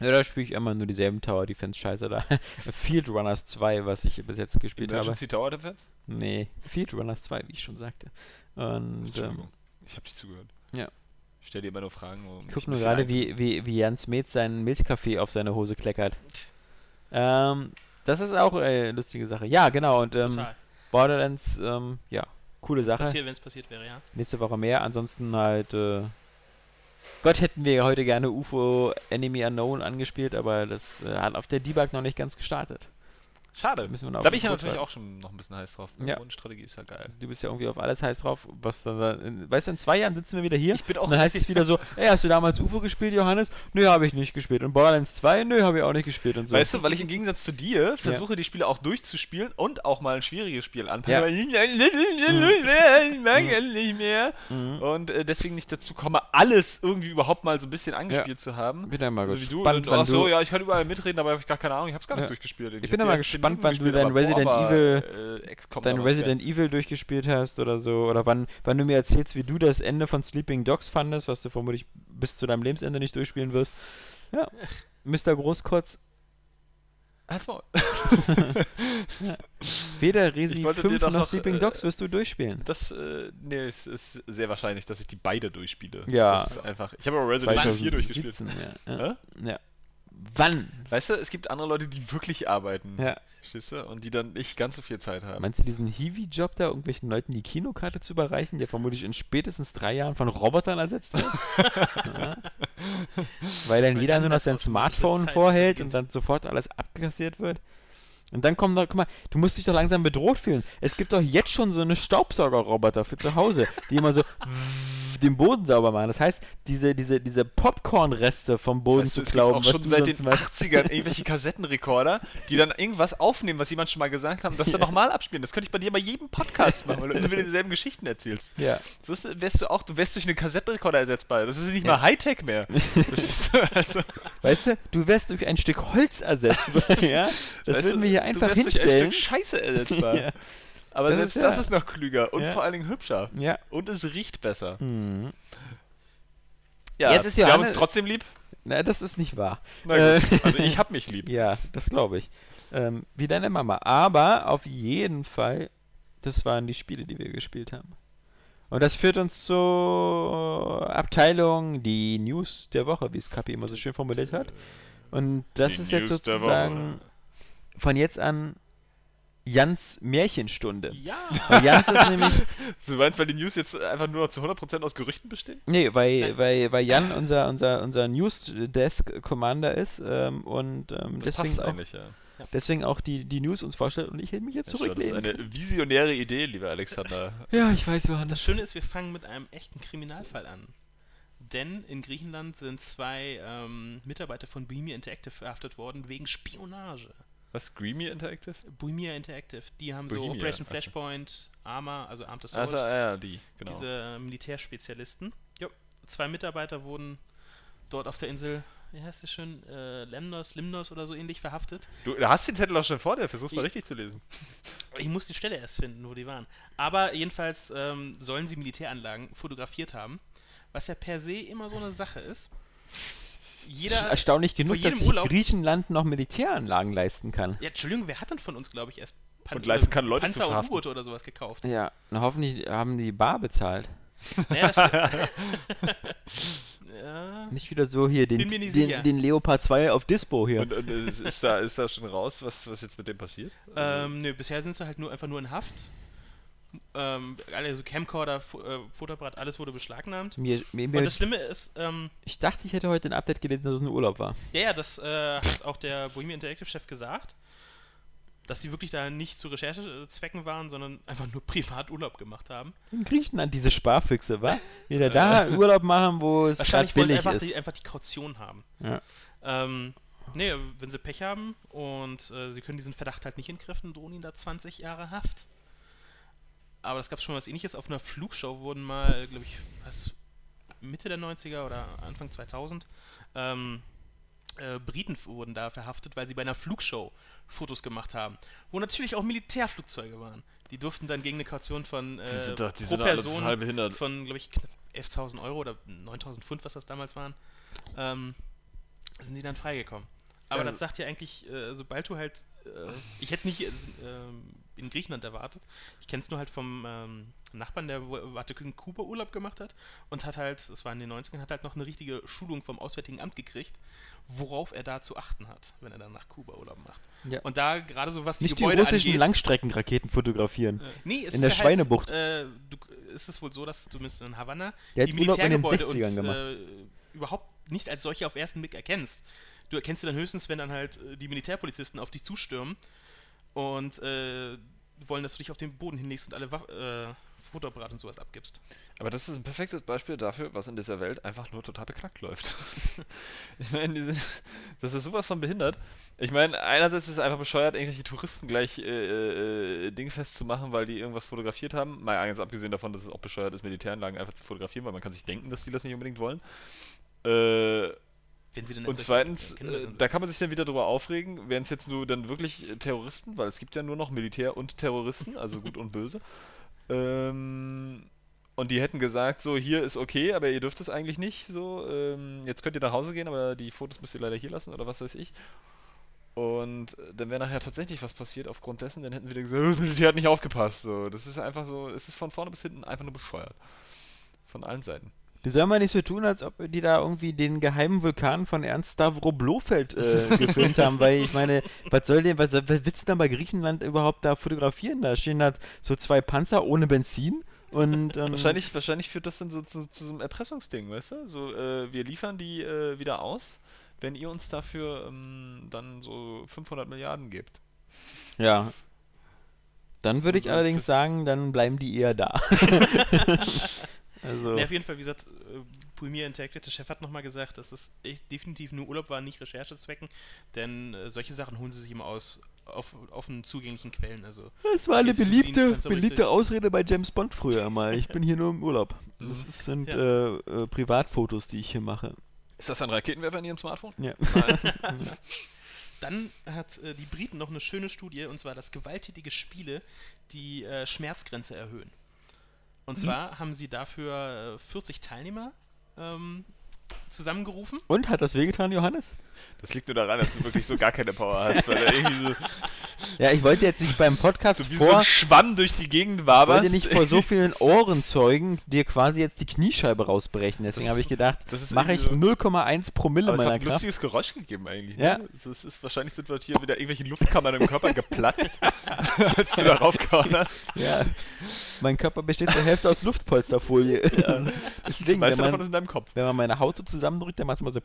Ja, da spiele ich immer nur dieselben Tower Defense Scheiße da. Field Runners 2, was ich bis jetzt gespielt habe. Emergency Tower Defense? Nee, Field Runners 2, wie ich schon sagte. Und ähm, Entschuldigung. ich habe dich zugehört. ja. Ich stell dir immer nur Fragen. Um ich mich guck ein nur gerade, wie, wie, wie Jans Metz seinen Milchkaffee auf seine Hose kleckert. Ähm, das ist auch äh, eine lustige Sache. Ja, genau. Und ähm, Total. Borderlands, ähm, ja, coole Sache. Passiert, wenn es passiert wäre, ja. Nächste Woche mehr. Ansonsten halt, äh, Gott hätten wir heute gerne UFO Enemy Unknown angespielt, aber das äh, hat auf der Debug noch nicht ganz gestartet. Schade. Müssen wir noch Da bin ich ja natürlich auch schon noch ein bisschen heiß drauf. Ja. Grundstrategie ist ja geil. Du bist ja irgendwie auf alles heiß drauf. Was dann, da- in, weißt du, in zwei Jahren sitzen wir wieder hier Ich bin auch und dann heißt es wieder so, ey, hast du damals UFO gespielt, Johannes? Nö, habe ich nicht gespielt. Und Borderlands 2? Nö, habe ich auch nicht gespielt und so. Weißt du, weil ich im Gegensatz zu dir versuche, die Spiele auch durchzuspielen und auch mal ein schwieriges Spiel Ja. anpacken. Ich mag nicht mehr. Mhm. Und äh, deswegen nicht dazu komme, alles irgendwie überhaupt mal so ein bisschen angespielt zu haben. bin ja mal Also wie du, gespannt, und, ach so, ja, ich kann überall mitreden, aber habe ich gar keine Ahnung, ich habe es gar nicht Ja. durchgespielt. Ich bin ja mal gespannt, wann du dein Resident Evil, äh, dein Resident Evil durchgespielt hast oder so. Oder wann, wann du mir erzählst, wie du das Ende von Sleeping Dogs fandest, was du vermutlich bis zu deinem Lebensende nicht durchspielen wirst. Ja. Mr. Großkotz, Halt's Maul. weder Resi Ich wollte dir 5 doch noch noch, Sleeping äh, Dogs wirst du durchspielen. Das, äh, nee, es ist sehr wahrscheinlich, dass ich die beide durchspiele. Ja. Das ist einfach. Ich habe aber Resident Evil 4 durchgespielt. 2017, Ja. Ja. Ja. Wann? Weißt du, es gibt andere Leute, die wirklich arbeiten. Ja. Verstehst du? Und die dann nicht ganz so viel Zeit haben. Meinst du diesen Hiwi-Job da, irgendwelchen Leuten die Kinokarte zu überreichen, der vermutlich in spätestens drei Jahren von Robotern ersetzt wird? ja. Weil dann Weil jeder dann nur noch sein Smartphone vorhält und dann sofort alles abkassiert wird. Und dann kommt doch, guck mal, du musst dich doch langsam bedroht fühlen. Es gibt doch jetzt schon so eine Staubsaugerroboter für zu Hause, die immer so den Boden sauber machen. Das heißt, diese, diese, diese Popcorn-Reste vom Boden Weißt du, zu klauen, auch was schon du seit den sonst machst. 80ern irgendwelche Kassettenrekorder, die dann irgendwas aufnehmen, was jemand schon mal gesagt hat, und das dann nochmal abspielen. Das könnte ich bei dir bei jedem Podcast machen, weil du immer wieder dieselben Geschichten erzählst. Ja. So ist, wärst du auch, du wärst durch einen Kassettenrekorder ersetzbar. Das ist nicht Ja. mal Hightech mehr. Verstehst du? Also, Weißt du, du wärst durch ein Stück Holz ersetzbar, ja? Das weißt würden wir hier du einfach wärst durch hinstellen. ein Stück Scheiße ersetzbar. ja. Aber Das selbst ist das ja- ist noch klüger und Ja. vor allen Dingen hübscher. ja. Und es riecht besser. Mhm. Ja, Jetzt ist wir haben uns trotzdem lieb. Na, das ist nicht wahr. Na gut, Äh, also ich hab mich lieb. Ja, das glaube ich. Ähm, wie deine Mama. Aber auf jeden Fall, das waren die Spiele, die wir gespielt haben. Und das führt uns zur Abteilung, die News der Woche, wie es Kapi immer so schön formuliert hat. Und das Die ist jetzt News der sozusagen von jetzt an Jans Märchenstunde. Ja! Weil Jans ist nämlich, Du meinst, weil die News jetzt einfach nur noch zu 100% aus Gerüchten bestehen? nee, weil, weil, weil Jan unser, unser, unser News-Desk-Commander ist ähm, und ähm, Das deswegen, passt auch, eigentlich, ja. deswegen auch die, die News uns vorstellt und ich hätte mich jetzt Ja, schon, Das ist zurücklehnen. eine visionäre Idee, lieber Alexander. Ja, ich weiß, Das Johannes. Schöne ist, wir fangen mit einem echten Kriminalfall an. Denn in Griechenland sind zwei ähm, Mitarbeiter von Bohemia Interactive verhaftet worden wegen Spionage. Was? Greamy Interactive? Bohemia Interactive, die haben so Bohemia, Operation so. Flashpoint, Arma, also Armed Assault, Also, ja, die, genau. diese Militärspezialisten. Jo. Zwei Mitarbeiter wurden dort auf der Insel, wie heißt es schön, äh, Lemnos, Limnos oder so ähnlich verhaftet. Du hast den Zettel auch schon vor dir, versuch's mal Ich- richtig zu lesen. Ich muss die Stelle erst finden, wo die waren. Aber jedenfalls ähm, sollen sie Militäranlagen fotografiert haben, was ja per se immer so eine Sache ist. Jeder. Erstaunlich genug, dass sich Urlaub- Griechenland noch Militäranlagen leisten kann. Ja, Entschuldigung, wer hat denn von uns, glaube ich, erst Pan Und leisten kann, Leute zu Panzer und verhaften. U-Boote oder sowas gekauft? Ja, na, hoffentlich haben die bar bezahlt. Naja, das stimmt. ja. Nicht wieder so hier den, den, den Leopard 2 auf Dispo hier. Und, und äh, ist, da, ist da schon raus, was, was jetzt mit dem passiert? Ähm, nö, bisher sind sie halt nur einfach nur in Haft. Ähm, also Camcorder, Fo äh, Fotoapparat, alles wurde beschlagnahmt. Mir, mir, Und mir, das Schlimme ist, ähm, ich dachte, ich hätte heute ein Update gelesen, dass es nur Urlaub war. ja, ja, das äh, hat auch der Bohemian Interactive-Chef gesagt, dass sie wirklich da nicht zu Recherchezwecken waren, sondern einfach nur privat Urlaub gemacht haben. In Griechenland diese Sparfüchse, wa? Wieder da Urlaub machen, wo es Wahrscheinlich billig einfach ist. die, einfach die Kaution haben. Ja. Ähm, nee, wenn sie Pech haben und äh, sie können diesen Verdacht halt nicht entkräften, drohen ihnen da 20 Jahre Haft. Aber das gab schon was ähnliches. Auf einer Flugshow wurden mal, glaube ich, was, Mitte der 90er oder Anfang 2000, ähm, äh, Briten wurden da verhaftet, weil sie bei einer Flugshow Fotos gemacht haben, wo natürlich auch Militärflugzeuge waren. Die durften dann gegen eine Kaution von äh, Die doch, die pro Person von, glaube ich, knapp 11.000 Euro oder 9.000 Pfund, was das damals waren, ähm, sind die dann freigekommen. Aber Ja. das sagt ja eigentlich, äh, sobald du halt, äh, ich hätte nicht äh, ähm, in Griechenland erwartet, ich kenne es nur halt vom ähm, Nachbarn, der wo- warte in Kuba Urlaub gemacht hat und hat halt, das war in den 90ern, hat halt noch eine richtige Schulung vom Auswärtigen Amt gekriegt, worauf er da zu achten hat, wenn er dann nach Kuba Urlaub macht. Ja. Und da gerade so was die Nicht die Gebäude russischen angeht, Langstreckenraketen fotografieren. Nee, es In ist der ja Schweinebucht. Halt, äh, du, ist es wohl so, dass zumindest in Havanna Der die Militärgebäude 60ern und, äh, überhaupt nicht als solche auf ersten Blick erkennst. Du erkennst sie dann höchstens, wenn dann halt äh, die Militärpolizisten auf dich zustürmen und äh, wollen, dass du dich auf den Boden hinlegst und alle Waff äh, Fotoapparate und sowas abgibst. Aber das ist ein perfektes Beispiel dafür, was in dieser Welt einfach nur total beknackt läuft. ich meine, das ist sowas von behindert. Ich meine, einerseits ist es einfach bescheuert, irgendwelche Touristen gleich äh, äh, dingfest zu machen, weil die irgendwas fotografiert haben. Mal ganz abgesehen davon, dass es auch bescheuert ist, Militäranlagen einfach zu fotografieren, weil man kann sich denken, dass die das nicht unbedingt wollen. Äh, und zweitens, äh, da kann man sich dann wieder drüber aufregen, wären es jetzt nur dann wirklich äh, Terroristen, weil es gibt ja nur noch Militär und Terroristen, also gut und böse. Ähm, und die hätten gesagt, so hier ist okay, aber ihr dürft es eigentlich nicht, so ähm, jetzt könnt ihr nach Hause gehen, aber die Fotos müsst ihr leider hier lassen oder was weiß ich. Und äh, dann wäre nachher tatsächlich was passiert aufgrund dessen, dann hätten wir gesagt, "Oh, das Militär hat nicht aufgepasst. So, das ist einfach so, es ist von vorne bis hinten einfach nur bescheuert. Von allen Seiten. Die sollen mal nicht so tun, als ob die da irgendwie den geheimen Vulkan von Ernst Stavro Blofeld äh, gefilmt haben, weil ich meine, was soll denn, was, was willst du denn bei Griechenland überhaupt da fotografieren? Da stehen da so zwei Panzer ohne Benzin und ähm, Wahrscheinlich, wahrscheinlich führt das dann so zu, zu so einem Erpressungsding, weißt du? So, äh, wir liefern die äh, wieder aus, wenn ihr uns dafür ähm, dann so 500 Milliarden gebt. Ja. Dann würde ich Also allerdings sagen, dann bleiben die eher da. also, Nee, auf jeden Fall, wie gesagt, äh, Premier Interactive, der Chef hat nochmal gesagt, dass es echt definitiv nur Urlaub war, nicht Recherchezwecken, denn äh, solche Sachen holen sie sich immer aus auf offen zugänglichen Quellen. Also das war eine beliebte, beliebte. Ausrede bei James Bond früher mal. Ich bin hier nur im Urlaub. Das ist- sind Ja. äh, äh, Privatfotos, die ich hier mache. Ist das ein Raketenwerfer in Ihrem Smartphone? Ja. Dann hat äh, die Briten noch eine schöne Studie, und zwar, dass gewalttätige Spiele die äh, Schmerzgrenze erhöhen. Und zwar haben sie dafür äh, 40 Teilnehmer ähm, zusammengerufen. Und hat das wehgetan, Johannes? Das liegt nur daran, dass du wirklich so gar keine Power hast, weil er irgendwie so, Ja, ich wollte jetzt nicht beim Podcast so wie so vor, ein Schwamm durch die Gegend ich waberst. wollte nicht vor so vielen Ohrenzeugen dir quasi jetzt die Kniescheibe rausbrechen. Deswegen Das- habe ich gedacht, das mache ich irgendwie 0,1 Promille Aber es hat meiner ein Kraft. lustiges Geräusch gegeben eigentlich. Ja. Ne? Das ist, wahrscheinlich sind wir hier wieder irgendwelche Luftkammern im Körper geplatzt, als du da raufgehauen hast. Ja, mein Körper besteht zur Hälfte aus Luftpolsterfolie. Deswegen, weißt wenn du davon man, ist in deinem Kopf. wenn man meine Haut so zusammendrückt, dann macht es immer so.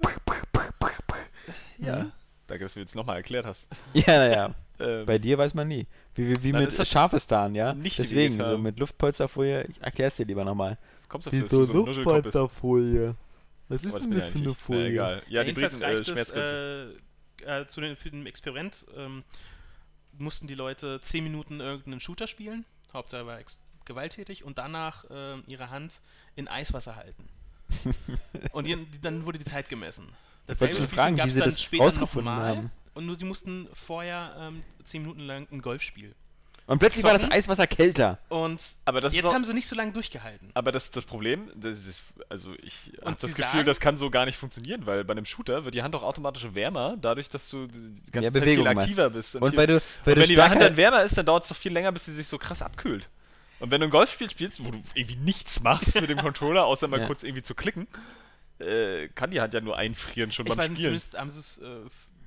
Ja. Danke, dass du mir jetzt nochmal erklärt hast. Ja, naja. Ähm, Bei dir weiß man nie. Wie, wie, wie Nein, mit Schafestan, ja? nicht Deswegen, so mit Luftpolsterfolie, ich erklär's dir lieber nochmal. kommst du dafür, so? Luftpolsterfolie? Was ist das denn das ja für eine. Folie? Na, egal. Ja, die jedenfalls Briten, äh, Schmerzgrenze. äh, äh, zu den, für den Experiment. Ähm, mussten die Leute 10 Minuten irgendeinen Shooter spielen, Hauptsache war gewalttätig, und danach ähm, ihre Hand in Eiswasser halten. und die, die, dann wurde die Zeit gemessen. Ich wollte schon fragen, wie sie das rausgefunden haben. Und nur sie mussten vorher ähm, 10 Minuten lang ein Golfspiel. Und plötzlich war das Zocken. Eiswasser kälter. Und Aber das jetzt auch- haben sie nicht so lange durchgehalten. Aber das, das Problem, das ist, also ich habe Und das Gefühl, sagen- das kann so gar nicht funktionieren, weil bei einem Shooter wird die Hand auch automatisch wärmer, dadurch, dass du die ganze Mehr Zeit Bewegung viel machst. aktiver bist. Und viel, weil du, weil und du wenn die Hand dann wärmer ist, dann dauert es doch viel länger, bis sie sich so krass abkühlt. Und wenn du ein Golfspiel spielst, wo du irgendwie nichts machst mit dem Controller, außer mal Ja. kurz irgendwie zu klicken, äh, kann die Hand ja nur einfrieren schon Ich beim weiß Spielen. zumindest haben sie es äh,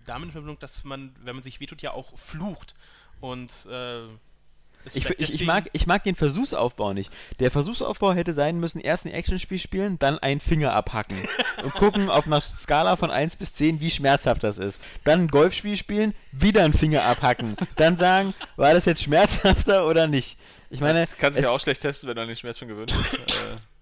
damit in Verbindung, dass man, wenn man sich wehtut, ja auch flucht. Und äh, Ist Ich, ich, ich, mag, ich mag den Versuchsaufbau nicht. Der Versuchsaufbau hätte sein müssen, erst ein Actionspiel spielen, dann einen Finger abhacken. und gucken auf einer Skala von 1 bis 10, wie schmerzhaft das ist. Dann ein Golfspiel spielen, wieder einen Finger abhacken. Dann sagen, war das jetzt schmerzhafter oder nicht? Ich meine, das kannst du es- ja auch schlecht testen, wenn du an den Schmerz schon gewöhnt bist.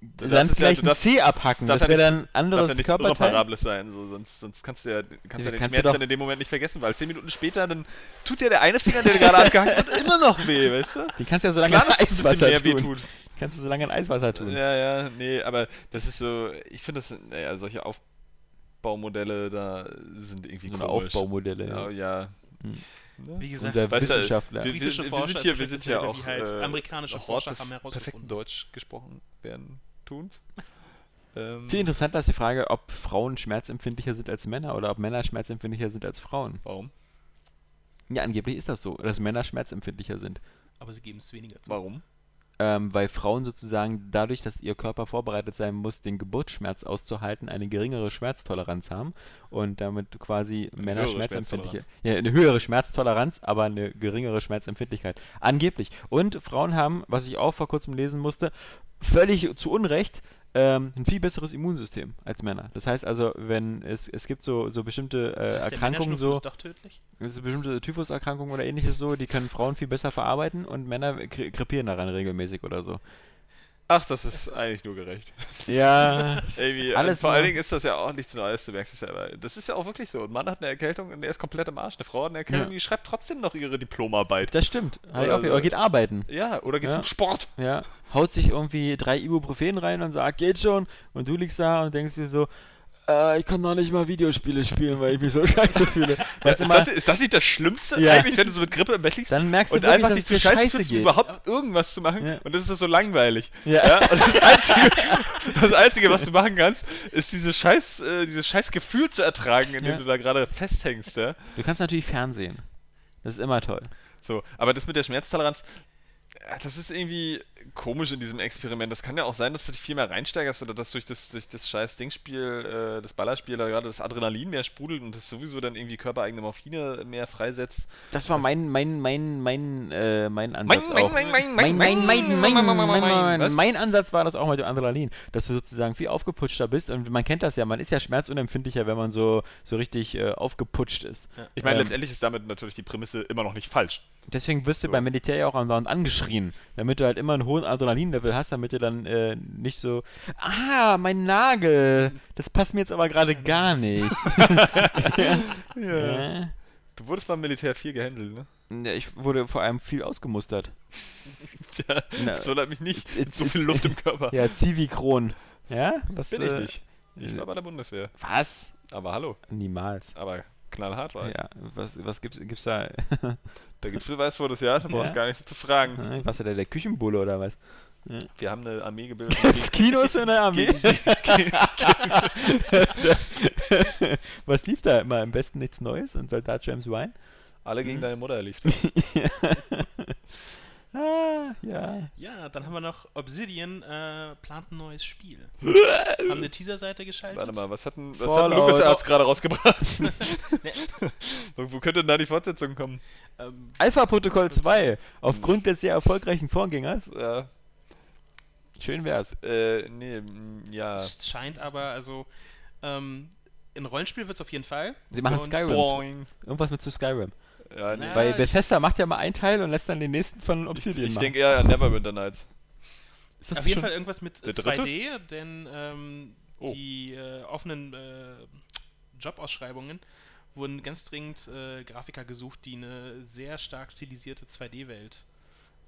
dann ja- vielleicht du ein C abhacken. Das ja wäre nicht- dann ein Darf anderes ja Körperteil. Sein, so, sonst, sonst kannst du ja, kannst Ja, du ja den kannst du Schmerz dann in dem Moment nicht vergessen, weil zehn Minuten später, dann tut dir der eine Finger, der dir gerade abgehackt hat, immer noch weh, weißt du? Die kannst du ja so lange Klar, bisschen Eiswasser tun. tut. Kannst du so lange in Eiswasser tun. Ja, ja, nee, aber das ist so, ich finde das, naja, solche Aufbaumodelle da sind irgendwie So komisch. Aufbaumodelle. Ja, Ja. ja. Hm. Ne? Wie gesagt, Unser Weißt du, Wissenschaftler. wir, Britische wir, wir, Forscher sind hier, wir sind hier auch wie halt äh, amerikanische Forscher haben herausgefunden. perfekten Deutsch gesprochen werden tuns. Ähm, Viel interessanter ist die Frage, ob Frauen schmerzempfindlicher sind als Männer oder ob Männer schmerzempfindlicher sind als Frauen. warum? Ja, angeblich ist das so, dass Männer schmerzempfindlicher sind. Aber sie geben es weniger zu. Warum? Ähm, weil Frauen sozusagen dadurch, dass ihr Körper vorbereitet sein muss, den Geburtsschmerz auszuhalten, eine geringere Schmerztoleranz haben und damit quasi Männer höhere schmerzempfindlicher. Ja, eine höhere Schmerztoleranz, aber eine geringere Schmerzempfindlichkeit. Angeblich. Und Frauen haben, was ich auch vor kurzem lesen musste, völlig zu Unrecht ähm, ein viel besseres Immunsystem als Männer. Das heißt also, wenn es, es gibt so, so bestimmte äh, Das heißt, Erkrankungen, so, ist doch tödlich? es ist bestimmte Typhuserkrankungen oder ähnliches so, die können Frauen viel besser verarbeiten und Männer kre- krepieren daran regelmäßig oder so. Ach, das ist eigentlich nur gerecht. Ja, Irgendwie, Alles vor allen Dingen ist das ja auch nichts Neues, du merkst es ja, aber das ist ja auch wirklich so. Ein Mann hat eine Erkältung und der ist komplett im Arsch. Eine Frau hat eine Erkältung, Ja. die schreibt trotzdem noch ihre Diplomarbeit. das stimmt. Oder auf, so. oder geht arbeiten. Ja, oder geht Ja. zum Sport. Ja, haut sich irgendwie drei Ibuprofen rein und sagt, geht schon. Und du liegst da und denkst dir so, ich kann noch nicht mal Videospiele spielen, weil ich mich so scheiße fühle. Weißt du Ist das, ist das nicht das Schlimmste Ja. eigentlich, wenn du so mit Grippe im Bett liegst? dann merkst du und wirklich, einfach dass dich es zu dir scheiße scheiße um geht. überhaupt irgendwas zu machen. Ja. Und das ist so langweilig. Ja. Ja, und das Einzige, das Einzige, was du machen kannst, ist dieses scheiß, äh, dieses scheiß Gefühl zu ertragen, in dem Ja. du da gerade festhängst. Ja? Du kannst natürlich Fernsehen. Das ist immer toll. So, aber das mit der Schmerztoleranz, ja, das ist irgendwie komisch in diesem Experiment. Das kann ja auch sein, dass du dich viel mehr reinsteigerst oder dass durch das, durch das scheiß Dingspiel, äh, das Ballerspiel, da gerade das Adrenalin mehr sprudelt und das sowieso dann irgendwie körpereigene Morphine mehr freisetzt. Das war mein, mein, mein, mein, äh, mein Ansatz Mein, auch. mein, mein, Mein, mein, mein, mein, mein, mein, Was? mein Ansatz war das auch mit dem Adrenalin, dass du sozusagen viel aufgeputschter bist und man kennt das ja, man ist ja schmerzunempfindlicher, wenn man so, so richtig äh, aufgeputscht ist. Ich meine, Ähm, letztendlich ist damit natürlich die Prämisse immer noch nicht falsch. Deswegen wirst du So. beim Militär ja auch andauernd angeschrien, damit du halt immer einen hohen Adrenalinlevel hast, damit du dann äh, nicht so, ah, mein Nagel, das passt mir jetzt aber gerade gar nicht. ja. Du wurdest beim Militär viel gehandelt, ne? Ja, ich wurde vor allem viel ausgemustert. Tja, Na, das wundert mich nicht. it's- so viel Luft im Körper. Ja, Zivikron. Ja? Was, Bin äh, ich nicht. Ich war bei der Bundeswehr. Was? Aber hallo. Niemals. Aber knallhart war. Ja, was, was gibt's, gibt's da? Der Gipfel weiß vor das Jahr, da brauchst Ja. du gar nicht so zu fragen. was ist der, der Küchenbulle oder was? Wir haben eine Armee gebildet. Gibt's Kinos in der Armee? Was lief da immer? Am besten nichts Neues und Soldat James Wine? Alle gegen deine Mutter lief. Ah, ja. Ja, dann haben wir noch Obsidian äh, plant ein neues Spiel. haben eine Teaserseite geschaltet. Warte mal, was hat denn was hat. LucasArts gerade rausgebracht? Ne, wo, wo könnte denn da die Fortsetzung kommen? ähm, Alpha-Protokoll 2. Aufgrund des sehr erfolgreichen Vorgängers. Ja, Schön wär's. äh, nee, ja. es scheint aber, also, ähm, ein Rollenspiel wird es auf jeden Fall. Sie machen Und- Skyrim. Boing. Irgendwas mit zu Skyrim. Ja, nee. Weil ich- Bethesda macht ja mal einen Teil und lässt dann den nächsten von Ich, Obsidian ich machen. denke eher an Neverwinter Nights. Ist das Auf jeden Fall irgendwas mit Der äh, dritte? 2D, denn ähm, Oh. die äh, offenen äh, Jobausschreibungen wurden ganz dringend äh, Grafiker gesucht, die eine sehr stark stilisierte 2D-Welt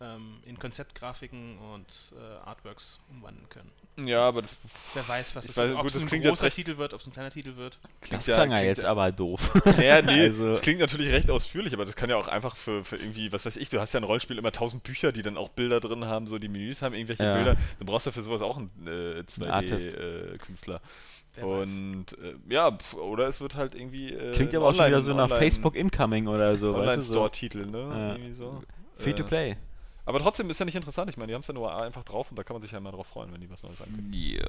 ähm, in Konzeptgrafiken und äh, Artworks umwandeln können. Ja, aber das Wer weiß, was Ich es weiß, ob gut, es das ein klingt großer recht- Titel wird, ob es ein kleiner Titel wird. Das ja- klang ja klingt jetzt ja- aber doof. Ja, nee, Also- das klingt natürlich recht ausführlich, aber das kann ja auch einfach für, für irgendwie, was weiß ich, du hast ja ein Rollenspiel immer tausend Bücher, die dann auch Bilder drin haben, so die Menüs haben irgendwelche Ja. Bilder. Du brauchst ja für sowas auch einen äh, Artist. 2D-Künstler. Wer weiß. Und äh, ja, pf, oder es wird halt irgendwie. Äh, Klingt aber auch schon wieder so nach Facebook Incoming oder so. Online-Store-Titel, ne? Ja. Irgendwie so. Free to Äh, play. Aber trotzdem ist ja nicht interessant. Ich meine, die haben es ja nur einfach drauf und da kann man sich ja immer drauf freuen, wenn die was Neues ankündigen. Ja.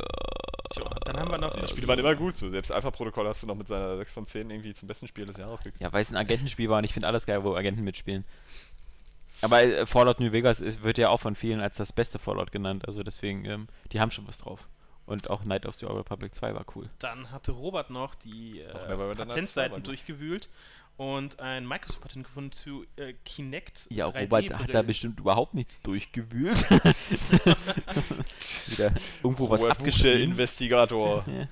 Tja, dann haben wir noch Die das Spiele waren immer gut so. Selbst Alpha-Protokoll hast du noch mit seiner 6 von 10 irgendwie zum besten Spiel des Jahres gekriegt. Ja, weil es ein Agentenspiel war und ich finde alles geil, wo Agenten mitspielen. Aber äh, Fallout New Vegas ist, wird ja auch von vielen als das beste Fallout genannt. Also deswegen, ähm, die haben schon was drauf. Und auch Night of the Old Republic 2 war cool. Dann hatte Robert noch die äh, Patentseiten durchgewühlt und ein Microsoft-Patent gefunden zu äh, Kinect Ja, 3D Robert hat da bestimmt überhaupt nichts durchgewühlt. Wieder irgendwo was Robert abgeschrieben. Investigator. Ja.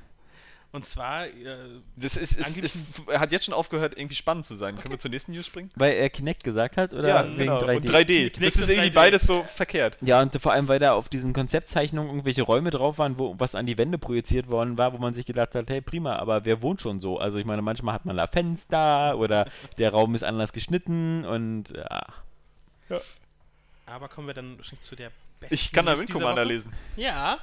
Und zwar, äh, Das ist, ist, hat jetzt schon aufgehört, irgendwie spannend zu sein. Können wir zur nächsten News springen? Weil er Kinect gesagt hat oder wegen 3D? genau. Und 3D. Kinect Das ist irgendwie 3D. beides so verkehrt. Ja, und vor allem, weil da auf diesen Konzeptzeichnungen irgendwelche Räume drauf waren, wo was an die Wände projiziert worden war, wo man sich gedacht hat, hey prima, aber wer wohnt schon so? Also ich meine, manchmal hat man da Fenster oder der Raum ist anders geschnitten und ja. aber kommen wir dann wahrscheinlich zu der besten Ich kann da News Wing Commander lesen. Ja,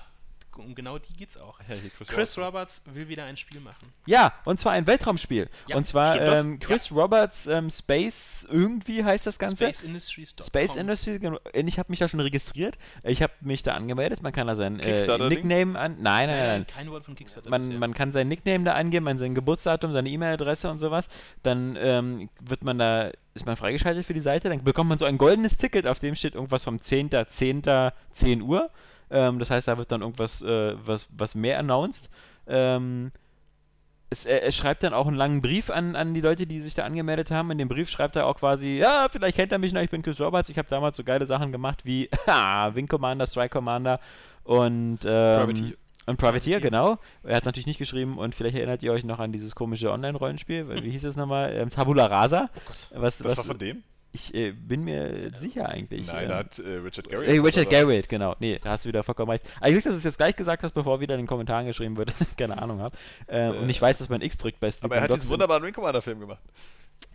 um genau die geht's auch. Ja, Chris, Chris Roberts. Will wieder ein Spiel machen. Ja, und zwar ein Weltraumspiel. Ja, und zwar ähm, Chris Roberts ähm, Space, irgendwie heißt das Ganze. SpaceIndustries.com. Space Industries, genau. Und ich habe mich da schon registriert. Ich habe mich da angemeldet. Man kann da sein äh? Nickname an. Nein, nein, nein. Kein Wort von Kickstarter. Man, bisher. man kann sein Nickname da angeben, man sein Geburtsdatum, seine E-Mail-Adresse und sowas. Dann ähm, wird man da, ist man freigeschaltet für die Seite. Dann bekommt man so ein goldenes Ticket, auf dem steht irgendwas vom 10.10. 10 Uhr. Ähm, das heißt, da wird dann irgendwas äh, was, was mehr announced. Ähm, es, er, er schreibt dann auch einen langen Brief an, an die Leute, die sich da angemeldet haben. In dem Brief schreibt er auch quasi, ja, vielleicht kennt er mich noch, ich bin Chris Roberts, ich habe damals so geile Sachen gemacht wie Wing Commander, Strike Commander und ähm, Privateer. Und Privateer, Privateer. genau. Er hat natürlich nicht geschrieben und vielleicht erinnert ihr euch noch an dieses komische Online-Rollenspiel, wie hieß es nochmal? Ähm, Tabula Rasa. oh Gott. Was, Das was, war von dem? Ich äh, bin mir sicher eigentlich. Nein, ähm, da hat äh, Richard Garriott. Ey, was, Richard Garrett, genau. Nee, da hast du wieder vollkommen recht. Eigentlich, dass du es jetzt gleich gesagt hast, bevor wieder in den Kommentaren geschrieben wird. Keine Ahnung habe. Äh, und ich weiß, dass man X drückt bei Aber er hat diesen und- wunderbaren Wing Commander Film gemacht.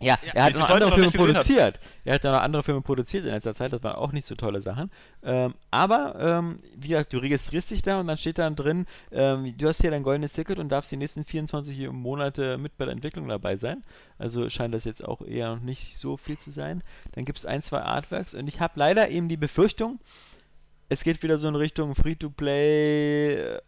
Ja, Ja, er hat noch andere noch Filme produziert. Er hat ja noch andere Filme produziert in letzter Zeit, das waren auch nicht so tolle Sachen. Ähm, aber, ähm, wie gesagt, du registrierst dich da und dann steht dann drin, ähm, du hast hier dein goldenes Ticket und darfst die nächsten 24 Monate mit bei der Entwicklung dabei sein. Also scheint das jetzt auch eher noch nicht so viel zu sein. Dann gibt es ein, zwei Artworks und ich habe leider eben die Befürchtung, es geht wieder so in Richtung Free-to-Play, äh,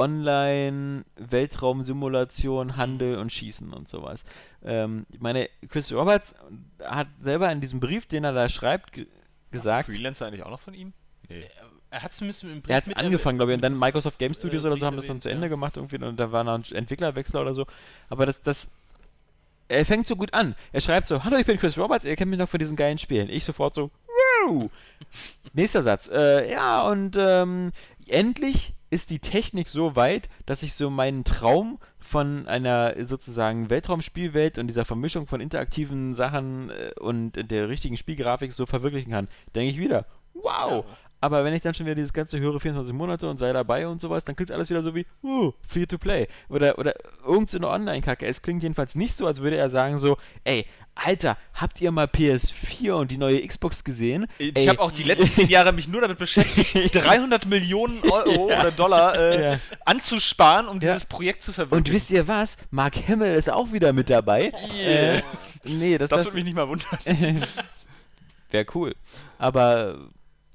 Online, Weltraumsimulation, Handel und Schießen und sowas. Ähm, ich meine, Chris Roberts hat selber in diesem Brief, den er da schreibt, ge gesagt, Freelancer eigentlich auch noch von ihm? Nee. Er hat zumindest im Brief er hat mit angefangen, glaube ich, und dann Microsoft Game Studios äh, oder so haben das dann zu Ende ja. gemacht irgendwie und da war noch ein Entwicklerwechsel oder so. Aber das, das, er fängt so gut an. Er schreibt so, hallo, ich bin Chris Roberts, ihr kennt mich noch von diesen geilen Spielen. Ich sofort so, wow. Nächster Satz. Äh, ja, und ähm, endlich ist die Technik so weit, dass ich so meinen Traum von einer sozusagen Weltraumspielwelt und dieser Vermischung von interaktiven Sachen äh, und der richtigen Spielgrafik so verwirklichen kann. Denke ich wieder, wow. Ja. Aber wenn ich dann schon wieder dieses ganze höre 24 Monate und sei dabei und sowas, dann klingt alles wieder so wie, uh, free to play. Oder, oder irgend so Online-Kacke. Es klingt jedenfalls nicht so, als würde er sagen so, ey, Alter, habt ihr mal PS4 und die neue Xbox gesehen? Ich Ey, habe auch die letzten zehn Jahre mich nur damit beschäftigt, 300 Millionen Euro oder Dollar äh, Ja. anzusparen, um Ja. dieses Projekt zu Und verwirklichen. wisst ihr was? Mark Hamill ist auch wieder mit dabei. Yeah. Äh, nee, das, das das würde mich nicht mal wundern. wäre cool. Aber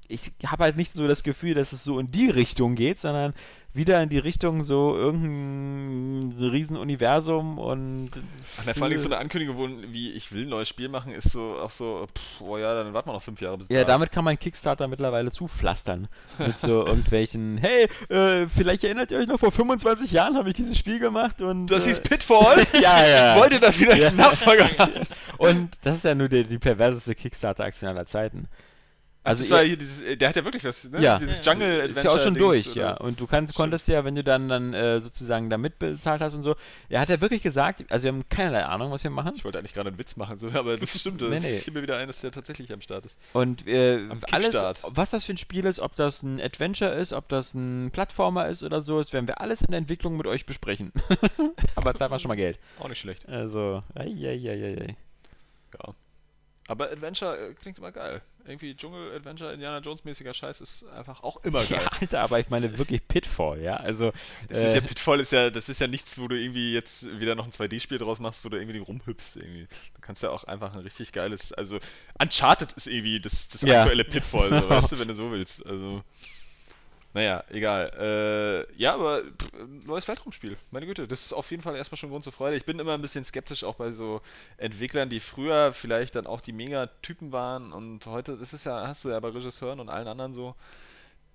ich habe halt nicht so das Gefühl, dass es so in die Richtung geht, sondern wieder in die Richtung so irgendein Riesenuniversum und Ach, vor allem so eine Ankündigung, wo, wie ich will ein neues Spiel machen, ist so auch so, pff, oh ja, dann warten wir noch fünf Jahre bis Ja, da. damit kann man Kickstarter mittlerweile zupflastern. Mit so irgendwelchen, hey, äh, vielleicht erinnert ihr euch noch, vor 25 Jahren habe ich dieses Spiel gemacht und. Das äh, hieß Pitfall. ja, ja. Wollte da wieder Ja. Nachfolger haben. Und das ist ja nur die, die perverseste Kickstarter-Aktion aller Zeiten. Also Also das war ihr- hier dieses, äh, der hat ja wirklich was, ne? Ja. Dieses. Jungle Adventure. ist ja auch schon Dings, durch, oder? ja. Und du kannst, konntest ja, wenn du dann, dann äh, sozusagen da mitbezahlt hast und so, er hat ja wirklich gesagt, also wir haben keinerlei Ahnung, was wir machen. Ich wollte eigentlich gerade einen Witz machen, so, aber das stimmt. Das Nee, nee. fiel mir wieder ein, dass der tatsächlich am Start ist. Und äh, alles, was das für ein Spiel ist, ob das ein Adventure ist, ob das ein Plattformer ist oder so, das werden wir alles in der Entwicklung mit euch besprechen. Aber zahlt mal schon mal Geld. Auch nicht schlecht. Also, eieieiei. Ja. Aber Adventure äh, klingt immer geil. Irgendwie Dschungel-Adventure, Indiana Jones-mäßiger Scheiß ist einfach auch immer geil. Ja, Alter, aber ich meine wirklich Pitfall, ja. Also, Das ist ja äh, Pitfall ist ja, das ist ja nichts, wo du irgendwie jetzt wieder noch ein 2D-Spiel draus machst, wo du irgendwie rumhüpfst irgendwie. Du kannst ja auch einfach ein richtig geiles, also Uncharted ist irgendwie das, das Ja. aktuelle Pitfall, so, weißt du, wenn du so willst. Also Naja, egal. Äh, ja, aber pff, neues Weltraumspiel. Meine Güte, das ist auf jeden Fall erstmal schon Grund zur Freude. Ich bin immer ein bisschen skeptisch auch bei so Entwicklern, die früher vielleicht dann auch die Megatypen waren und heute, das ist ja, hast du ja bei Regisseuren und allen anderen so,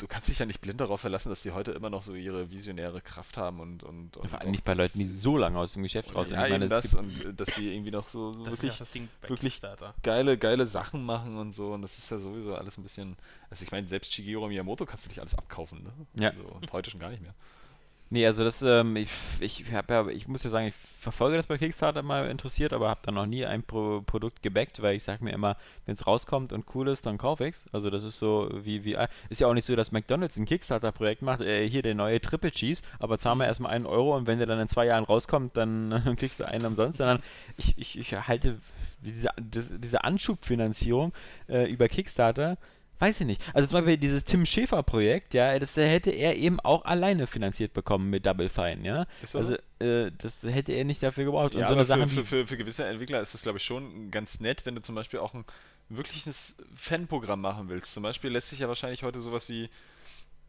du kannst dich ja nicht blind darauf verlassen, dass die heute immer noch so ihre visionäre Kraft haben und. und, und Vor allem nicht bei Leuten, die so lange aus dem Geschäft raus sind. ja, Ich meine, das gibt- und äh, dass sie irgendwie noch so, so Das ist ja wirklich auch das Ding bei wirklich geile, geile Sachen machen und so. Und das ist ja sowieso alles ein bisschen. Also ich meine, selbst Shigeru Miyamoto kannst du nicht alles abkaufen, ne? Ja. Also, und heute schon gar nicht mehr. Nee, also das, ähm, ich, ich hab ja, ich muss ja sagen, ich verfolge das bei Kickstarter mal interessiert, aber habe da noch nie ein Pro Produkt gebackt, weil ich sage mir immer, wenn es rauskommt und cool ist, dann kaufe ich's. Also das ist so wie, wie, ist ja auch nicht so, dass McDonalds ein Kickstarter-Projekt macht, äh, hier der neue Triple Cheese, aber zahl mir erstmal einen Euro und wenn der dann in zwei Jahren rauskommt, dann kriegst du einen umsonst, sondern ich, ich, ich halte diese, diese Anschubfinanzierung äh, über Kickstarter Weiß ich nicht. Also zum Beispiel dieses Tim Schäfer-Projekt, ja, das hätte er eben auch alleine finanziert bekommen mit Double Fine, ja. Ist das Also äh, das hätte er nicht dafür gebraucht. Und Ja, so eine Sache für, für, für, für gewisse Entwickler ist das, glaube ich, schon ganz nett, wenn du zum Beispiel auch ein wirkliches Fanprogramm machen willst. Zum Beispiel lässt sich ja wahrscheinlich heute sowas wie,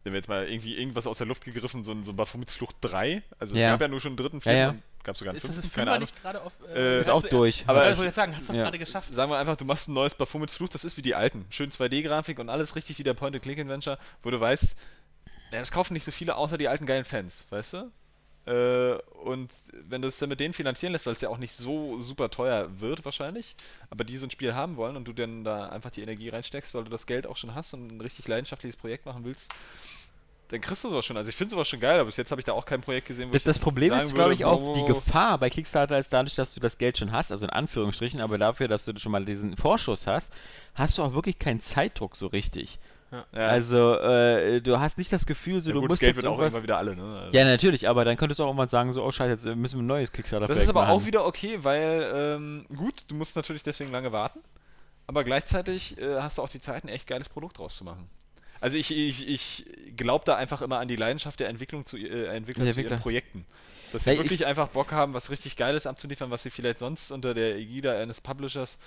wenn wir jetzt mal irgendwie irgendwas aus der Luft gegriffen, so ein, so ein Baphomets Flucht 3. Also es Ja. gab ja nur schon einen dritten, vierten ja. und gab sogar einen Ist das fünften, keine Fünfer Ahnung. nicht gerade auf. Äh, Ist hat's- auch durch. aber ich- wollte jetzt sagen, hat es ja. gerade geschafft. Sagen wir einfach, du machst ein neues Baphomets Flucht, das ist wie die alten. Schön 2D-Grafik und alles richtig wie der Point-and-Click-Adventure, wo du weißt, ja, das kaufen nicht so viele außer die alten geilen Fans, weißt du? Äh, und wenn du es dann mit denen finanzieren lässt, weil es ja auch nicht so super teuer wird wahrscheinlich, aber die so ein Spiel haben wollen und du dann da einfach die Energie reinsteckst, weil du das Geld auch schon hast und ein richtig leidenschaftliches Projekt machen willst, dann kriegst du sowas schon. Also ich finde sowas schon geil, aber bis jetzt habe ich da auch kein Projekt gesehen, wo Das, ich das Problem sagen ist, glaube ich, auch die Gefahr bei Kickstarter ist dadurch, dass du das Geld schon hast, also in Anführungsstrichen, aber dafür, dass du schon mal diesen Vorschuss hast, hast du auch wirklich keinen Zeitdruck so richtig. Ja. Also äh, du hast nicht das Gefühl, so ja, du gut, musst das Geld jetzt wird auch irgendwas... immer wieder alle, ne? Also- Ja, natürlich, aber dann könntest du auch irgendwann sagen, so, oh scheiße, jetzt müssen wir ein neues Kickstarter Das ist aber auch wieder okay, weil, ähm, gut, du musst natürlich deswegen lange warten, aber gleichzeitig äh, hast du auch die Zeit, ein echt geiles Produkt draus zu machen. Also ich, ich, ich glaube da einfach immer an die Leidenschaft der Entwicklung zu, äh, Entwickler Der zu ihren Entwickler. Projekten. Dass sie Ja, ich- wirklich einfach Bock haben, was richtig Geiles abzuliefern, was sie vielleicht sonst unter der Ägide eines Publishers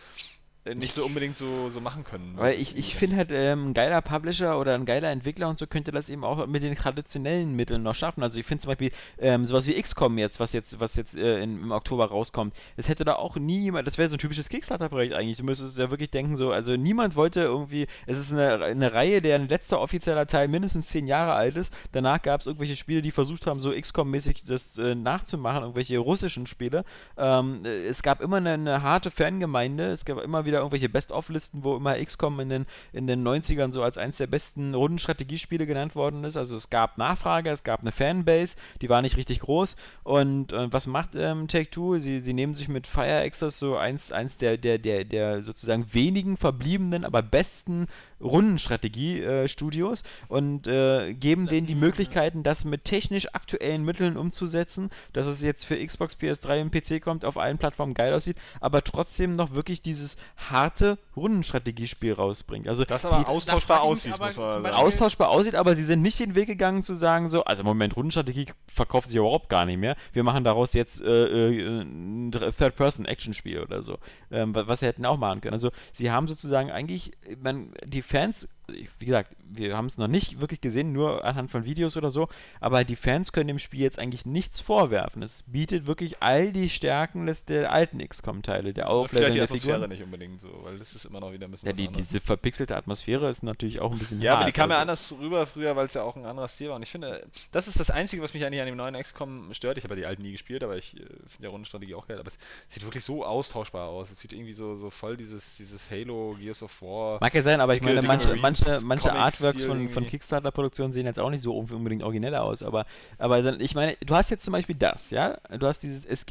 nicht so unbedingt so, so machen können. Weil Das ich, ich finde halt, ähm, ein geiler Publisher oder ein geiler Entwickler und so könnte das eben auch mit den traditionellen Mitteln noch schaffen. Also ich finde zum Beispiel ähm, sowas wie XCOM jetzt, was jetzt, was jetzt äh, in, im Oktober rauskommt, das hätte da auch nie jemand, das wäre so ein typisches Kickstarter-Projekt eigentlich. Du müsstest ja wirklich denken, so, also niemand wollte irgendwie, es ist eine, eine Reihe, deren letzter offizieller Teil mindestens zehn Jahre alt ist. Danach gab es irgendwelche Spiele, die versucht haben, so XCOM-mäßig das äh, nachzumachen, irgendwelche russischen Spiele. Ähm, äh, es gab immer eine, eine harte Fangemeinde, es gab immer wieder irgendwelche Best-of-Listen, wo immer XCOM in den, in den 90ern so als eins der besten Rundenstrategiespiele genannt worden ist. Also es gab Nachfrage, es gab eine Fanbase, die war nicht richtig groß. Und äh, was macht ähm, Take-Two? Sie, sie nehmen sich mit Fire Access so eins, eins der, der, der, der sozusagen wenigen verbliebenen, aber besten Rundenstrategie-Studios und äh, geben denen die. Möglichkeiten, das mit technisch aktuellen Mitteln umzusetzen, dass es jetzt für Xbox, PS3 und PC kommt, auf allen Plattformen geil aussieht, aber trotzdem noch wirklich dieses harte Rundenstrategiespiel rausbringt. Also das sie- aber austauschbar aussieht, aber austauschbar aussieht, aber sie sind nicht den Weg gegangen zu sagen, so, also Moment, Rundenstrategie verkauft sich überhaupt gar nicht mehr. Wir machen daraus jetzt äh, äh, ein Third-Person-Action-Spiel oder so. Ähm, wa- was sie hätten auch machen können. Also sie haben sozusagen eigentlich, man, die Fans, wie gesagt, wir haben es noch nicht wirklich gesehen, nur anhand von Videos oder so, aber die Fans können dem Spiel jetzt eigentlich nichts vorwerfen. Es bietet wirklich all die Stärken des, der alten XCOM-Teile, der Aufleveln der Atmosphäre Figuren. nicht unbedingt so, weil das ist immer noch wieder ein bisschen Ja, die, anderes. diese verpixelte Atmosphäre ist natürlich auch ein bisschen Ja, aber die hart, kam ja also- anders rüber früher, weil es ja auch ein anderer Stil war. Und ich finde, das ist das Einzige, was mich eigentlich an dem neuen XCOM stört. Ich habe ja die alten nie gespielt, aber ich äh, finde ja Rundenstrategie auch geil. Aber es sieht wirklich so austauschbar aus. Es sieht irgendwie so, so voll dieses, dieses Halo, Gears of War. Mag ja sein, aber ich meine, dicke manche, manche, manche Artworks von, von. Kickstarter-Produktionen sehen jetzt auch nicht so unbedingt origineller aus, aber, aber dann, ich meine, du hast jetzt zum Beispiel das, ja? Du hast dieses, es,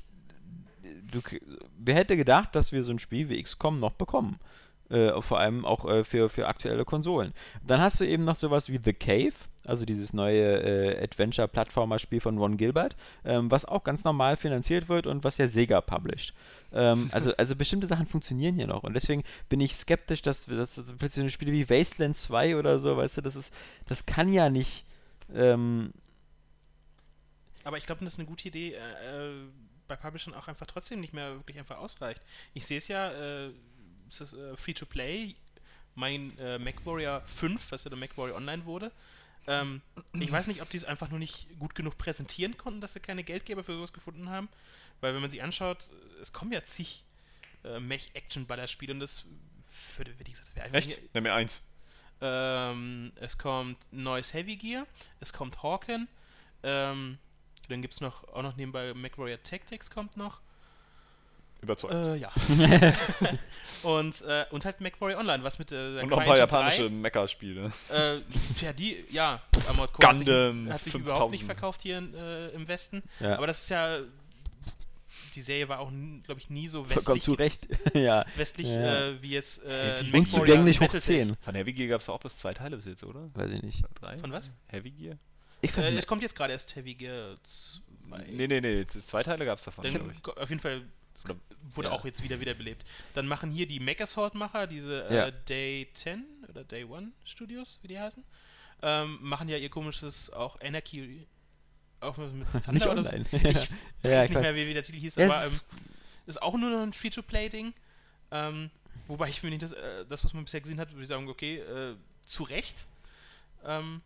du, wer hätte gedacht, dass wir so ein Spiel wie XCOM noch bekommen? Äh, vor allem auch äh, für, für aktuelle Konsolen. Dann hast du eben noch sowas wie The Cave, also dieses neue äh, Adventure-Plattformer-Spiel von Ron Gilbert, ähm, was auch ganz normal finanziert wird und was ja Sega published. Ähm, also, also bestimmte Sachen funktionieren hier noch und deswegen bin ich skeptisch, dass, dass plötzlich Spiele wie Wasteland 2 oder so, weißt du, das ist, das kann ja nicht. Ähm, Aber ich glaube, das ist eine gute Idee, äh, äh, bei Publishern auch einfach trotzdem nicht mehr wirklich einfach ausreicht. Ich sehe es ja, äh, es ist äh, Free-to-Play, mein äh, MacWarrior 5, was ja der MacWarrior Online wurde, Ähm, ich weiß nicht, ob die es einfach nur nicht gut genug präsentieren konnten, dass sie keine Geldgeber für sowas gefunden haben. Weil wenn man sich anschaut, es kommen ja zig äh, Mech-Action-Ballerspiele und das würde, wie gesagt, wäre einfach Echt? Nenn mir eins. ähm, es kommt neues Heavy Gear, es kommt Hawken, ähm, dann gibt es noch, auch noch nebenbei MacWarrior Tactics kommt noch. Überzeugt. Äh, ja. und, äh, und halt MacWarrior Online, was mit äh, der Und noch ein paar japanische Mecha-Spiele. 3, äh, ja, die, ja, Armored Core hat sich, Gundam hat sich 5000. überhaupt nicht verkauft hier in, äh, im Westen. Ja. Aber das ist ja, die Serie war auch, glaube ich, nie so westlich, zu Recht. ja. westlich Ja. äh, wie jetzt äh, Heavy Unzugänglich hoch Battletech. 10. Von Heavy Gear gab es auch bis zwei Teile bis jetzt, oder? Weiß ich nicht. Drei? Von was? Heavy Gear? Ich Äh, es kommt jetzt gerade erst Heavy Gear 2. Nee, nee, nee. Zwei Teile gab es davon, glaube ich. auf jeden Fall Oder- wurde ja. auch jetzt wieder wiederbelebt. Dann machen hier die Mechasort-Macher, diese Ja. äh, Day 10 oder Day 1 Studios, wie die heißen, ähm, machen ja ihr komisches auch Anarchy auch mit Thunder Nicht oder so. online. Ich Ja, weiß ich nicht mehr, wie, wie der Titel hieß, Es aber ist- ähm, ist auch nur noch ein Free-to-Play-Ding. Ähm, wobei ich finde, das, äh, das, was man bisher gesehen hat, würde ich sagen, okay, äh, zu Recht. Ähm,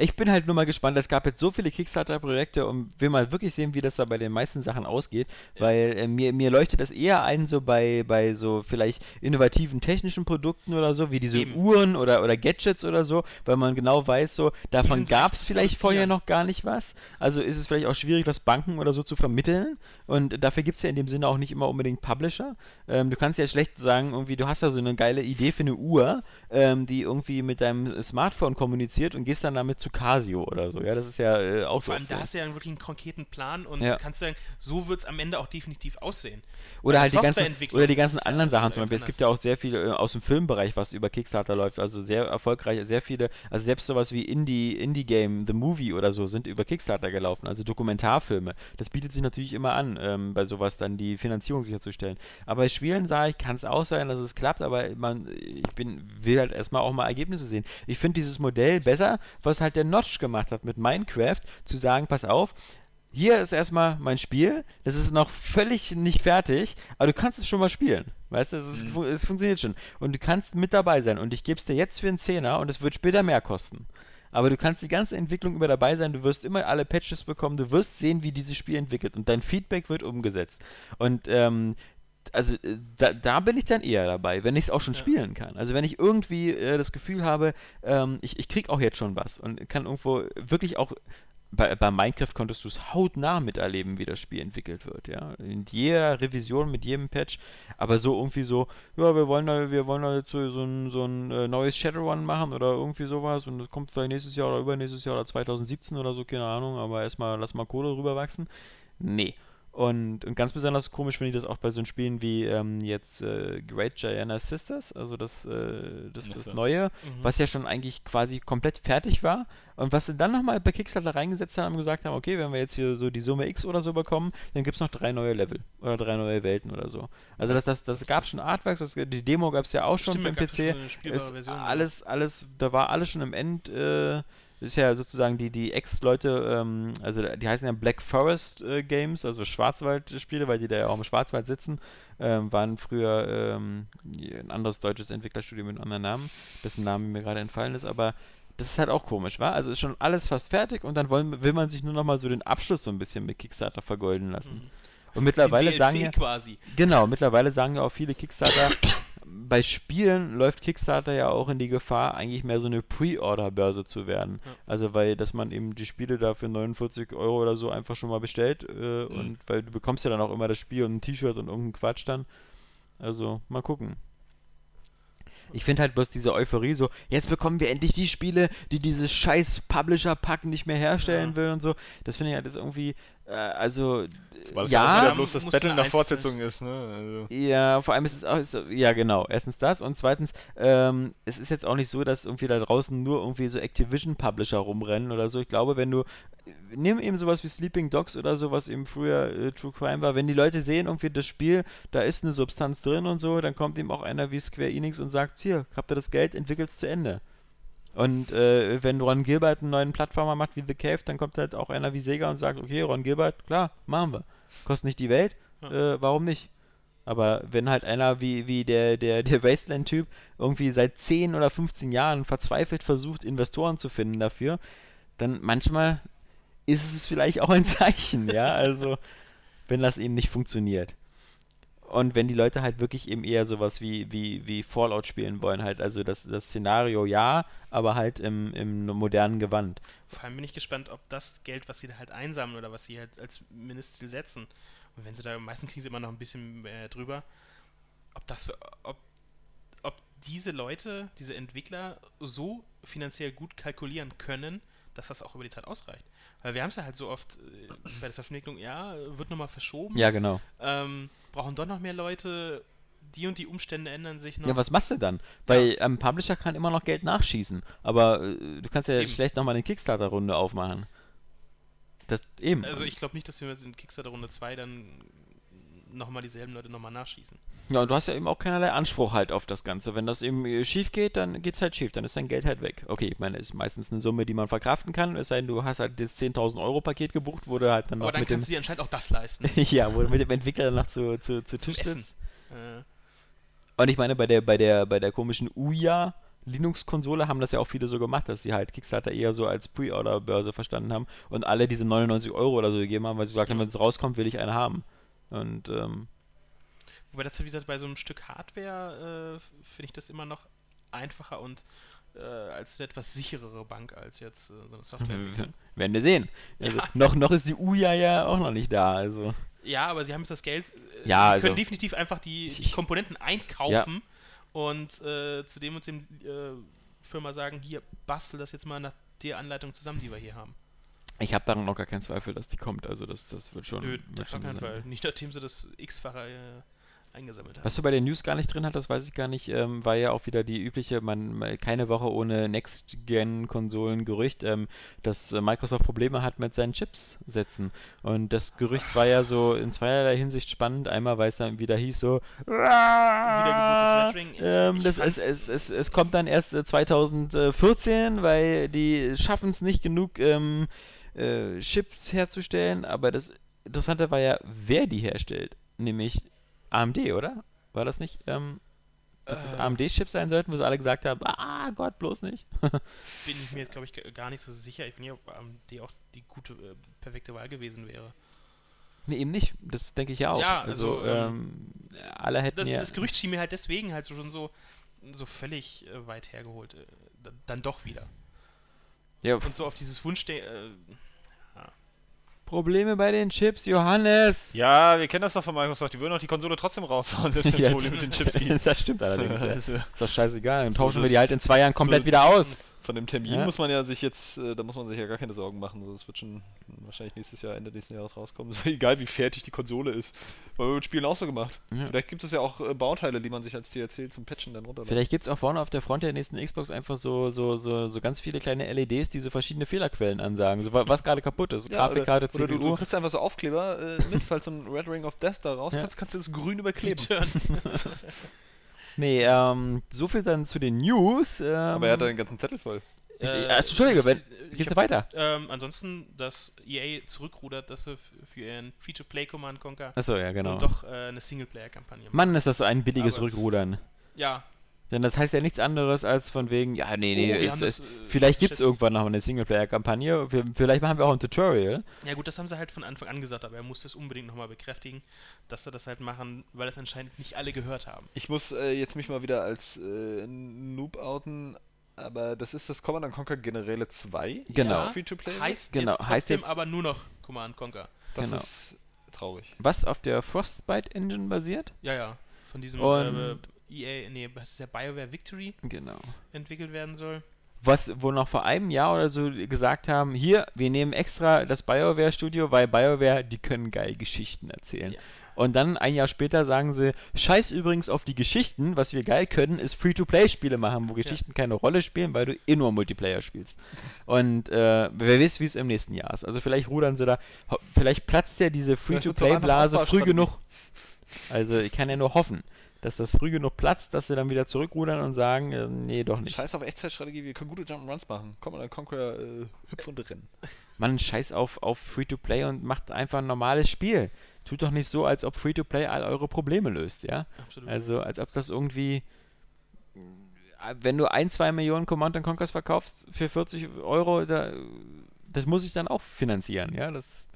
Ich bin halt nur mal gespannt, es gab jetzt so viele Kickstarter-Projekte und will mal wirklich sehen, wie das da bei den meisten Sachen ausgeht, weil äh, mir, mir leuchtet das eher ein, so bei, bei so vielleicht innovativen technischen Produkten oder so, wie diese Eben. Uhren oder, oder Gadgets oder so, weil man genau weiß, so, davon gab es vielleicht vorher noch gar nicht was. Also ist es vielleicht auch schwierig, das Banken oder so zu vermitteln und dafür gibt es ja in dem Sinne auch nicht immer unbedingt Publisher. Ähm, du kannst ja schlecht sagen, irgendwie, du hast da so eine geile Idee für eine Uhr, ähm, die irgendwie mit deinem Smartphone kommuniziert und gehst dann damit zu Casio oder so. Ja, das ist ja äh, auch vor allem, da hast du ja wirklich einen konkreten Plan und Ja. kannst sagen, so wird es am Ende auch definitiv aussehen. Oder halt die ganzen, oder die ganzen anderen Sachen zum Beispiel. Es gibt ja auch sehr viel äh, aus dem Filmbereich, was über Kickstarter läuft. Also sehr erfolgreich, sehr viele, also selbst sowas wie Indie, Indie-Game, The Movie oder so sind über Kickstarter gelaufen. Also Dokumentarfilme. Das bietet sich natürlich immer an, ähm, bei sowas dann die Finanzierung sicherzustellen. Aber bei Spielen sage ich, kann es auch sein, dass es klappt, aber man, ich bin, will halt erstmal auch mal Ergebnisse sehen. Ich finde dieses Modell besser, was halt der Notch gemacht hat mit Minecraft, zu sagen, pass auf, hier ist erstmal mein Spiel. Das ist noch völlig nicht fertig, aber du kannst es schon mal spielen. Weißt du, es, ist, fu- es funktioniert schon. Und du kannst mit dabei sein. Und ich gebe es dir jetzt für einen Zehner und es wird später mehr kosten. Aber du kannst die ganze Entwicklung über dabei sein, du wirst immer alle Patches bekommen, du wirst sehen, wie dieses Spiel entwickelt und dein Feedback wird umgesetzt. Und ähm, also äh, da, da bin ich dann eher dabei, wenn ich es auch schon Ja. spielen kann. Also wenn ich irgendwie äh, das Gefühl habe, ähm, ich, ich krieg auch jetzt schon was und kann irgendwo wirklich auch bei, bei Minecraft konntest du es hautnah miterleben, wie das Spiel entwickelt wird, ja. In jeder Revision, mit jedem Patch, aber so irgendwie so, ja, wir wollen da, wir wollen da jetzt so, so ein, so ein äh, neues Shadowrun machen oder irgendwie sowas und das kommt vielleicht nächstes Jahr oder übernächstes Jahr oder 2017 oder so, keine Ahnung, aber erstmal lass mal Kohle rüberwachsen. Nee. Und, und ganz besonders komisch finde ich das auch bei so Spielen wie ähm, jetzt äh, Great Giana Sisters, also das, äh, das, das. Neue, Mhm. was ja schon eigentlich quasi komplett fertig war. Und was sie dann nochmal bei Kickstarter reingesetzt haben und gesagt haben, okay, wenn wir jetzt hier so die Summe X oder so bekommen, dann gibt es noch drei neue Level oder drei neue Welten oder so. Also das, das, das gab schon Artworks, das, die Demo gab es ja auch schon Stimmt, für den PC. schon Ist alles, alles, da war alles schon im End, äh, ist ja sozusagen die, die Ex-Leute, ähm, also die heißen ja Black Forest äh, Games, also Schwarzwald-Spiele, weil die da ja auch im Schwarzwald sitzen, ähm, waren früher ähm, ein anderes deutsches Entwicklerstudio mit einem anderen Namen, dessen Name mir gerade entfallen ist, aber das ist halt auch komisch, wa? Also ist schon alles fast fertig und dann wollen, will man sich nur noch mal so den Abschluss so ein bisschen mit Kickstarter vergolden lassen. Mhm. Und mittlerweile sagen ja, quasi. Genau, mittlerweile sagen ja auch viele Kickstarter, bei Spielen läuft Kickstarter ja auch in die Gefahr, eigentlich mehr so eine Pre-Order-Börse zu werden. Ja. Also weil, dass man eben die Spiele da für 49 Euro oder so einfach schon mal bestellt äh, Mhm. und weil du bekommst ja dann auch immer das Spiel und ein T-Shirt und irgendeinen Quatsch dann. Also, mal gucken. Ich finde halt bloß diese Euphorie so, jetzt bekommen wir endlich die Spiele, die dieses scheiß Publisher-Pack nicht mehr herstellen Ja. will und so. Das finde ich halt jetzt irgendwie, äh, also, Weil es ja wieder bloß das Battle nach Fortsetzung ist, ne? Also, ja, vor allem ist es auch, ist, ja genau, erstens das und zweitens, ähm, es ist jetzt auch nicht so, dass irgendwie da draußen nur irgendwie so Activision-Publisher rumrennen oder so. Ich glaube, wenn du, nimm eben sowas wie Sleeping Dogs oder so, was eben früher äh, True Crime war, wenn die Leute sehen irgendwie das Spiel, da ist eine Substanz drin und so, dann kommt eben auch einer wie Square Enix und sagt, hier, habt ihr das Geld, entwickelt's zu Ende. Und äh, wenn Ron Gilbert einen neuen Plattformer macht wie The Cave, dann kommt halt auch einer wie Sega und sagt, okay, Ron Gilbert, klar, machen wir. Kostet nicht die Welt, Ja. äh, warum nicht? Aber wenn halt einer wie, wie der, der, der Wasteland-Typ irgendwie seit 10 oder 15 Jahren verzweifelt versucht, Investoren zu finden dafür, dann manchmal ist es vielleicht auch ein Zeichen, ja, also wenn das eben nicht funktioniert. Und wenn die Leute halt wirklich eben eher sowas wie, wie, wie Fallout spielen wollen, halt, also das, das Szenario ja, aber halt im, im modernen Gewand. Vor allem bin ich gespannt, ob das Geld, was sie da halt einsammeln oder was sie halt als Mindestziel setzen, und wenn sie da, meistens kriegen sie immer noch ein bisschen mehr drüber, ob das, ob, ob diese Leute, diese Entwickler so finanziell gut kalkulieren können, dass das auch über die Zeit ausreicht. Weil wir haben es ja halt so oft äh, bei der Softwareentwicklung, ja, wird nochmal verschoben, Ja, genau. ähm, brauchen doch noch mehr Leute, die und die Umstände ändern sich noch. Ja, was machst du dann? Weil ein Publisher kann immer noch Geld nachschießen, aber äh, du kannst ja Eben. schlecht nochmal eine Kickstarter-Runde aufmachen. Das eben. Also ich glaube nicht, dass wir jetzt in Kickstarter Runde 2 dann nochmal dieselben Leute nochmal nachschießen. Ja, und du hast ja eben auch keinerlei Anspruch halt auf das Ganze. Wenn das eben äh, schief geht, dann geht's halt schief, dann ist dein Geld halt weg. Okay, ich meine, ist meistens eine Summe, die man verkraften kann, es sei denn, du hast halt das 10.000 Euro Paket gebucht, wo du halt dann Aber noch dann mit dem, kannst du dir anscheinend auch das leisten. ja, wo du mit dem Entwickler dann noch zu, zu, zu Tisch sitzt. Äh, Und ich meine, bei der, bei der, bei der komischen Ouya Linux-Konsole haben das ja auch viele so gemacht, dass sie halt Kickstarter eher so als Pre-Order-Börse verstanden haben und alle diese 99 Euro oder so gegeben haben, weil sie gesagt haben, wenn es rauskommt, will ich eine haben. Und ähm, wobei das, wie gesagt, bei so einem Stück Hardware äh, finde ich das immer noch einfacher und äh, als eine etwas sicherere Bank als jetzt äh, so eine Software. werden wir sehen. Also, Ja. noch, noch ist die Ouya ja auch noch nicht da. Also. Ja, aber sie haben jetzt das Geld. Äh, Ja, sie also- können definitiv einfach die, die Komponenten einkaufen und äh, zu dem und dem äh, Firma sagen, hier, bastel das jetzt mal nach der Anleitung zusammen, die wir hier haben. Ich habe daran noch gar keinen Zweifel, dass die kommt. Also das, das wird schon. Nö, wird das auf keinen. Fall. Nicht nachdem sie das x-fache äh, eingesammelt haben. Was du bei den News gar nicht drin hattest, weiß ich gar nicht, ähm, war ja auch wieder die übliche, man mal keine Woche ohne Next-Gen-Konsolen-Gerücht, ähm, dass äh, Microsoft Probleme hat mit seinen Chips setzen. Und das Gerücht war ja so in zweierlei Hinsicht spannend. Einmal, weil es dann wieder hieß so, ähm, das es, es, es, es kommt dann erst äh, 2014, weil die schaffen es nicht genug ähm, äh, Chips herzustellen. Aber das Interessante war ja, wer die herstellt. Nämlich AMD, oder? War das nicht? Ähm, dass es Äh. AMD-Chips sein sollten, wo sie alle gesagt haben, ah Gott, bloß nicht. bin ich mir jetzt, glaube ich, gar nicht so sicher. Ich bin nicht, ob AMD auch die gute, äh, perfekte Wahl gewesen wäre. nee, eben nicht. Das denke ich ja auch. Ja, also, also, ähm, alle hätten Das, ja... das Gerücht schien mir halt deswegen halt so schon so, so völlig äh, weit hergeholt. Äh, dann doch wieder. Ja, Und so auf dieses Wunsch der. Äh, Probleme bei den Chips, Johannes! Ja, wir kennen das doch von Microsoft. Die würden auch die Konsole trotzdem raushauen, selbst wenn es Ja, Probleme mit den Chips gibt. das stimmt allerdings. ja. Also, Ist doch scheißegal, dann So, tauschen wir das- die halt in zwei Jahren komplett so- wieder aus. Von dem Termin Ja. muss man ja sich jetzt, äh, da muss man sich ja gar keine Sorgen machen. So, es wird schon wahrscheinlich nächstes Jahr, Ende nächsten Jahres rauskommen. Ist egal, wie fertig die Konsole ist. Weil wir mit Spielen auch so gemacht. Ja. Vielleicht gibt es ja auch äh, Bauteile, die man sich als DLC zum Patchen dann runterlädt. Vielleicht gibt es auch vorne auf der Front der nächsten Xbox einfach so, so, so, so ganz viele kleine LEDs, die so verschiedene Fehlerquellen ansagen. So, wa- was gerade kaputt ist. Ja, Grafikkarte, oder, oder du, CPU. du kriegst einfach so Aufkleber äh, mit, falls so ein Red Ring of Death da raus kannst, kannst du das grün überkleben. Nee, ähm, so viel dann zu den News. Ähm, Aber er hat da den ganzen Zettel voll. Ich, äh, Entschuldige, wenn, ich geht's hab- weiter? Ähm, ansonsten, dass EA zurückrudert, dass sie für ihren Free-to-Play Command Conquer Achso, ja, genau. und doch äh, eine Singleplayer-Kampagne machen. Mann, ist das so ein billiges Aber es- Rückrudern. Ja, Denn das heißt ja nichts anderes als von wegen, ja, nee, nee, Oh, es, es, das, äh, vielleicht gibt es irgendwann noch eine Singleplayer-Kampagne. Vielleicht machen wir auch ein Tutorial. Ja gut, das haben sie halt von Anfang an gesagt, aber er muss das unbedingt nochmal bekräftigen, dass sie das halt machen, weil das anscheinend nicht alle gehört haben. Ich muss äh, jetzt mich mal wieder als äh, Noob outen, aber das ist das Command Conquer Generäle 2. Genau. das Free-to-Play. Heißt Genau, jetzt heißt trotzdem jetzt- aber nur noch Command Conquer. Das genau. ist traurig. Was auf der Frostbite Engine basiert. Ja, ja. Von diesem Und- äh, EA, nee, was ist der BioWare Victory Genau. entwickelt werden soll. was, wo noch vor einem Jahr oder so gesagt haben, hier, wir nehmen extra das BioWare-Studio, weil BioWare, die können geil Geschichten erzählen. Ja. Und dann ein Jahr später sagen sie, scheiß übrigens auf die Geschichten, was wir geil können, ist Free-to-Play-Spiele machen, wo Geschichten keine Rolle spielen, weil du eh nur Multiplayer spielst. Und äh, wer weiß, wie es im nächsten Jahr ist. Also vielleicht rudern sie da, vielleicht platzt ja diese Free-to-Play-Blase früh genug. Also ich kann ja nur hoffen. Dass das früh genug platzt, dass sie dann wieder zurückrudern und sagen, äh, nee, doch nicht. Scheiß auf Echtzeitstrategie, wir können gute Jump'n'Runs machen. Komm mal, Conquer, äh, hüpf und rennen. Man scheiß auf, auf Free-to-Play und macht einfach ein normales Spiel. Tut doch nicht so, als ob Free-to-Play all eure Probleme löst, ja? Absolut. Also, als ob das irgendwie. äh, Wenn du ein, zwei Millionen Command Conquers verkaufst für 40 Euro, da, das muss ich dann auch finanzieren, ja? Das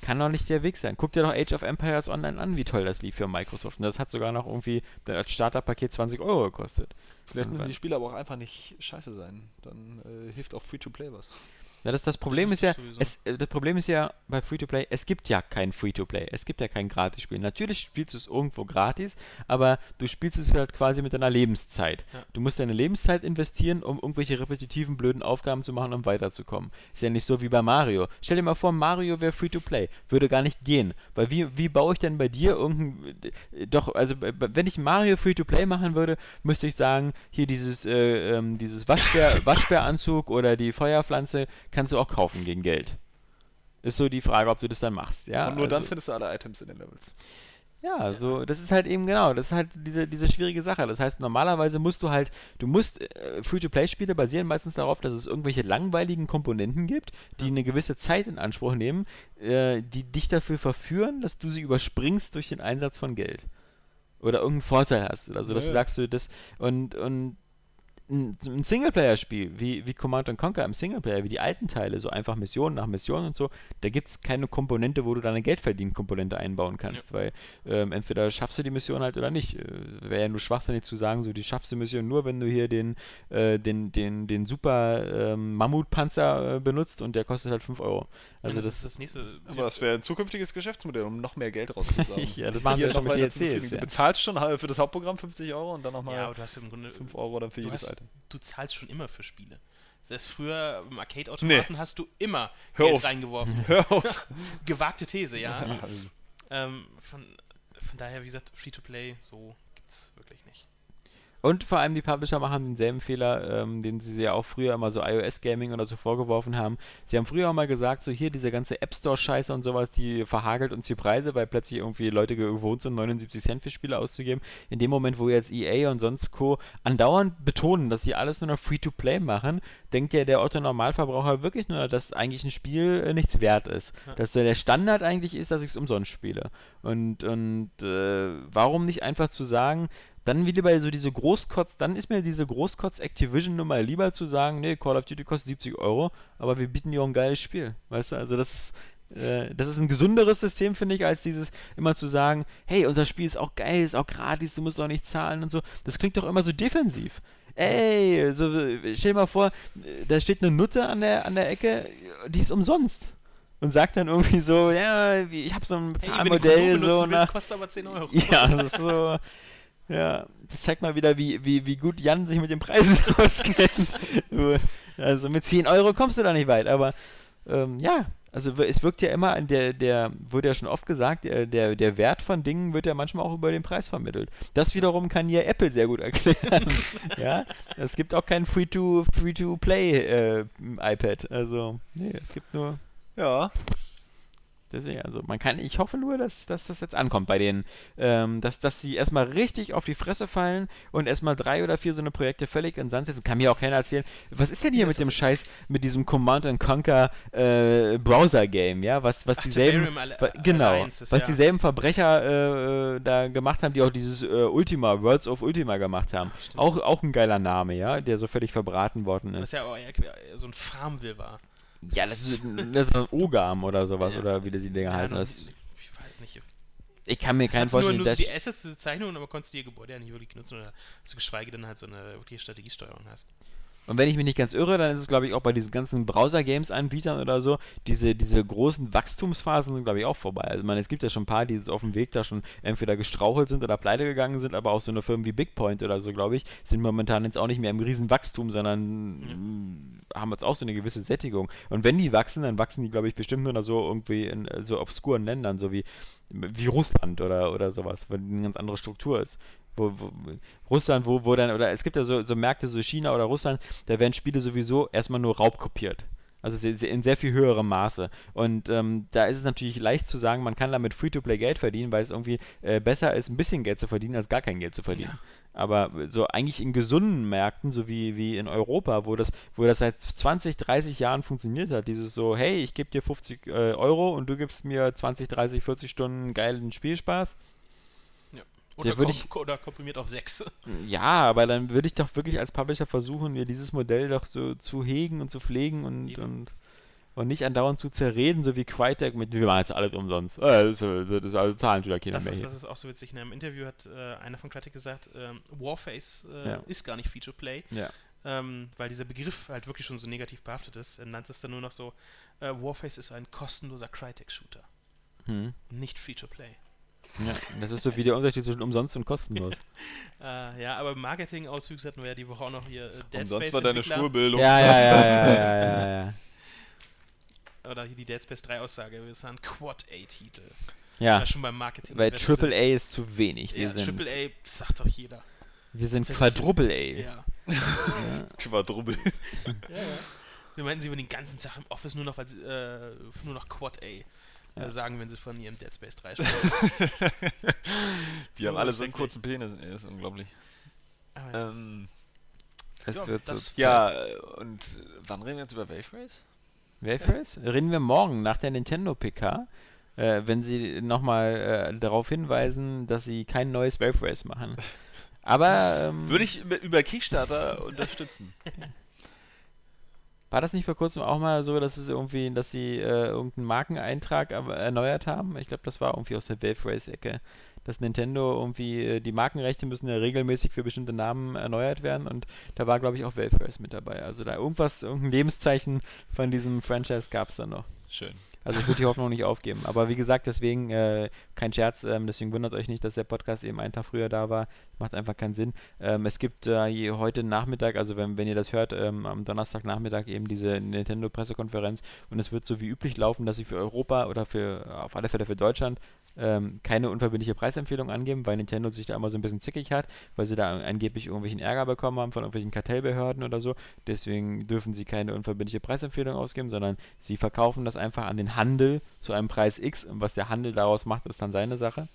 kann doch nicht der Weg sein. Guck dir doch Age of Empires Online an, wie toll das lief für Microsoft. Und das hat sogar noch irgendwie als Starterpaket 20 Euro gekostet. Vielleicht müssen die Spiele aber auch einfach nicht scheiße sein. Dann äh, hilft auch Free-to-Play was. Ja, das, das Problem Das ist ja, ist es, äh, das Problem ist ja bei Free-to-Play, es gibt ja kein Free-to-Play, es gibt ja kein Gratisspiel. Natürlich spielst du es irgendwo gratis, aber du spielst es halt quasi mit deiner Lebenszeit. Ja. Du musst deine Lebenszeit investieren, um irgendwelche repetitiven, blöden Aufgaben zu machen, um weiterzukommen. Ist ja nicht so wie bei Mario. Stell dir mal vor, Mario wäre Free-to-Play. Würde gar nicht gehen. Weil wie, wie baue ich denn bei dir irgendein, äh, doch, also bei- wenn ich Mario Free-to-Play machen würde, müsste ich sagen, hier dieses, äh, ähm, dieses Waschbär, Waschbäranzug oder die Feuerpflanze kannst du auch kaufen gegen Geld. Ist so die Frage, ob du das dann machst. Ja, und nur dann also, findest du alle Items in den Levels. ja, so, das ist halt eben genau, das ist halt diese, diese schwierige Sache. Das heißt, normalerweise musst du halt, du musst, äh, Free-to-Play-Spiele basieren meistens darauf, dass es irgendwelche langweiligen Komponenten gibt, die eine gewisse Zeit in Anspruch nehmen, äh, die dich dafür verführen, dass du sie überspringst durch den Einsatz von Geld. Oder irgendeinen Vorteil hast oder so, dass du Ja. sagst, du das, und, und ein, ein Singleplayer-Spiel, wie, wie Command Conquer im Singleplayer, wie die alten Teile, so einfach Mission nach Mission und so, da gibt es keine Komponente, wo du deine Geldverdienen-Komponente einbauen kannst, weil ähm, entweder schaffst du die Mission halt oder nicht. Äh, Wäre ja nur schwachsinnig zu sagen, so die schaffst du Mission nur, wenn du hier den, äh, den, den, den super ähm, Mammutpanzer äh, benutzt und der kostet halt 5 Euro. Also das, das, ist das nächste. Aber das wäre ein zukünftiges Geschäftsmodell, um noch mehr Geld rauszusagen. Ja, das machen wir schon noch mit DLCs, ja. Du bezahlst schon halt für das Hauptprogramm 50 Euro und dann nochmal ja, aber du hast im Grunde. 5 Euro dann für jedes hast, Item. Du zahlst schon immer für Spiele. Selbst früher im Arcade-Automaten hast du immer Hör Geld auf. reingeworfen. Hör auf. Gewagte These, ja. Also, ähm, von, von daher, wie gesagt, Free-to-Play, so gibt's wirklich nicht. Und vor allem die Publisher machen denselben Fehler, ähm, den sie ja auch früher immer so iOS-Gaming oder so vorgeworfen haben. Sie haben früher auch mal gesagt, so hier diese ganze App Store-Scheiße und sowas, die verhagelt uns die Preise, weil plötzlich irgendwie Leute gewohnt sind, 79 Cent für Spiele auszugeben. In dem Moment, wo jetzt EA und sonst Co. andauernd betonen, dass sie alles nur noch Free-to-Play machen, denkt ja der Otto-Normalverbraucher wirklich nur, dass eigentlich ein Spiel äh, nichts wert ist. Ja. Dass so der Standard eigentlich ist, dass ich es umsonst spiele. Und, und äh, warum nicht einfach zu sagen, dann wieder bei so diese Großkotz, dann ist mir diese Großkotz-Activision-Nummer lieber zu sagen, nee, Call of Duty kostet 70 Euro, aber wir bieten dir auch ein geiles Spiel. Weißt du, also das ist, äh, das ist ein gesünderes System, finde ich, als dieses immer zu sagen, hey, unser Spiel ist auch geil, ist auch gratis, du musst auch nicht zahlen und so. Das klingt doch immer so defensiv. Ey, so, stell dir mal vor, da steht eine Nutte an der, an der Ecke, die ist umsonst. Und sagt dann irgendwie so, ja, ich habe so ein Bezahlmodell, so nach, kostet aber 10 Euro. ja, das ist so. Ja, das zeigt mal wieder, wie, wie, wie gut Jan sich mit den Preisen auskennt. Also mit 10 Euro kommst du da nicht weit, aber ähm, ja, also es wirkt ja immer, der, der, wurde ja schon oft gesagt, der, der, der Wert von Dingen wird ja manchmal auch über den Preis vermittelt. Das wiederum kann ja Apple sehr gut erklären. ja, es gibt auch kein Free-to- Free-to-Play äh, iPad. Also, nee, es gibt nur ja, Deswegen, also man kann, ich hoffe nur, dass, dass das jetzt ankommt bei denen, ähm, dass, dass die erstmal richtig auf die Fresse fallen und erstmal drei oder vier so eine Projekte völlig in Sand setzen. Kann mir auch keiner erzählen. Was ist denn hier mit dem Scheiß, mit diesem Command and Conquer äh, Browser-Game, ja? Was, was Ach, dieselben, wa- genau, Alliances, was ja. dieselben Verbrecher äh, äh, da gemacht haben, die auch dieses äh, Ultima, Worlds of Ultima gemacht haben. Ach. Auch, auch ein geiler Name, ja, der so völlig verbraten worden ist. Was ja auch so ein Farmville war. Ja, das ist, das ist ein Ogam oder sowas, Ja. oder wie die Dinger Ja, heißen. Das, ich weiß nicht. ich kann mir keinen nur, vorstellen, nur so dass- die Assets, diese Zeichnungen, aber konntest du ihr Gebäude ja nicht wirklich nutzen oder also geschweige denn halt so eine wirkliche Strategiesteuerung hast. Und wenn ich mich nicht ganz irre, dann ist es, glaube ich, auch bei diesen ganzen Browser-Games-Anbietern oder so, diese, diese großen Wachstumsphasen sind, glaube ich, auch vorbei. Also, ich meine, es gibt ja schon ein paar, die jetzt auf dem Weg da schon entweder gestrauchelt sind oder pleite gegangen sind, aber auch so eine Firmen wie Bigpoint oder so, glaube ich, sind momentan jetzt auch nicht mehr im Riesenwachstum, sondern mm, haben jetzt auch so eine gewisse Sättigung. Und wenn die wachsen, dann wachsen die, glaube ich, bestimmt nur noch so irgendwie in äh, so obskuren Ländern, so wie, wie Russland oder, oder sowas, weil eine ganz andere Struktur ist wo, wo, Russland, wo, wo dann, oder es gibt ja so, so Märkte, so China oder Russland, da werden Spiele sowieso erstmal nur raubkopiert. Also in sehr viel höherem Maße. Und ähm, da ist es natürlich leicht zu sagen, man kann damit Free-to-Play Geld verdienen, weil es irgendwie äh, besser ist, ein bisschen Geld zu verdienen, als gar kein Geld zu verdienen. Aber so eigentlich in gesunden Märkten, so wie, wie in Europa, wo das, wo das seit 20, 30 Jahren funktioniert hat, dieses so, hey, ich gebe dir 50 äh, Euro und du gibst mir 20, 30, 40 Stunden geilen Spielspaß. Oder, kom oder komprimiert auf 6. Ja, aber dann würde ich doch wirklich als Publisher versuchen, mir dieses Modell doch so zu hegen und zu pflegen und, Eben. und, und nicht andauernd zu zerreden, so wie Crytek mit, wir machen jetzt alles umsonst. Äh, das, ist- das ist also zahlen wieder keiner Das mehr ist, das ist auch so witzig. In einem Interview hat äh, einer von Crytek gesagt, ähm, Warface äh, Ja. ist gar nicht Feature-Play, Ja. ähm, weil dieser Begriff halt wirklich schon so negativ behaftet ist. Er nannte es dann nur noch so, äh, Warface ist ein kostenloser Crytek-Shooter, Hm. nicht Feature-Play. Ja. Das ist so wie der Unterschied zwischen umsonst und kostenlos. Äh, ja, aber Marketing-Auswüchse hatten wir ja die Woche auch noch hier äh, Dead Umsonst Space war deine Entwickler. Schulbildung. ja, ja, ja, ja, ja, ja, ja. Oder hier die Dead Space 3 Aussage, wir sind Quad-A-Titel. Ja, Ja, schon beim Marketing. weil Triple ist- A ist zu wenig. Wir Ja, sind, Triple A, das sagt doch jeder. wir sind. Quadruple A. Ja. Quadruppel. ja, ja. Wir meinten, sie würden den ganzen Tag im Office nur noch, weil äh, nur noch Quad A Ja. äh, sagen, wenn sie von ihrem Dead Space 3 sprechen. Die So haben alle so einen kurzen Penis. Ey, ist unglaublich. Aber ja. Ähm, Das Ja, wird so ja, äh, und äh, wann reden wir jetzt über Wave Race? Wave Race? Reden wir morgen nach der Nintendo PK, äh, wenn sie nochmal äh, darauf hinweisen, dass sie kein neues Wave Race machen. Aber ähm, Würde ich über- über Kickstarter unterstützen. War das nicht vor kurzem auch mal so, dass es irgendwie, dass sie äh, irgendeinen Markeneintrag erneuert haben? Ich glaube, das war irgendwie aus der Wave Race Ecke. Dass Nintendo irgendwie, äh, die Markenrechte müssen ja regelmäßig für bestimmte Namen erneuert werden und da war, glaube ich, auch Wave Race mit dabei. Also da irgendwas, irgendein Lebenszeichen von diesem Franchise gab es dann noch. Schön. Also ich würde die Hoffnung nicht aufgeben. Aber wie gesagt, deswegen äh, kein Scherz, ähm, deswegen wundert euch nicht, dass der Podcast eben einen Tag früher da war. Macht einfach keinen Sinn. Ähm, es gibt äh, heute Nachmittag, also wenn, wenn ihr das hört, ähm, am Donnerstagnachmittag eben diese Nintendo-Pressekonferenz und es wird so wie üblich laufen, dass sie für Europa oder für auf alle Fälle für Deutschland ähm, keine unverbindliche Preisempfehlung angeben, weil Nintendo sich da immer so ein bisschen zickig hat, weil sie da angeblich irgendwelchen Ärger bekommen haben von irgendwelchen Kartellbehörden oder so. Deswegen dürfen sie keine unverbindliche Preisempfehlung ausgeben, sondern sie verkaufen das einfach an den Handel zu einem Preis X und was der Handel daraus macht, ist dann seine Sache.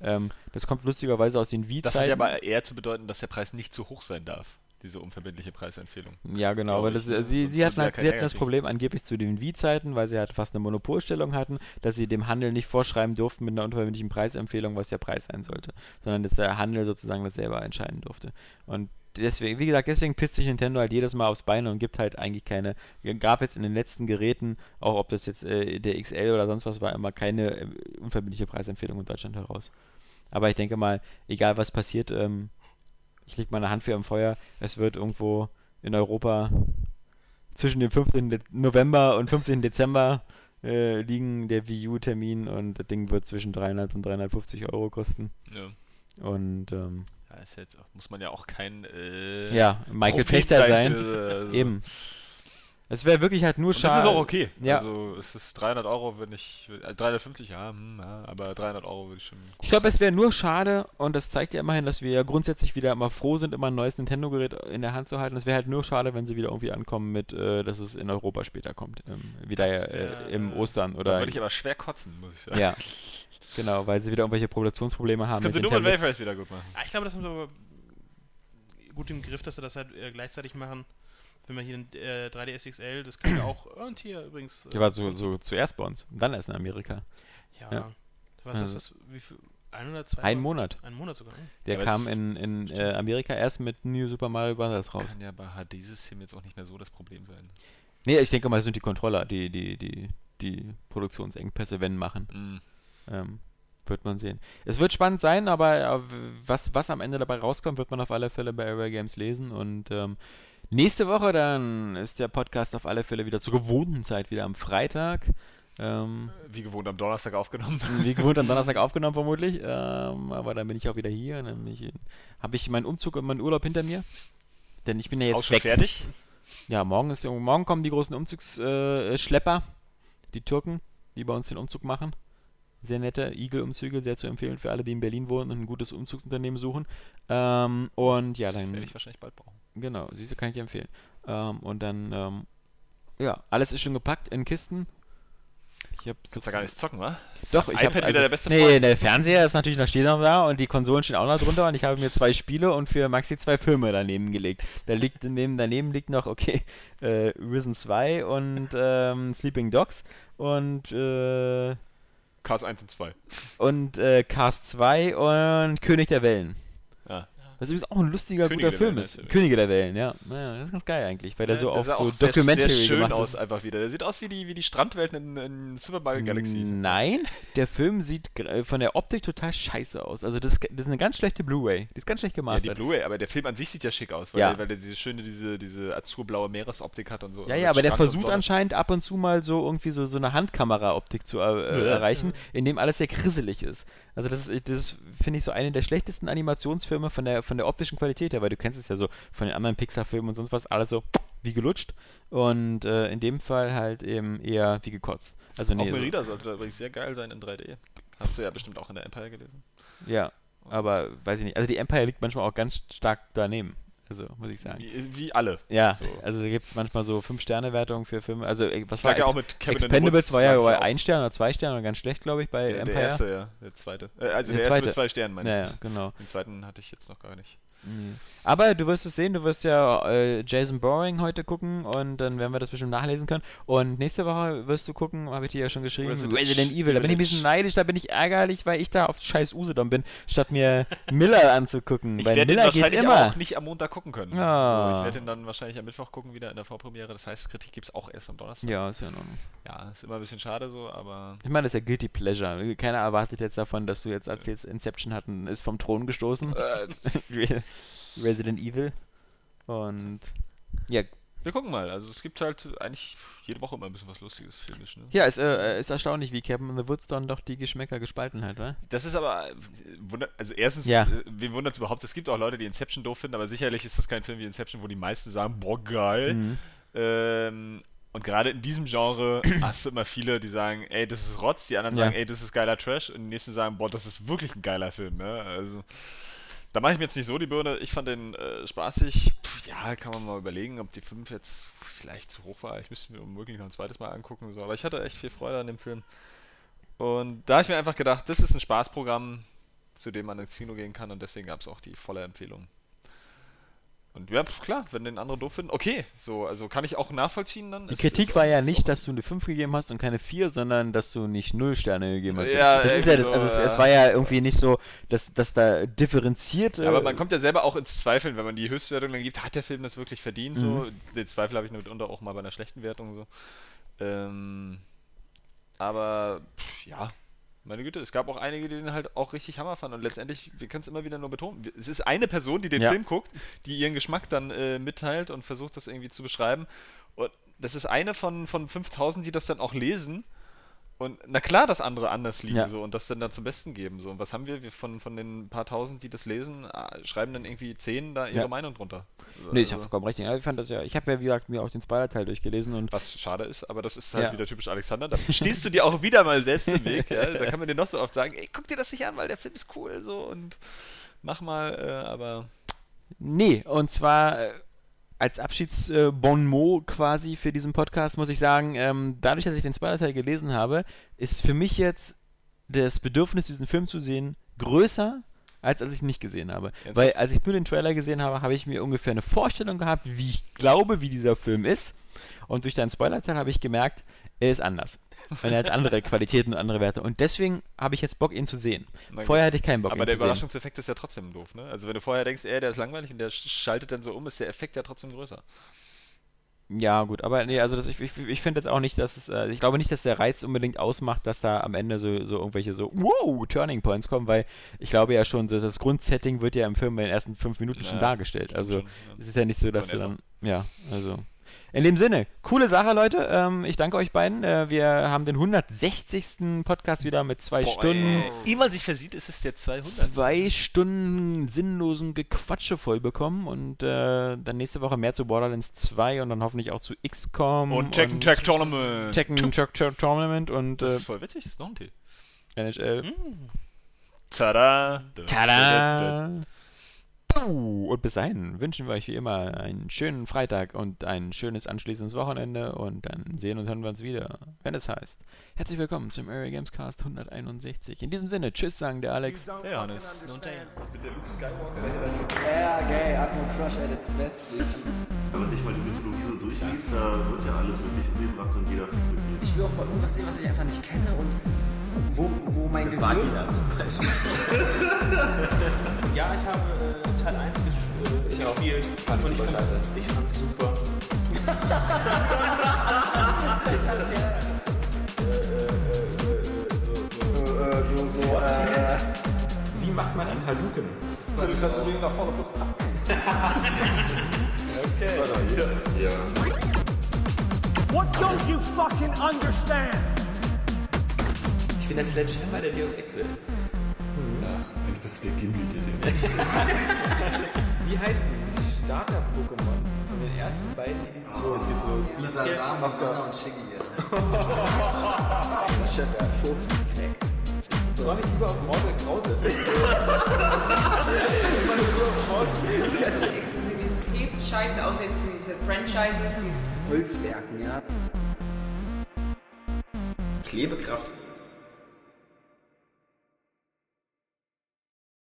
Ähm, das kommt lustigerweise aus den Das hat Wii-Zeiten. ja aber eher zu bedeuten, dass der Preis nicht zu hoch sein darf. Diese unverbindliche Preisempfehlung. Ja, genau, aber das, ne? sie, sie hatten, halt, sie hatten das Problem angeblich zu den Wii-Zeiten, weil sie halt fast eine Monopolstellung hatten, dass sie dem Handel nicht vorschreiben durften mit einer unverbindlichen Preisempfehlung, was der Preis sein sollte, sondern dass der Handel sozusagen das selber entscheiden durfte. Und deswegen, wie gesagt, deswegen pisst sich Nintendo halt jedes Mal aufs Bein und gibt halt eigentlich keine, gab jetzt in den letzten Geräten, auch ob das jetzt äh, der XL oder sonst was war, immer keine äh, unverbindliche Preisempfehlung in Deutschland heraus. Aber ich denke mal, egal was passiert, ähm, ich leg meine Hand für im Feuer, es wird irgendwo in Europa zwischen dem 15. De November und 15. Dezember äh, liegen der Wii U-Termin und das Ding wird zwischen 300 und 350 Euro kosten. Ja. Und ähm, Ja, ist jetzt, muss man ja auch kein äh, ja, Michael Prophet Pächter sein. für, also- Eben. Es wäre wirklich halt nur schade. das ist auch okay. Ja. Also es ist 300 Euro, wenn ich, äh, 350, ja, hm, ja, aber 300 Euro würde ich schon. Ich glaube, es wäre nur schade, und das zeigt ja immerhin, dass wir ja grundsätzlich wieder immer froh sind, immer ein neues Nintendo-Gerät in der Hand zu halten. Es wäre halt nur schade, wenn sie wieder irgendwie ankommen mit, äh, dass es in Europa später kommt. Ähm, wieder Das äh, wär, im äh, Ostern Da oder. würde ich aber schwer kotzen, muss ich sagen. ja. Genau, weil sie wieder irgendwelche Populationsprobleme Das haben. können sie den nur mit Race wieder gut machen. Ah, ich glaube, das haben sie aber gut im Griff, dass sie das halt äh, gleichzeitig machen. Wenn wir hier den äh, 3DS XL, das kann ja auch. Und hier übrigens. äh, Der war so, so zuerst bei uns. Und dann erst in Amerika. Ja. ja. Was, Also- was, was, wie viel? Ein oder zwei? Ein? Monat. Ein Monat sogar. ne? Der Ja, kam in, in äh, Amerika erst mit New Super Mario Bros. raus. Kann ja bei HD-System jetzt auch nicht mehr so das Problem sein. Nee, ich denke mal, es sind die Controller, die die, die, die Produktionsengpässe, wenn machen. Mhm. Ähm, wird man sehen. Es wird spannend sein, aber äh, was, was am Ende dabei rauskommt, wird man auf alle Fälle bei Area Games lesen. Und ähm, nächste Woche dann ist der Podcast auf alle Fälle wieder zur gewohnten Zeit, wieder am Freitag. Ähm, Wie gewohnt am Donnerstag aufgenommen. wie gewohnt am Donnerstag aufgenommen vermutlich. Ähm, aber dann bin ich auch wieder hier. Nämlich habe ich meinen Umzug und meinen Urlaub hinter mir. Denn ich bin ja jetzt Auch schon weg. fertig? Ja, morgen, ist, morgen kommen die großen Umzugsschlepper, äh, die Türken, die bei uns den Umzug machen. Sehr nette Igel-Umzüge, sehr zu empfehlen für alle, die in Berlin wohnen und ein gutes Umzugsunternehmen suchen. Ähm, und ja, Das dann, werde ich wahrscheinlich bald brauchen. Genau, siehst du, kann ich dir empfehlen. Ähm, und dann ähm, ja, alles ist schon gepackt in Kisten. Ich hab Kannst du gar nicht zocken, wa? Doch, ich habe iPad also, wieder der beste Nee, Freund. der Fernseher ist natürlich noch steht noch da und die Konsolen stehen auch noch drunter und ich habe mir zwei Spiele und für Maxi zwei Filme daneben gelegt. Da liegt daneben, daneben liegt noch, okay, äh, Risen 2 und ähm, Sleeping Dogs und äh, Cars 1 und 2. und äh, Cars 2 und König der Wellen. Was übrigens auch ein lustiger, Könige guter der Film Wellen ist. der. Könige der Wellen, ja. Naja, das ist ganz geil eigentlich, weil der so Der auf so auch sehr- Documentary sehr schön aus ist. einfach wieder. Der sieht aus wie die, wie die Strandwelten in, in Super Mario Galaxy. Nein, der Film sieht äh, von der Optik total scheiße aus. Also das, das ist eine ganz schlechte Blu-ray. Die ist ganz schlecht Ja, die gemastert. Blu-ray, aber der Film an sich sieht ja schick aus, weil, Ja. der, weil der diese schöne, diese, diese azurblaue Meeresoptik hat und so. Ja, Also ja, aber der Strand und versucht Sonne. anscheinend ab und zu mal so irgendwie so, so eine Handkamera-Optik zu er, äh, Ja. erreichen, in dem alles sehr grisselig ist. Also das ist, das finde ich so eine der schlechtesten Animationsfilme von der, von der optischen Qualität her, weil du kennst es ja so von den anderen Pixar-Filmen und sonst was, alles so wie gelutscht und äh, in dem Fall halt eben eher wie gekotzt. Also Auch nee, so, Merida sollte da übrigens sehr geil sein in 3D. Hast du ja bestimmt auch in der Empire gelesen. ja, aber weiß ich nicht. Also die Empire liegt manchmal auch ganz stark daneben, also muss ich sagen. Wie, wie alle. Ja, So. also da gibt es manchmal so 5-Sterne-Wertungen für Filme. Also, was war ja auch mit Cabin in the Expendables war ja bei auch. ein Stern oder zwei Sterne oder ganz schlecht, glaube ich, bei Der, Empire. der erste, ja. Der zweite. Äh, also Der der, erste zweite. mit zwei Sternen, meine ja, ich. ja, genau. Den zweiten hatte ich jetzt noch gar nicht. Mhm. Aber du wirst es sehen, du wirst ja äh, Jason Boring heute gucken und dann werden wir das bestimmt nachlesen können. Und nächste Woche wirst du gucken, habe ich dir ja schon geschrieben, Resident, Resident Evil. Da bin ich ein bisschen neidisch, da bin ich ärgerlich, weil ich da auf scheiß Usedom bin, statt mir Miller anzugucken. Ich werde ihn Miller geht wahrscheinlich immer. auch nicht am Montag gucken können. Ah. So, ich werde ihn dann wahrscheinlich am Mittwoch gucken, wieder in der Vorpremiere. Das heißt, Kritik gibt es auch erst am Donnerstag. Ja, ist ja in Ordnung. Ja, ist immer ein bisschen schade so, aber Ich meine, das ist ja Guilty Pleasure. Keiner erwartet jetzt davon, dass du jetzt erzählst, Inception hat ein, ist vom Thron gestoßen. äh, Resident Evil. Und ja, wir gucken mal. Also es gibt halt eigentlich jede Woche immer ein bisschen was Lustiges filmisch. Ne? ja ist, äh, ist erstaunlich, wie Cabin in the Woods dann doch die Geschmäcker gespalten hat, wa? Das ist aber, äh, also erstens, Ja. äh, wen wundert es überhaupt, es gibt auch Leute, die Inception doof finden, aber sicherlich ist das kein Film wie Inception, wo die meisten sagen, boah, geil. Mhm. Ähm, und gerade in diesem Genre hast du immer viele, die sagen, ey, das ist Rotz, die anderen Ja. sagen, ey, das ist geiler Trash und die nächsten sagen, boah, das ist wirklich ein geiler Film, ne? Also, da mache ich mir jetzt nicht so die Birne. Ich fand den äh, spaßig. Pff, ja, kann man mal überlegen, ob die 5 jetzt vielleicht zu hoch war. Ich müsste mir womöglich noch ein zweites Mal angucken. So. Aber ich hatte echt viel Freude an dem Film. Und da habe ich mir einfach gedacht, das ist ein Spaßprogramm, zu dem man ins Kino gehen kann und deswegen gab es auch die volle Empfehlung. Und ja, klar, wenn den andere doof finden, okay, so, also kann ich auch nachvollziehen dann. Die Ist- Kritik ist war ja nicht, dass du eine 5 gegeben hast und keine 4, sondern dass du nicht 0 Sterne gegeben hast. Ja, das ist ja das, also so, es, es war ja irgendwie nicht so, dass, dass da differenziert. Ja, aber man kommt ja selber auch ins Zweifeln, wenn man die Höchstwertung dann gibt, hat der Film das wirklich verdient? So, Mhm. den Zweifel habe ich mitunter auch mal bei einer schlechten Wertung so. Ähm, aber pff, ja, meine Güte, es gab auch einige, die den halt auch richtig Hammer fanden. Und letztendlich, wir können es immer wieder nur betonen, es ist eine Person, die den Ja. Film guckt, die ihren Geschmack dann äh, mitteilt und versucht das irgendwie zu beschreiben. Und das ist eine von, von 5000, die das dann auch lesen und na klar, dass andere anders liegen Ja. so und das dann, dann zum Besten geben. So. Und was haben wir? wir von, von den paar tausend, die das lesen, ah, schreiben dann irgendwie zehn da ihre Ja. Meinung drunter. Nee, ist ja Also, vollkommen richtig. Ja, Ich fand das ja, ich habe ja, wie gesagt, mir auch den Spoiler-Teil durchgelesen und was schade ist, aber das ist halt wieder typisch Alexander. Da stehst du dir auch wieder mal selbst im Weg. Da kann man dir noch so oft sagen, ey, guck dir das nicht an, weil der Film ist cool so und mach mal, äh, aber Nee, und zwar äh, als Abschiedsbonmot quasi für diesen Podcast muss ich sagen, ähm, dadurch, dass ich den Spoiler-Teil gelesen habe, ist für mich jetzt das Bedürfnis, diesen Film zu sehen, größer, als als ich ihn nicht gesehen habe. Ernsthaft? Weil als ich nur den Trailer gesehen habe, habe ich mir ungefähr eine Vorstellung gehabt, wie ich glaube, wie dieser Film ist. Und durch deinen Spoiler-Teil habe ich gemerkt, er ist anders. Und er hat andere Qualitäten und andere Werte. Und deswegen habe ich jetzt Bock, ihn zu sehen. Gut. Vorher hatte ich keinen Bock, aber ihn der zu sehen. Überraschungseffekt ist ja trotzdem doof, ne? Also wenn du vorher denkst, ey, der ist langweilig und der sch- schaltet dann so um, ist der Effekt ja trotzdem größer. Ja, gut, aber nee, also das, ich, ich, ich finde jetzt auch nicht, dass es, äh, ich glaube nicht, dass der Reiz unbedingt ausmacht, dass da am Ende so, so irgendwelche so, wow, Turning Points kommen, weil ich glaube ja schon, so das Grundsetting wird ja im Film in den ersten fünf Minuten schon Ja, dargestellt. Also schon, ja. es ist ja nicht so, dass du dann, ja, also. In dem Sinne, coole Sache, Leute. Ähm, ich danke euch beiden. Äh, wir haben den 160. Podcast wieder mit zwei Boah, Stunden. ey. Ehe man sich versieht, ist es der 200. Zwei Stunden sinnlosen Gequatsche voll bekommen und äh, dann nächste Woche mehr zu Borderlands 2 und dann hoffentlich auch zu XCOM Und Tekken Tag Tournament. Tekken Chuck Chuck Tournament und Das äh, ist voll witzig, das ist noch ein Tee. NHL. Tada! Tada! Oh, und bis dahin wünschen wir euch wie immer einen schönen Freitag und ein schönes anschließendes Wochenende und dann sehen und hören wir uns wieder, wenn es heißt. Herzlich willkommen zum Area Games Cast 161. In diesem Sinne, tschüss sagen der Alex. Der Johannes. Ja, geil, Atmo Crush at its best, please. Wenn man sich mal die Mythologie so durchliest, da wird ja alles wirklich umgebracht und jeder fickt mit jedem. Ich will auch mal irgendwas sehen, was ich einfach nicht kenne und wo, wo mein Gehirn... Vagina zum Beispiel. Ja, ich habe äh, Teil 1 ges äh, gespielt. Fand ich und super fand's- scheiße. Ich fand's super. so, so, äh, Wie macht man einen Hadouken? das ist das Problem nach vorne plus Ja. What don't you fucking understand? Ich bin der Sledgehammer der Deus Ex Welt. Eigentlich bist du der Gimli, der den Wie heißt denn Starter-Pokémon von den ersten beiden Editionen? Jetzt geht's los. Lisa Sam, Oscar. und Shiggy. So habe ich lieber auf Mortal Krause. Das Exklusivitätsscheiße, außer jetzt diese Franchises, diese Holzwerken, ja. Klebekraft